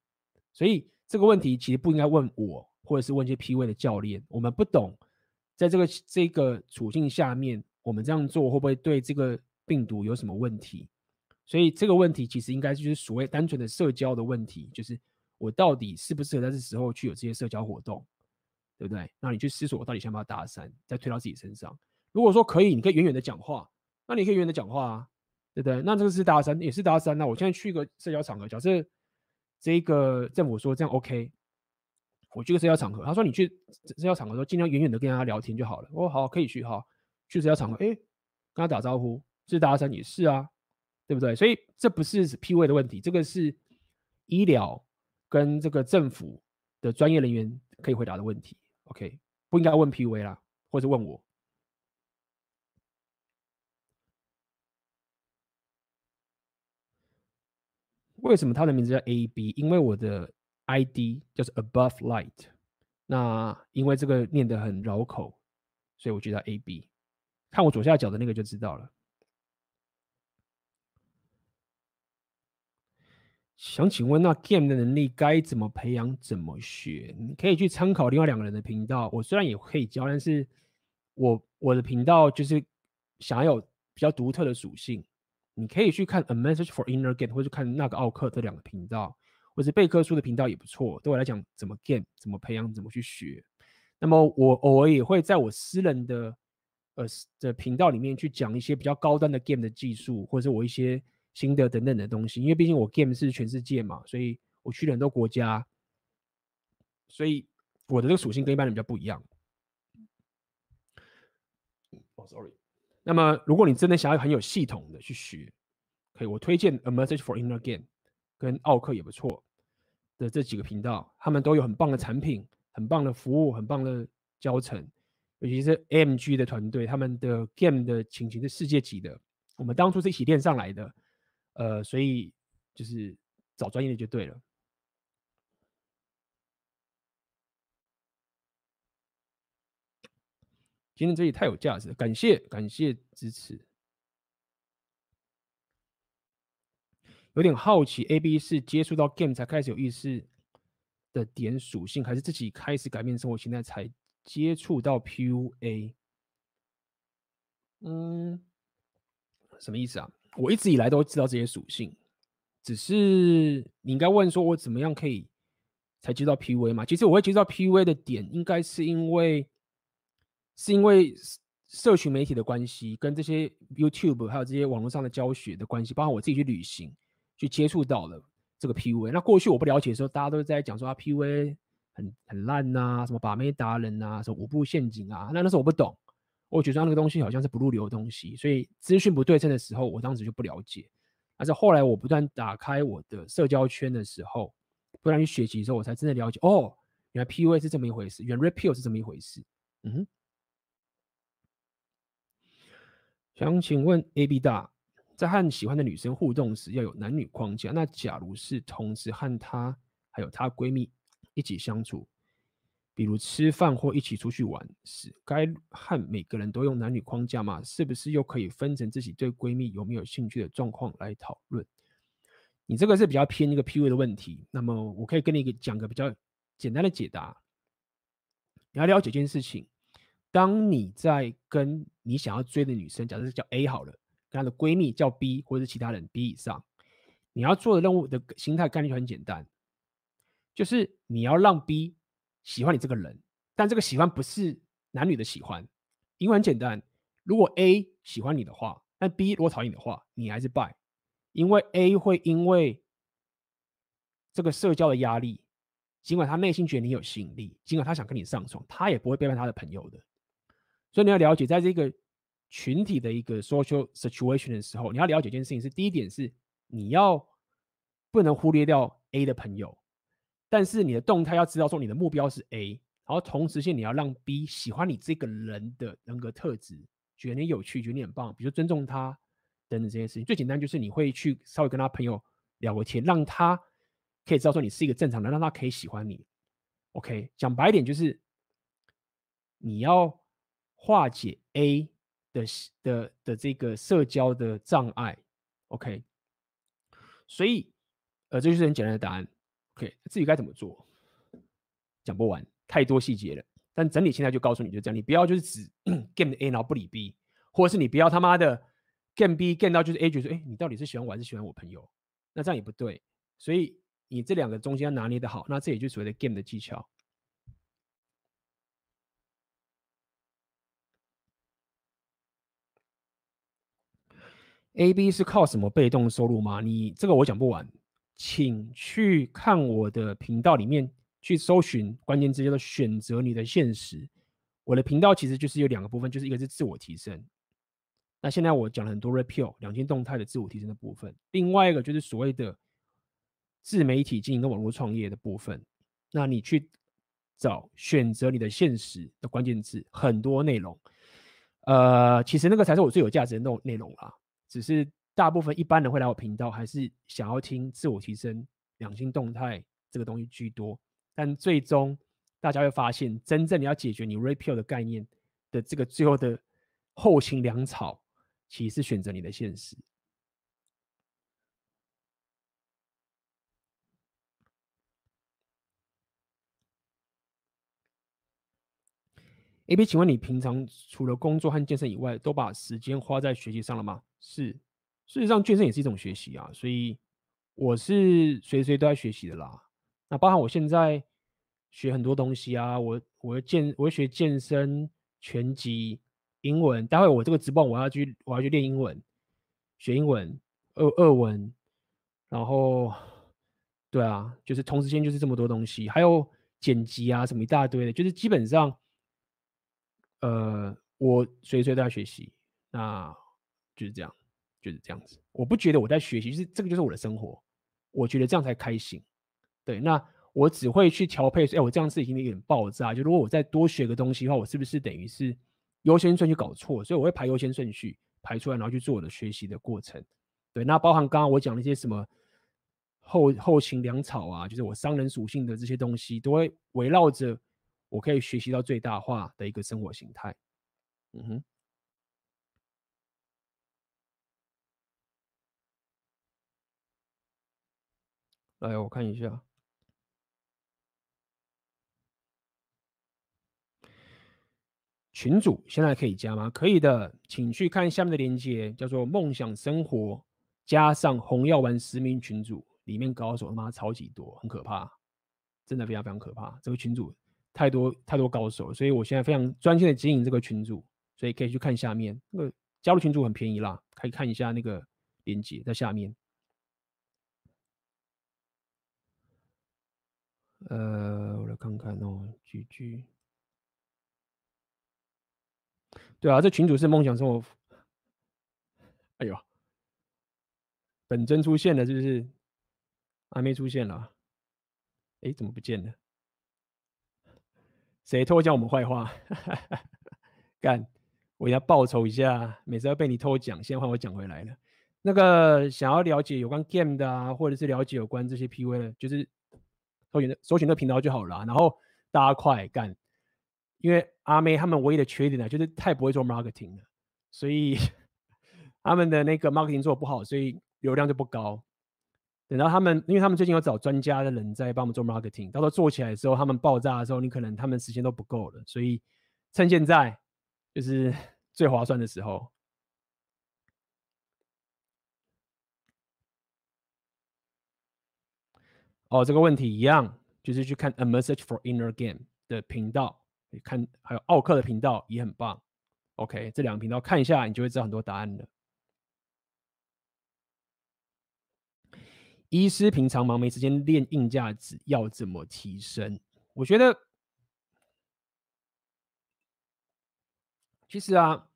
所以这个问题其实不应该问我，或者是问一些 P V 的教练。我们不懂，在这个这个处境下面，我们这样做会不会对这个病毒有什么问题？所以这个问题其实应该就是所谓单纯的社交的问题，就是我到底适不适合在这时候去有这些社交活动？对不对？那你去思索，我到底想不想搭讪，再推到自己身上。如果说可以，你可以远远的讲话，那你可以远远的讲话啊，对不对？那这个是搭讪，也是搭讪。那我现在去一个社交场合，假设这个政府说这样 OK，我去个社交场合，他说你去社交场合的时候，尽量远远的跟他聊天就好了。哦，好，可以去，哈，去社交场合，哎，跟他打招呼，是搭讪也是啊，对不对？所以这不是 PUA 的问题，这个是医疗跟这个政府的专业人员可以回答的问题。OK，不应该问 PUA 啦，或者问我。为什么他的名字叫 AB？因为我的 ID 叫做 Above Light。那因为这个念得很绕口，所以我觉得 AB。看我左下角的那个就知道了。想请问，那 game 的能力该怎么培养？怎么学？你可以去参考另外两个人的频道。我虽然也可以教，但是我我的频道就是想要有比较独特的属性。你可以去看 A Message for Inner Game，或者看那个奥克这两个频道，或者贝克书的频道也不错。对我来讲，怎么 game，怎么培养，怎么去学。那么我偶尔也会在我私人的呃的频道里面去讲一些比较高端的 game 的技术，或者是我一些。心得等等的东西，因为毕竟我 game 是全世界嘛，所以我去了很多国家，所以我的这个属性跟一般人比较不一样。哦，sorry。那么，如果你真的想要很有系统的去学，可以，我推荐 A Message for Inner Game 跟奥克也不错的这几个频道，他们都有很棒的产品、很棒的服务、很棒的教程，尤其是 AMG 的团队，他们的 game 的情形是世界级的，我们当初是一起练上来的。呃，所以就是找专业的就对了。今天这里太有价值了，感谢感谢支持。有点好奇，A B 是接触到 game 才开始有意识的点属性，还是自己开始改变生活形态才接触到 P U A？嗯，什么意思啊？我一直以来都知道这些属性，只是你应该问说，我怎么样可以才接触到 PUA 嘛？其实我会接触到 PUA 的点，应该是因为是因为社群媒体的关系，跟这些 YouTube 还有这些网络上的教学的关系，包括我自己去旅行。去接触到了这个 PUA，那过去我不了解的时候，大家都在讲说啊 PUA 很很烂呐、什么把妹达人呐、啊，什么五步陷阱啊，那那时候我不懂，我觉得那个东西好像是不入流的东西，所以资讯不对称的时候，我当时就不了解。但是后来我不断打开我的社交圈的时候，不断去学习的时候，我才真的了解哦，原来 PUA 是这么一回事，原来 Red Pill 是这么一回事。嗯哼，想请问 AB 大。在和喜欢的女生互动时，要有男女框架。那假如是同时和她还有她闺蜜一起相处，比如吃饭或一起出去玩时，该和每个人都用男女框架吗？是不是又可以分成自己对闺蜜有没有兴趣的状况来讨论？你这个是比较偏一个 PUA 的问题。那么我可以跟你讲个比较简单的解答。你要了解一件事情：当你在跟你想要追的女生，假设是叫 A 好了。跟她的闺蜜叫 B，或者是其他人 B 以上，你要做的任务的心态概念就很简单，就是你要让 B 喜欢你这个人，但这个喜欢不是男女的喜欢，因为很简单，如果 A 喜欢你的话，那 B 如果讨厌你的话，你还是败，因为 A 会因为这个社交的压力，尽管他内心觉得你有吸引力，尽管他想跟你上床，他也不会背叛他的朋友的，所以你要了解，在这个。群体的一个 social situation 的时候，你要了解一件事情是：第一点是你要不能忽略掉 A 的朋友，但是你的动态要知道说你的目标是 A，然后同时性你要让 B 喜欢你这个人的人格特质，觉得你有趣，觉得你很棒，比如尊重他等等这些事情。最简单就是你会去稍微跟他朋友聊个天，让他可以知道说你是一个正常人，让他可以喜欢你。OK，讲白一点就是你要化解 A。的的的这个社交的障碍，OK，所以呃，这就是很简单的答案，OK，至于该怎么做，讲不完，太多细节了。但整体现在就告诉你就这样，你不要就是只 (clears throat) game A 然后不理 B，或者是你不要他妈的 game B game 到就是 A 觉得说，哎，你到底是喜欢我还是喜欢我朋友？那这样也不对。所以你这两个中间要拿捏的好，那这也就是所谓的 game 的技巧。A B 是靠什么被动收入吗？你这个我讲不完，请去看我的频道里面去搜寻关键字，叫做选择你的现实。我的频道其实就是有两个部分，就是一个是自我提升。那现在我讲了很多 Red Pill 两性动态的自我提升的部分，另外一个就是所谓的自媒体经营跟网络创业的部分。那你去找选择你的现实的关键字，很多内容。呃，其实那个才是我最有价值的内内容啦。只是大部分一般人会来我频道，还是想要听自我提升、两性动态这个东西居多。但最终大家会发现，真正你要解决你 Red Pill 的概念的这个最后的后勤粮草，其实是选择你的现实。AB，请问你平常除了工作和健身以外，都把时间花在学习上了吗？是，事实上健身也是一种学习啊，所以我是随时都在学习的啦。那包含我现在学很多东西啊，我我健我会学健身、拳击、英文。待会我这个直播我要去我要去练英文，学英文、二二文，然后对啊，就是同时间就是这么多东西，还有剪辑啊什么一大堆的，就是基本上，呃，我随时都在学习。那就是这样，就是这样子。我不觉得我在学习，就是这个就是我的生活。我觉得这样才开心。对，那我只会去调配说，哎，我这样子已经有点爆炸。就如果我再多学个东西的话，我是不是等于是优先顺序搞错？所以我会排优先顺序排出来，然后去做我的学习的过程。对，那包含刚刚我讲的一些什么后后勤粮草啊，就是我商人属性的这些东西，都会围绕着我可以学习到最大化的一个生活形态。嗯哼，来，我看一下。群主现在可以加吗？可以的，请去看下面的链接，叫做“梦想生活”加上红药丸实名群组，里面高手他妈超级多，很可怕，真的非常非常可怕。这个群组太多太多高手，所以我现在非常专心的经营这个群组，所以可以去看下面那个加入群组很便宜啦，可以看一下那个链接在下面。呃，我来看看哦，GG。对啊，这群主是梦想生活。哎呦，本尊出现了，是不是？还没出现了。哎，怎么不见了？谁偷讲我们坏话？(laughs) 干！我要报仇一下，每次要被你偷讲，现在换我讲回来了。那个想要了解有关 game 的啊，或者是了解有关这些 PV 的，就是搜寻搜寻那频道就好了。然后大家快干！因为阿妹他们唯一的缺点呢，就是太不会做 marketing 了，所以 (laughs) 他们的那个 marketing 做得不好，所以流量就不高。等到他们，因为他们最近有找专家的人在帮我们做 marketing，到时候做起来的时候，他们爆炸的时候，你可能他们时间都不够了，所以趁现在就是 (laughs) 最划算的时候。哦，这个问题一样，就是去看 A Message for Inner Game 的频道。看，还有奥克的频道也很棒。OK，这两个频道看一下，你就会知道很多答案了。医师平常忙没时间练硬架子，要怎么提升？我觉得，其实啊，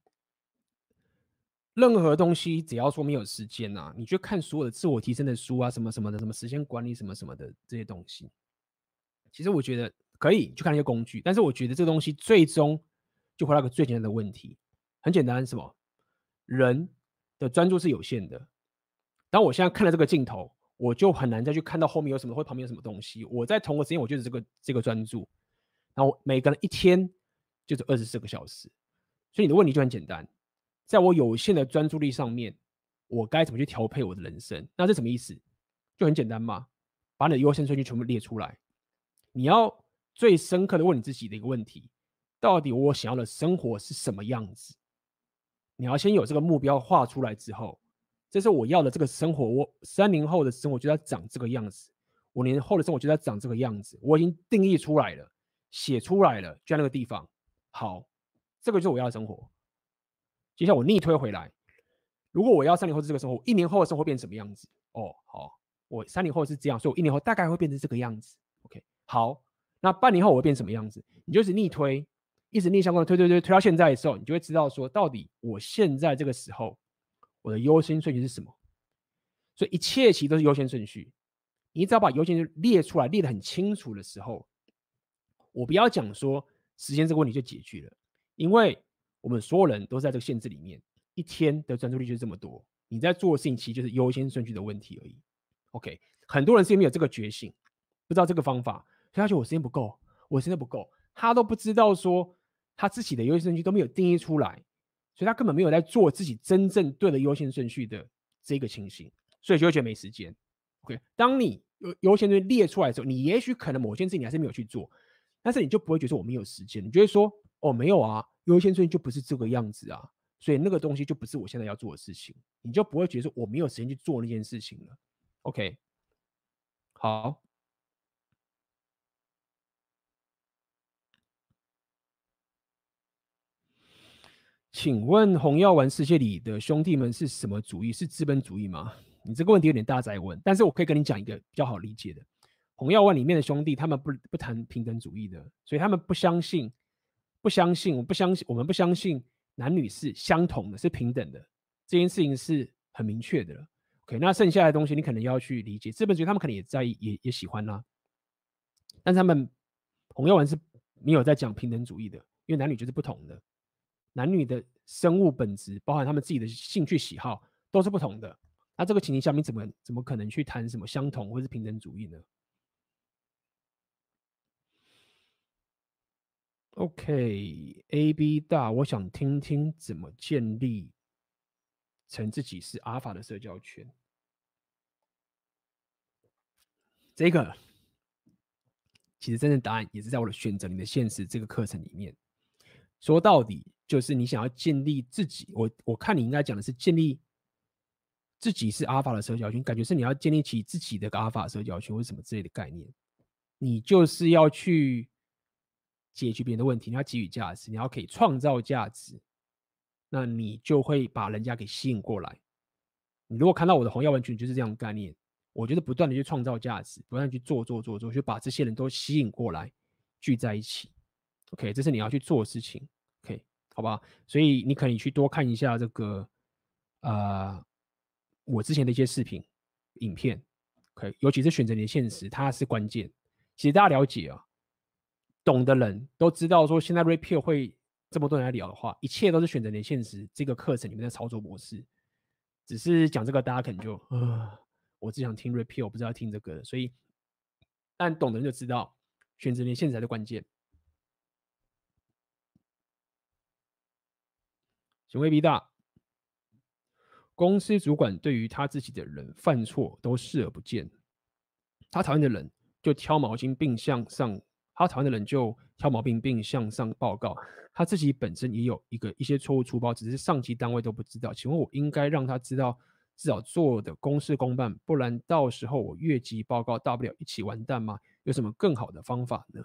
任何东西只要说没有时间啊，你去看所有的自我提升的书啊，什么什么的，什么时间管理，什么什么的这些东西。其实我觉得。可以去看一些工具，但是我觉得这个东西最终就回到个最简单的问题，很简单，什么？人的专注是有限的。当我现在看了这个镜头，我就很难再去看到后面有什么或旁边有什么东西。我在同个时间，我就是这个这个专注。然后每个人一天就是二十四个小时，所以你的问题就很简单，在我有限的专注力上面，我该怎么去调配我的人生？那这什么意思？就很简单嘛，把你的优先顺序全部列出来，你要。最深刻的问你自己的一个问题：到底我想要的生活是什么样子？你要先有这个目标画出来之后，这是我要的这个生活。我三年后的生活就要长这个样子，五年后的生活就要长这个样子。我已经定义出来了，写出来了，就在那个地方。好，这个就是我要的生活。接下来我逆推回来，如果我要三年后的这个生活，一年后的生活变什么样子？哦，好，我三年后是这样，所以我一年后大概会变成这个样子。OK，好。那半年后我会变什么样子？你就是逆推，一直逆相关的推推推推到现在的时候，你就会知道说，到底我现在这个时候我的优先顺序是什么？所以一切其实都是优先顺序。你只要把优先列出来，列得很清楚的时候，我不要讲说时间这个问题就解决了，因为我们所有人都在这个限制里面，一天的专注力就是这么多。你在做的事情其实就是优先顺序的问题而已。OK，很多人是因为有这个觉醒，不知道这个方法。所以他觉得我时间不够，我时间不够，他都不知道说他自己的优先顺序都没有定义出来，所以他根本没有在做自己真正对的优先顺序的这个情形，所以就会觉得没时间。OK，当你优优先顺序列出来的时候，你也许可能某件事情你还是没有去做，但是你就不会觉得我没有时间，你就会说哦，没有啊，优先顺序就不是这个样子啊，所以那个东西就不是我现在要做的事情，你就不会觉得说我没有时间去做那件事情了。OK，好。请问红药丸世界里的兄弟们是什么主义？是资本主义吗？你这个问题有点大在问，但是我可以跟你讲一个比较好理解的。红药丸里面的兄弟，他们不不谈平等主义的，所以他们不相信，不相信，我不相信，我们不相信男女是相同的，是平等的，这件事情是很明确的了。OK，那剩下的东西你可能要去理解，资本主义他们可能也在意，也也喜欢啦、但他们红药丸是没有在讲平等主义的，因为男女就是不同的。男女的生物本质，包含他们自己的兴趣喜好，都是不同的。那这个情形下面，怎么怎么可能去谈什么相同或是平等主义呢？OK，A B 大，我想听听怎么建立成自己是阿法的社交圈。这个其实真正答案也是在我的选择你的现实这个课程里面。说到底，就是你想要建立自己，我我看你应该讲的是建立自己是阿法的社交圈，感觉是你要建立起自己的 Alpha 社交圈或什么之类的概念。你就是要去。解决别人的问题，你要给予价值，你要可以创造价值，那你就会把人家给吸引过来。你如果看到我的红药文群就是这样的概念，我觉得不断的去创造价值，不断去做做做做，去把这些人都吸引过来，聚在一起。OK，这是你要去做的事情。OK，好吧？所以你可以去多看一下这个，呃，我之前的一些视频、影片。OK，尤其是选择你的现实，它是关键。其实大家了解啊。懂的人都知道，说现在 Red Pill 会这么多人来聊的话，一切都是选择你的现实这个课程里面的操作模式。只是讲这个，大家可能就啊，我只想听 Red Pill，我不知道听这个。所以，但懂的人就知道，选择你的现实才是关键。行为 B 大，公司主管对于他自己的人犯错都视而不见，他讨厌的人就挑毛巾并向上。他讨厌的人就挑毛病并向上报告，他自己本身也有一个一些错误出包，只是上级单位都不知道。请问我应该让他知道，至少做的公事公办，不然到时候我越级报告，大不了一起完蛋吗？有什么更好的方法呢？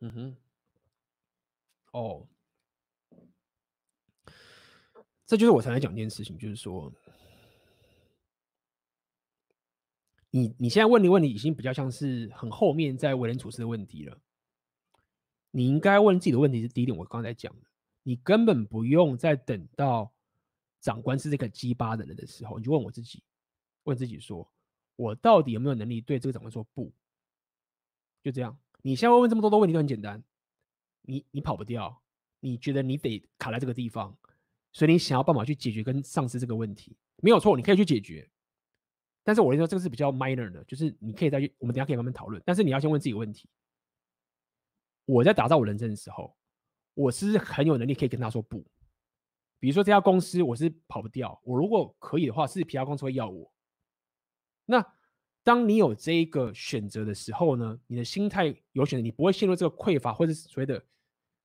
嗯哼，哦，这就是我才来讲一件事情，就是说。你你现在问的问题已经比较像是很后面在为人处事的问题了。你应该问自己的问题是第一点，我刚才讲的，你根本不用再等到长官是这个鸡巴的人的时候，你就问我自己，问自己说，我到底有没有能力对这个长官说不？就这样。你现在问这么多的问题都很简单，你你跑不掉，你觉得你得卡在这个地方，所以你想要办法去解决跟上司这个问题，没有错，你可以去解决。但是我跟你说，这个是比较 minor 的，就是你可以再去，我们等下可以慢慢讨论。但是你要先问自己问题：我在打造我人生的时候，我是很有能力可以跟他说不。比如说这家公司我是跑不掉，我如果可以的话，是其他公司会要我。那当你有这一个选择的时候呢，你的心态有选择，你不会陷入这个匮乏或者所谓的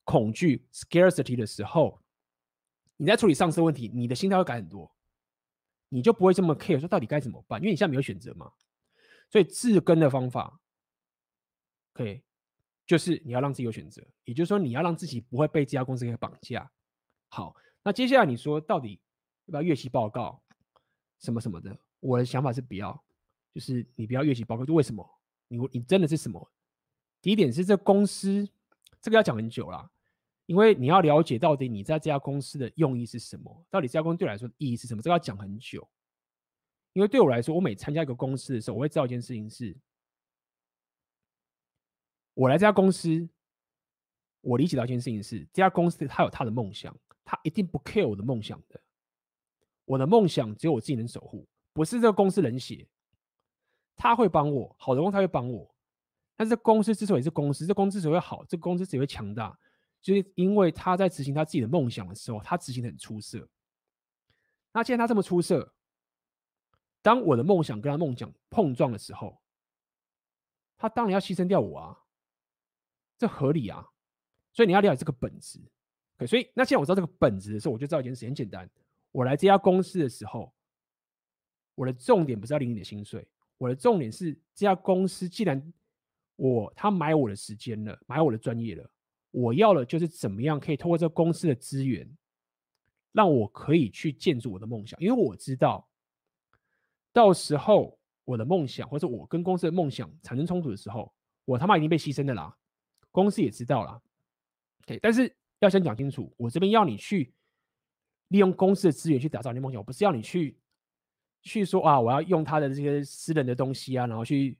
恐惧 scarcity 的时候，你在处理上司问题，你的心态会改很多。你就不会这么 care 说到底该怎么办，因为你现在没有选择嘛。所以治根的方法，可以就是你要让自己有选择，也就是说你要让自己不会被这家公司给绑架。好，那接下来你说到底要不要越级报告什么什么的？我的想法是不要，就是你不要越级报告。就为什么？你你真的是什么？第一点是这公司这个要讲很久啦。因为你要了解到底你在这家公司的用意是什么，到底这家公司对我来说的意义是什么，这个要讲很久。因为对我来说，我每参加一个公司的时候，我会知道一件事情是：我来这家公司，我理解到一件事情是，这家公司它有它的梦想，它一定不 care 我的梦想的。我的梦想只有我自己能守护，不是这个公司冷血，他会帮我，好的公司他会帮我。但是公司之所以是公司，这公司只会好，这公司只会强大。就是因为他在执行他自己的梦想的时候，他执行的很出色。那既然他这么出色，当我的梦想跟他梦想碰撞的时候，他当然要牺牲掉我啊，这合理啊。所以你要了解这个本质。所以那既然我知道这个本质的时候，我就知道一件事很简单：我来这家公司的时候，我的重点不是要领你的薪水，我的重点是这家公司既然我他买我的时间了，买我的专业了。我要的就是怎么样可以透过这个公司的资源，让我可以去建筑我的梦想。因为我知道，到时候我的梦想或者我跟公司的梦想产生冲突的时候，我他妈已经被牺牲的啦。公司也知道啦。对，但是要先讲清楚，我这边要你去利用公司的资源去打造你的梦想，我不是要你去去说啊，我要用他的这些私人的东西啊，然后去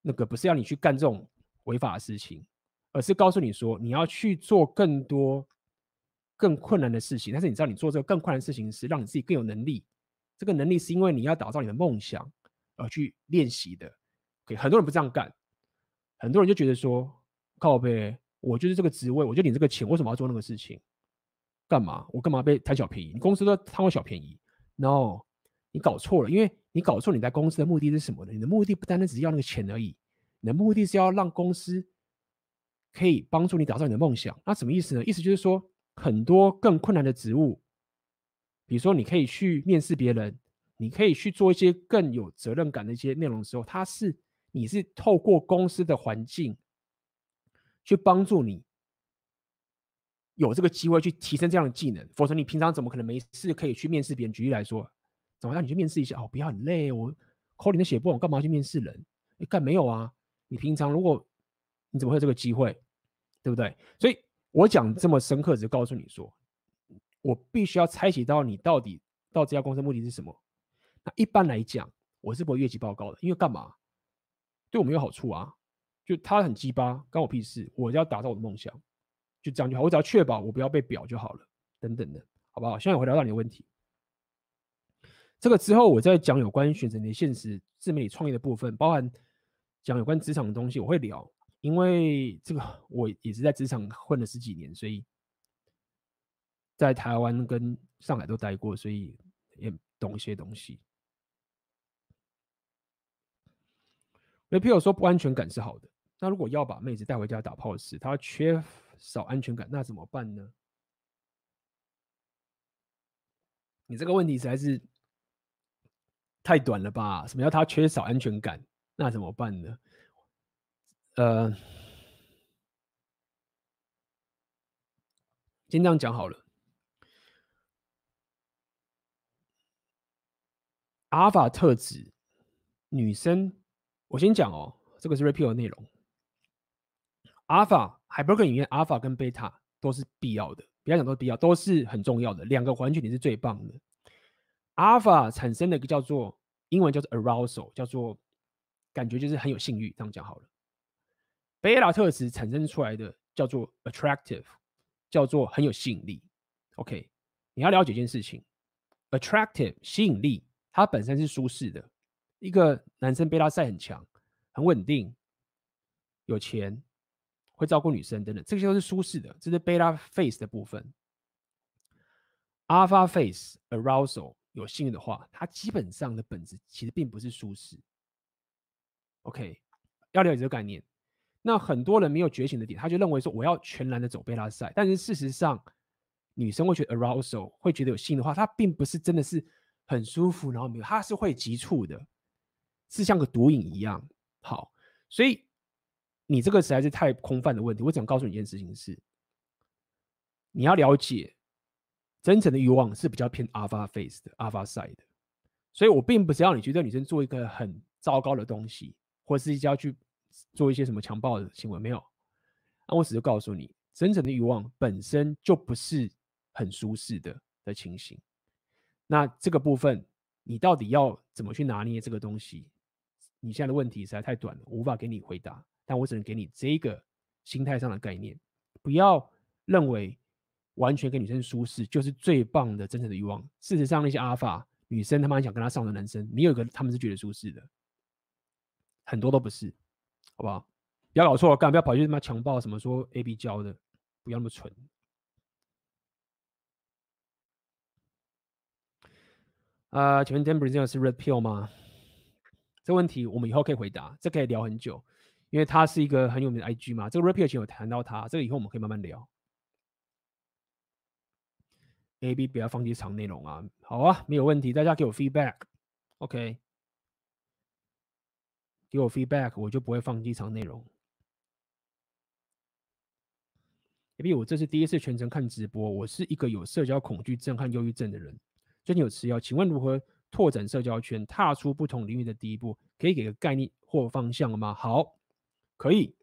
那个不是要你去干这种违法的事情。而是告诉你说，你要去做更多更困难的事情，但是你知道，你做这个更困难的事情是让你自己更有能力。这个能力是因为你要打造你的梦想而去练习的。OK，很多人不这样干，很多人就觉得说，靠呗，我就是这个职位，我就领这个钱，为什么要做那个事情？干嘛？我干嘛被贪小便宜？你公司都贪我小便宜？No，你搞错了，因为你搞错，你在公司的目的是什么呢？你的目的不单单只是要那个钱而已，你的目的是要让公司可以帮助你打造你的梦想。那什么意思呢？意思就是说，很多更困难的职务，比如说你可以去面试别人，你可以去做一些更有责任感的一些内容的时候，它是你是透过公司的环境去帮助你。有这个机会去提升这样的技能，否则你平常怎么可能没事可以去面试别人？举例来说，怎么让你去面试一下？哦，不要很累，我 coding 都写不完，干嘛去面试人？你干没有啊？你平常如果你怎么会有这个机会？对不对？所以我讲这么深刻，只告诉你说，我必须要拆解到你到底到这家公司目的是什么。那一般来讲，我是不会越级报告的，因为干嘛？对我没有好处啊。就他很鸡巴，关我屁事。我要达到我的梦想。就这样就好，我只要确保我不要被表就好了，等等的，好不好？现在我回答到你的问题。这个之后，我再讲有关选择你的现实自媒体创业的部分，包含讲有关职场的东西，我会聊。因为这个我也是在职场混了十几年，所以在台湾跟上海都待过，所以也懂一些东西。所以，譬如说不安全感是好的，那如果要把妹子带回家打炮时，他缺。少安全感，那怎么办呢？你这个问题实在是太短了吧？什么叫他缺少安全感？那怎么办呢？呃，先这样讲好了。阿尔法特质，女生，我先讲哦，这个是 repeal 的内容。阿尔法。海伯格里面，阿尔法跟贝塔都是必要的，不要讲都是必要，都是很重要的。两个环境你是最棒的。阿尔法产生的一个叫做英文叫做 arousal，叫做感觉就是很有性欲，这样讲好了。贝塔特质产生出来的叫做 attractive，叫做很有吸引力。OK，你要了解一件事情，attractive 吸引力，它本身是舒适的。一个男生贝塔赛很强，很稳定，有钱。会照顾女生等等，这些都是舒适的，这是贝拉 face 的部分。Alpha face arousal 有性的话，它基本上的本质其实并不是舒适。OK，要了解这个概念。那很多人没有觉醒的点，他就认为说我要全然的走贝拉赛但是事实上，女生会觉得 arousal 会觉得有性的话，她并不是真的是很舒服，然后没有，她是会急促的，是像个毒瘾一样。好，所以。你这个实在是太空泛的问题。我只想告诉你一件事情是，你要了解真诚的欲望是比较偏 alpha phase 的 alpha side 的。所以我并不是要你去对女生做一个很糟糕的东西，或者是要去做一些什么强暴的行为，没有。那我只是告诉你，真诚的欲望本身就不是很舒适的的情形。那这个部分，你到底要怎么去拿捏这个东西？你现在的问题实在太短了，无法给你回答。但我只能给你这个心态上的概念，不要认为完全给女生舒适就是最棒的真正的欲望。事实上，那些阿尔法女生他妈想跟他上的男生，没有一个他们是觉得舒适的，很多都不是，好不好？不要搞错了，干不要跑去他妈强暴什么说 A B 教的，不要那么蠢。啊、呃，请问 Denver 这个是 Red Pill 吗？这问题我们以后可以回答，这可以聊很久。因为他是一个很有名的 IG 嘛，这个 Red Pill 前有谈到他，这个以后我们可以慢慢聊。AB 不要放弃长内容啊，好啊，没有问题，大家给我 feedback，OK，、给我 feedback，我就不会放弃长内容。AB，我这是第一次全程看直播，我是一个有社交恐惧症和忧郁症的人，最近有吃药，请问如何拓展社交圈，踏出不同领域的第一步，可以给个概念或方向吗？好。可以，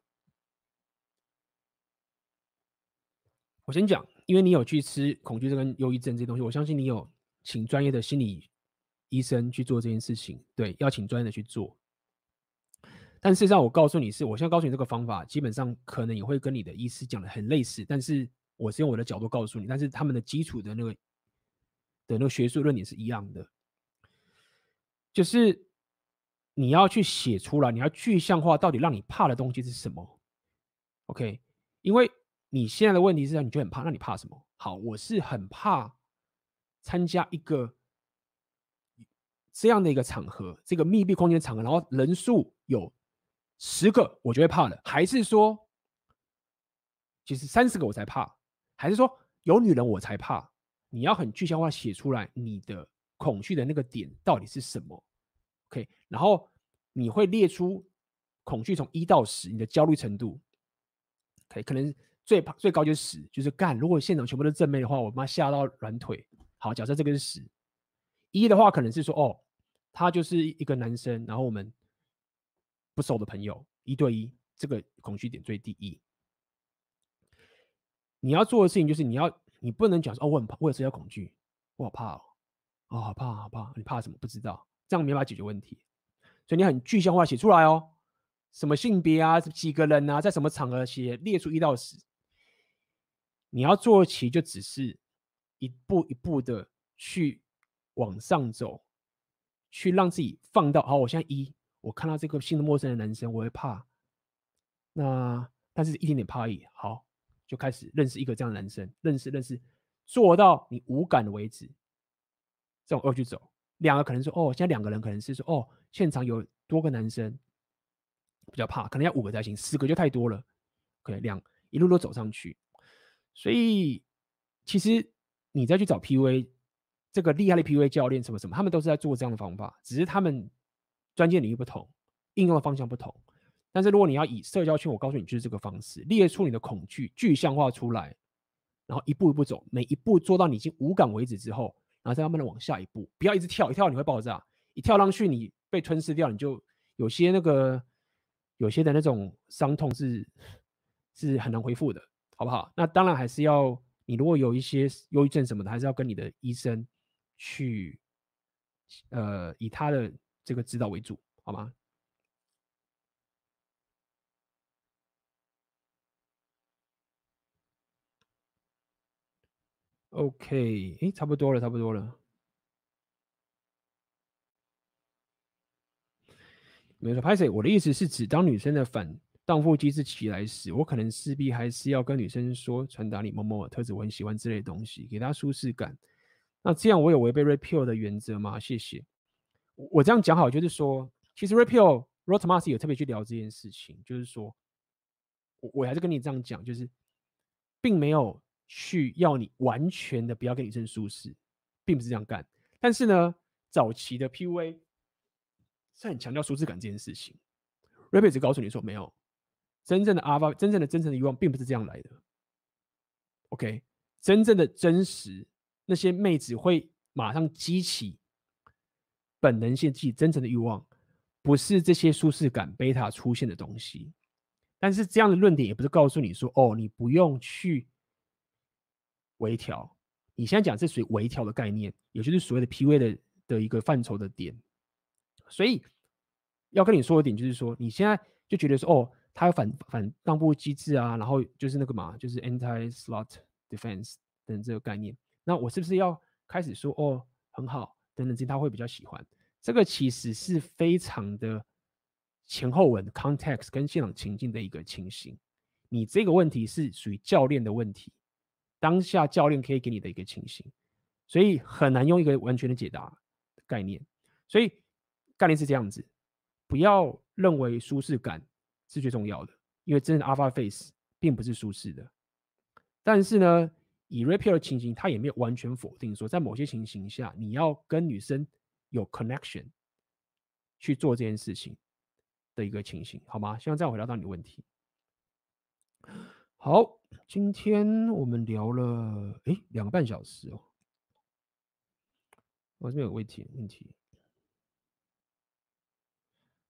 我先讲，因为你有去吃恐惧症跟忧郁症这些东西，我相信你有请专业的心理医生去做这件事情。对，要请专业的去做。但事实上，我告诉你是，我现在告诉你这个方法，基本上可能也会跟你的医师讲的很类似，但是我是用我的角度告诉你，但是他们的基础的那个的那个学术论点是一样的，就是。你要去写出来，你要具象化到底让你怕的东西是什么？OK，因为你现在的问题是，你就很怕，那你怕什么？好，我是很怕参加一个这样的一个场合，这个密闭空间场合，然后人数有十个，我就会怕了。还是说，其实三十个我才怕？还是说有女人我才怕？你要很具象化写出来，你的恐惧的那个点到底是什么？OK，然后你会列出恐惧从一到十，你的焦虑程度，OK，可能最怕最高就是十，就是干。如果现场全部都是正面的话，我妈吓到软腿。好，假设这个是十，一的话可能是说，哦，他就是一个男生，然后我们不熟的朋友，一对一，这个恐惧点最低一。你要做的事情就是你要。你不能讲说哦，我很怕，我有社交恐惧，我好怕哦，哦，好怕，好怕，你怕什么？不知道，这样没办法解决问题。所以你很具象化写出来哦，什么性别啊，几个人啊，在什么场合写，列出一到十。你要做起就只是一步一步的去往上走，去让自己放到好。我现在一，我看到这个新的陌生的男生，我会怕。那但是一点点怕而已，好。就开始认识一个这样的男生，认识认识，做到你无感为止。这种二去走，两个可能说哦，现在两个人可能是说哦，现场有多个男生，比较怕，可能要五个才行，四个就太多了。OK，两一路都走上去，所以其实你再去找 PUA 这个厉害的 PUA 教练什么什么，他们都是在做这样的方法，只是他们专业领域不同，应用的方向不同。但是如果你要以社交圈，我告诉你就是这个方式，列出你的恐惧，具象化出来，然后一步一步走，每一步做到你已经无感为止之后，然后再慢慢的往下一步，不要一直跳，一跳你会爆炸，一跳上去你被吞噬掉，你就有些那个有些的那种伤痛是是很难恢复的，好不好？那当然还是要你如果有一些忧郁症什么的，还是要跟你的医生去，呃，以他的这个指导为主，好吗？OK，哎，差不多了，差不多了。没错，拍谢。我的意思是指，当女生的反荡妇机制起来时，我可能势必还是要跟女生说，传达你某某特质，我很喜欢之类的东西，给她舒适感。那这样我有违背 repeal 的原则吗？谢谢。我这样讲好，就是说，其实 Red Pill，Rod Thomas 有特别去聊这件事情，就是说，我我还是跟你这样讲，就是并没有。去要你完全的不要跟女生舒适，并不是这样干。但是呢，早期的 PUA 是很强调舒适感这件事情。Red Pill 只告诉你说，没有真正的 Alpha，真正的真诚的欲望并不是这样来的。OK，真正的真实，那些妹子会马上激起本能性，自己真诚的欲望，不是这些舒适感贝塔出现的东西。但是这样的论点也不是告诉你说，哦，你不用去。微调，你现在讲是属于微调的概念，也就是所谓的 PUA 的的一个范畴的点。所以要跟你说的点就是说，你现在就觉得说，哦，他有反反荡妇机制啊，然后就是那个嘛，就是 anti slot defense 等这个概念。那我是不是要开始说，哦，很好，等等这他会比较喜欢？这个其实是非常的前后文 context 跟现场情境的一个情形。你这个问题是属于教练的问题。当下教练可以给你的一个情形，所以很难用一个完全的解答概念。所以概念是这样子，不要认为舒适感是最重要的，因为真正的 Alpha Face 并不是舒适的。但是呢，以 Red Pill 的情形，他也没有完全否定说，在某些情形下，你要跟女生有 connection 去做这件事情的一个情形，好吗？希望这样回答到你的问题。好，今天我们聊了诶两个半小时哦。我这边有问题问题。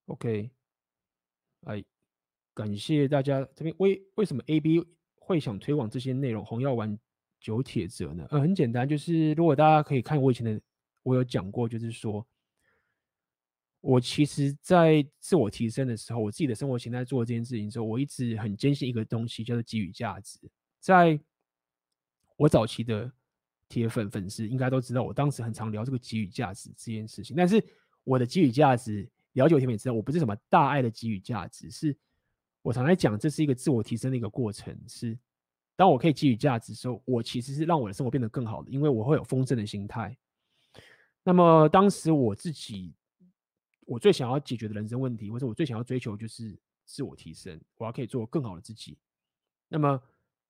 OK，哎，感谢大家这边为为什么 AB 会想推广这些内容？红药丸九铁则呢？呃，很简单，就是如果大家可以看我以前的，我有讲过，就是说。我其实，在自我提升的时候，我自己的生活形态做这件事情的时候，我一直很坚信一个东西，叫做给予价值。在我早期的铁粉粉丝应该都知道，我当时很常聊这个给予价值这件事情。但是我的给予价值了解我甜美之后，我不是什么大爱的给予价值，是我常来讲，这是一个自我提升的一个过程。是当我可以给予价值的时候，我其实是让我的生活变得更好的，因为我会有丰盛的心态。那么当时我自己，我最想要解决的人生问题，或者我最想要追求就是自我提升，我要可以做更好的自己。那么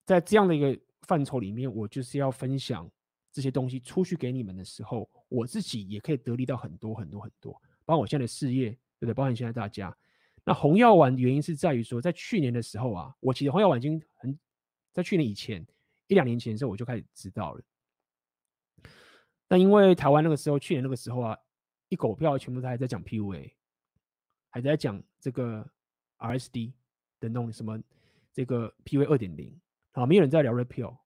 在这样的一个范畴里面，我就是要分享这些东西出去给你们的时候，我自己也可以得利到很多很多很多。包括我现在的事业，对不对？包括现在大家，那红药丸原因是在于说，在去年的时候啊，我其实红药丸已经很在去年以前一两年前的时候我就开始知道了。那因为台湾那个时候，去年那个时候啊，一狗票全部都还在讲 PUA，还在讲这个 RSD 的那种什么这个 PUA 二点零，啊，没有人在聊 Repeal，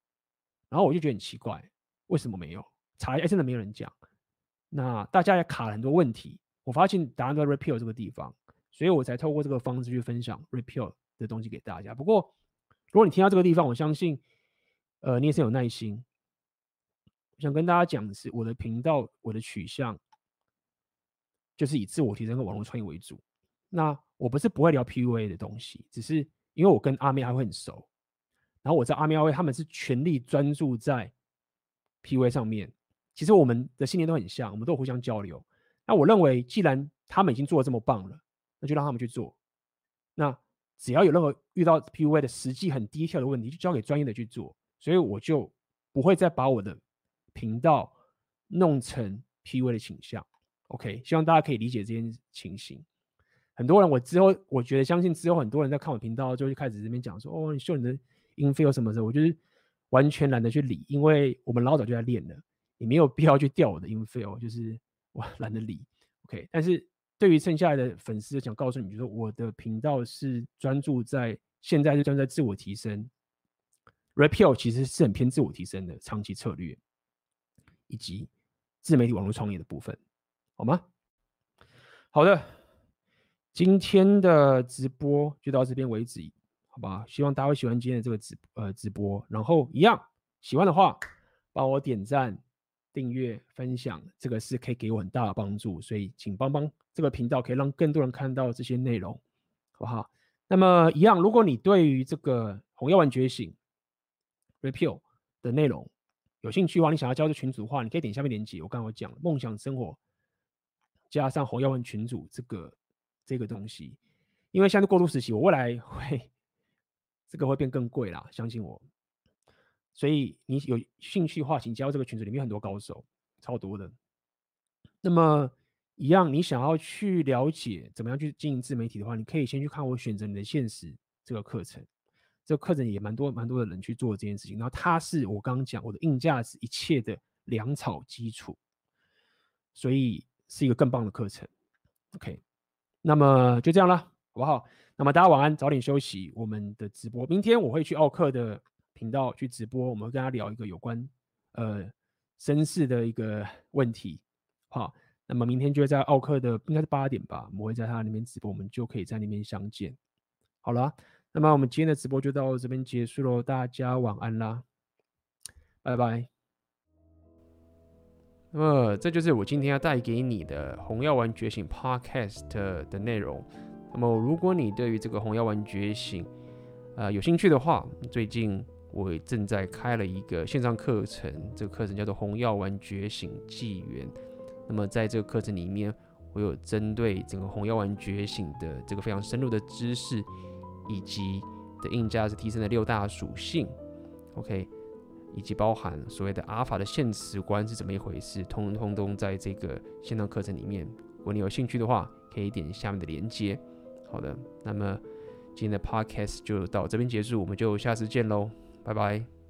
然后我就觉得很奇怪，为什么没有？查一下真的没有人讲，那大家也卡了很多问题。我发现答案都在 repeal 这个地方，所以我才透过这个方式去分享 repeal 的东西给大家。不过，如果你听到这个地方，我相信，呃，你也是有耐心。我想跟大家讲的是，我的频道，我的取向，就是以自我提升和网络创业为主。那我不是不会聊 PUA 的东西，只是因为我跟阿妹还会很熟，然后我知道阿妹阿威他们是全力专注在 PUA 上面。其实我们的信念都很像，我们都互相交流。那我认为，既然他们已经做得这么棒了，那就让他们去做。那只要有任何遇到 PUA 的实际很低效的问题，就交给专业的去做。所以我就不会再把我的频道弄成 PUA 的倾向。OK，希望大家可以理解这件情形。很多人，我之后我觉得相信之后很多人在看我频道，就会开始这边讲说：“哦，你秀你的音飞有什么的？”我就是完全懒得去理，因为我们老早就在练了，你没有必要去调我的音飞哦，就是。我懒得理，OK。但是对于剩下的粉丝，想告诉你，就是我的频道是专注在现在是专注在自我提升，Repeal 其实是很偏自我提升的长期策略，以及自媒体网络创业的部分，好吗？好的，今天的直播就到这边为止，好吧？希望大家会喜欢今天的这个直呃直播，然后一样喜欢的话，帮我点赞。订阅、分享，这个是可以给我很大的帮助，所以请帮帮这个频道，可以让更多人看到这些内容，好不好？那么一样，如果你对于这个红药丸觉醒 Repeal 的内容有兴趣的话，你想要加入群组的话，你可以点下面链接。我刚刚讲梦想生活加上红药丸群组这个这个东西，因为现在过渡时期，我未来会这个会变更贵啦，相信我。所以你有兴趣的话，请加入这个群组，里面很多高手，超多的。那么一样，你想要去了解怎么样去经营自媒体的话，你可以先去看我选择你的现实这个课程。这个课程也蛮多蛮多的人去做这件事情。然后它是我刚刚讲我的硬价值一切的粮草基础，所以是一个更棒的课程。OK，那么就这样了，好不好？那么大家晚安，早点休息。我们的直播明天我会去奥克的。频道去直播，我们跟他聊一个有关呃绅士的一个问题，好，那么明天就会在奥克的应该是八点吧，我们会在他那边直播，我们就可以在那边相见。好了，那么我们今天的直播就到这边结束喽，大家晚安啦，拜拜。那么这就是我今天要带给你的红药丸觉醒 Podcast 的内容。那么如果你对于这个红药丸觉醒呃有兴趣的话，最近。我正在开了一个线上课程，这个课程叫做《红药丸觉醒纪元》。那么在这个课程里面，我有针对整个红药丸觉醒的这个非常深入的知识，以及的硬价值提升的六大属性，OK，以及包含所谓的阿尔法的现实观是怎么一回事，通通都在这个线上课程里面。如果你有兴趣的话，可以点下面的链接。好的，那么今天的 Podcast 就到这边结束，我们就下次见喽。拜拜。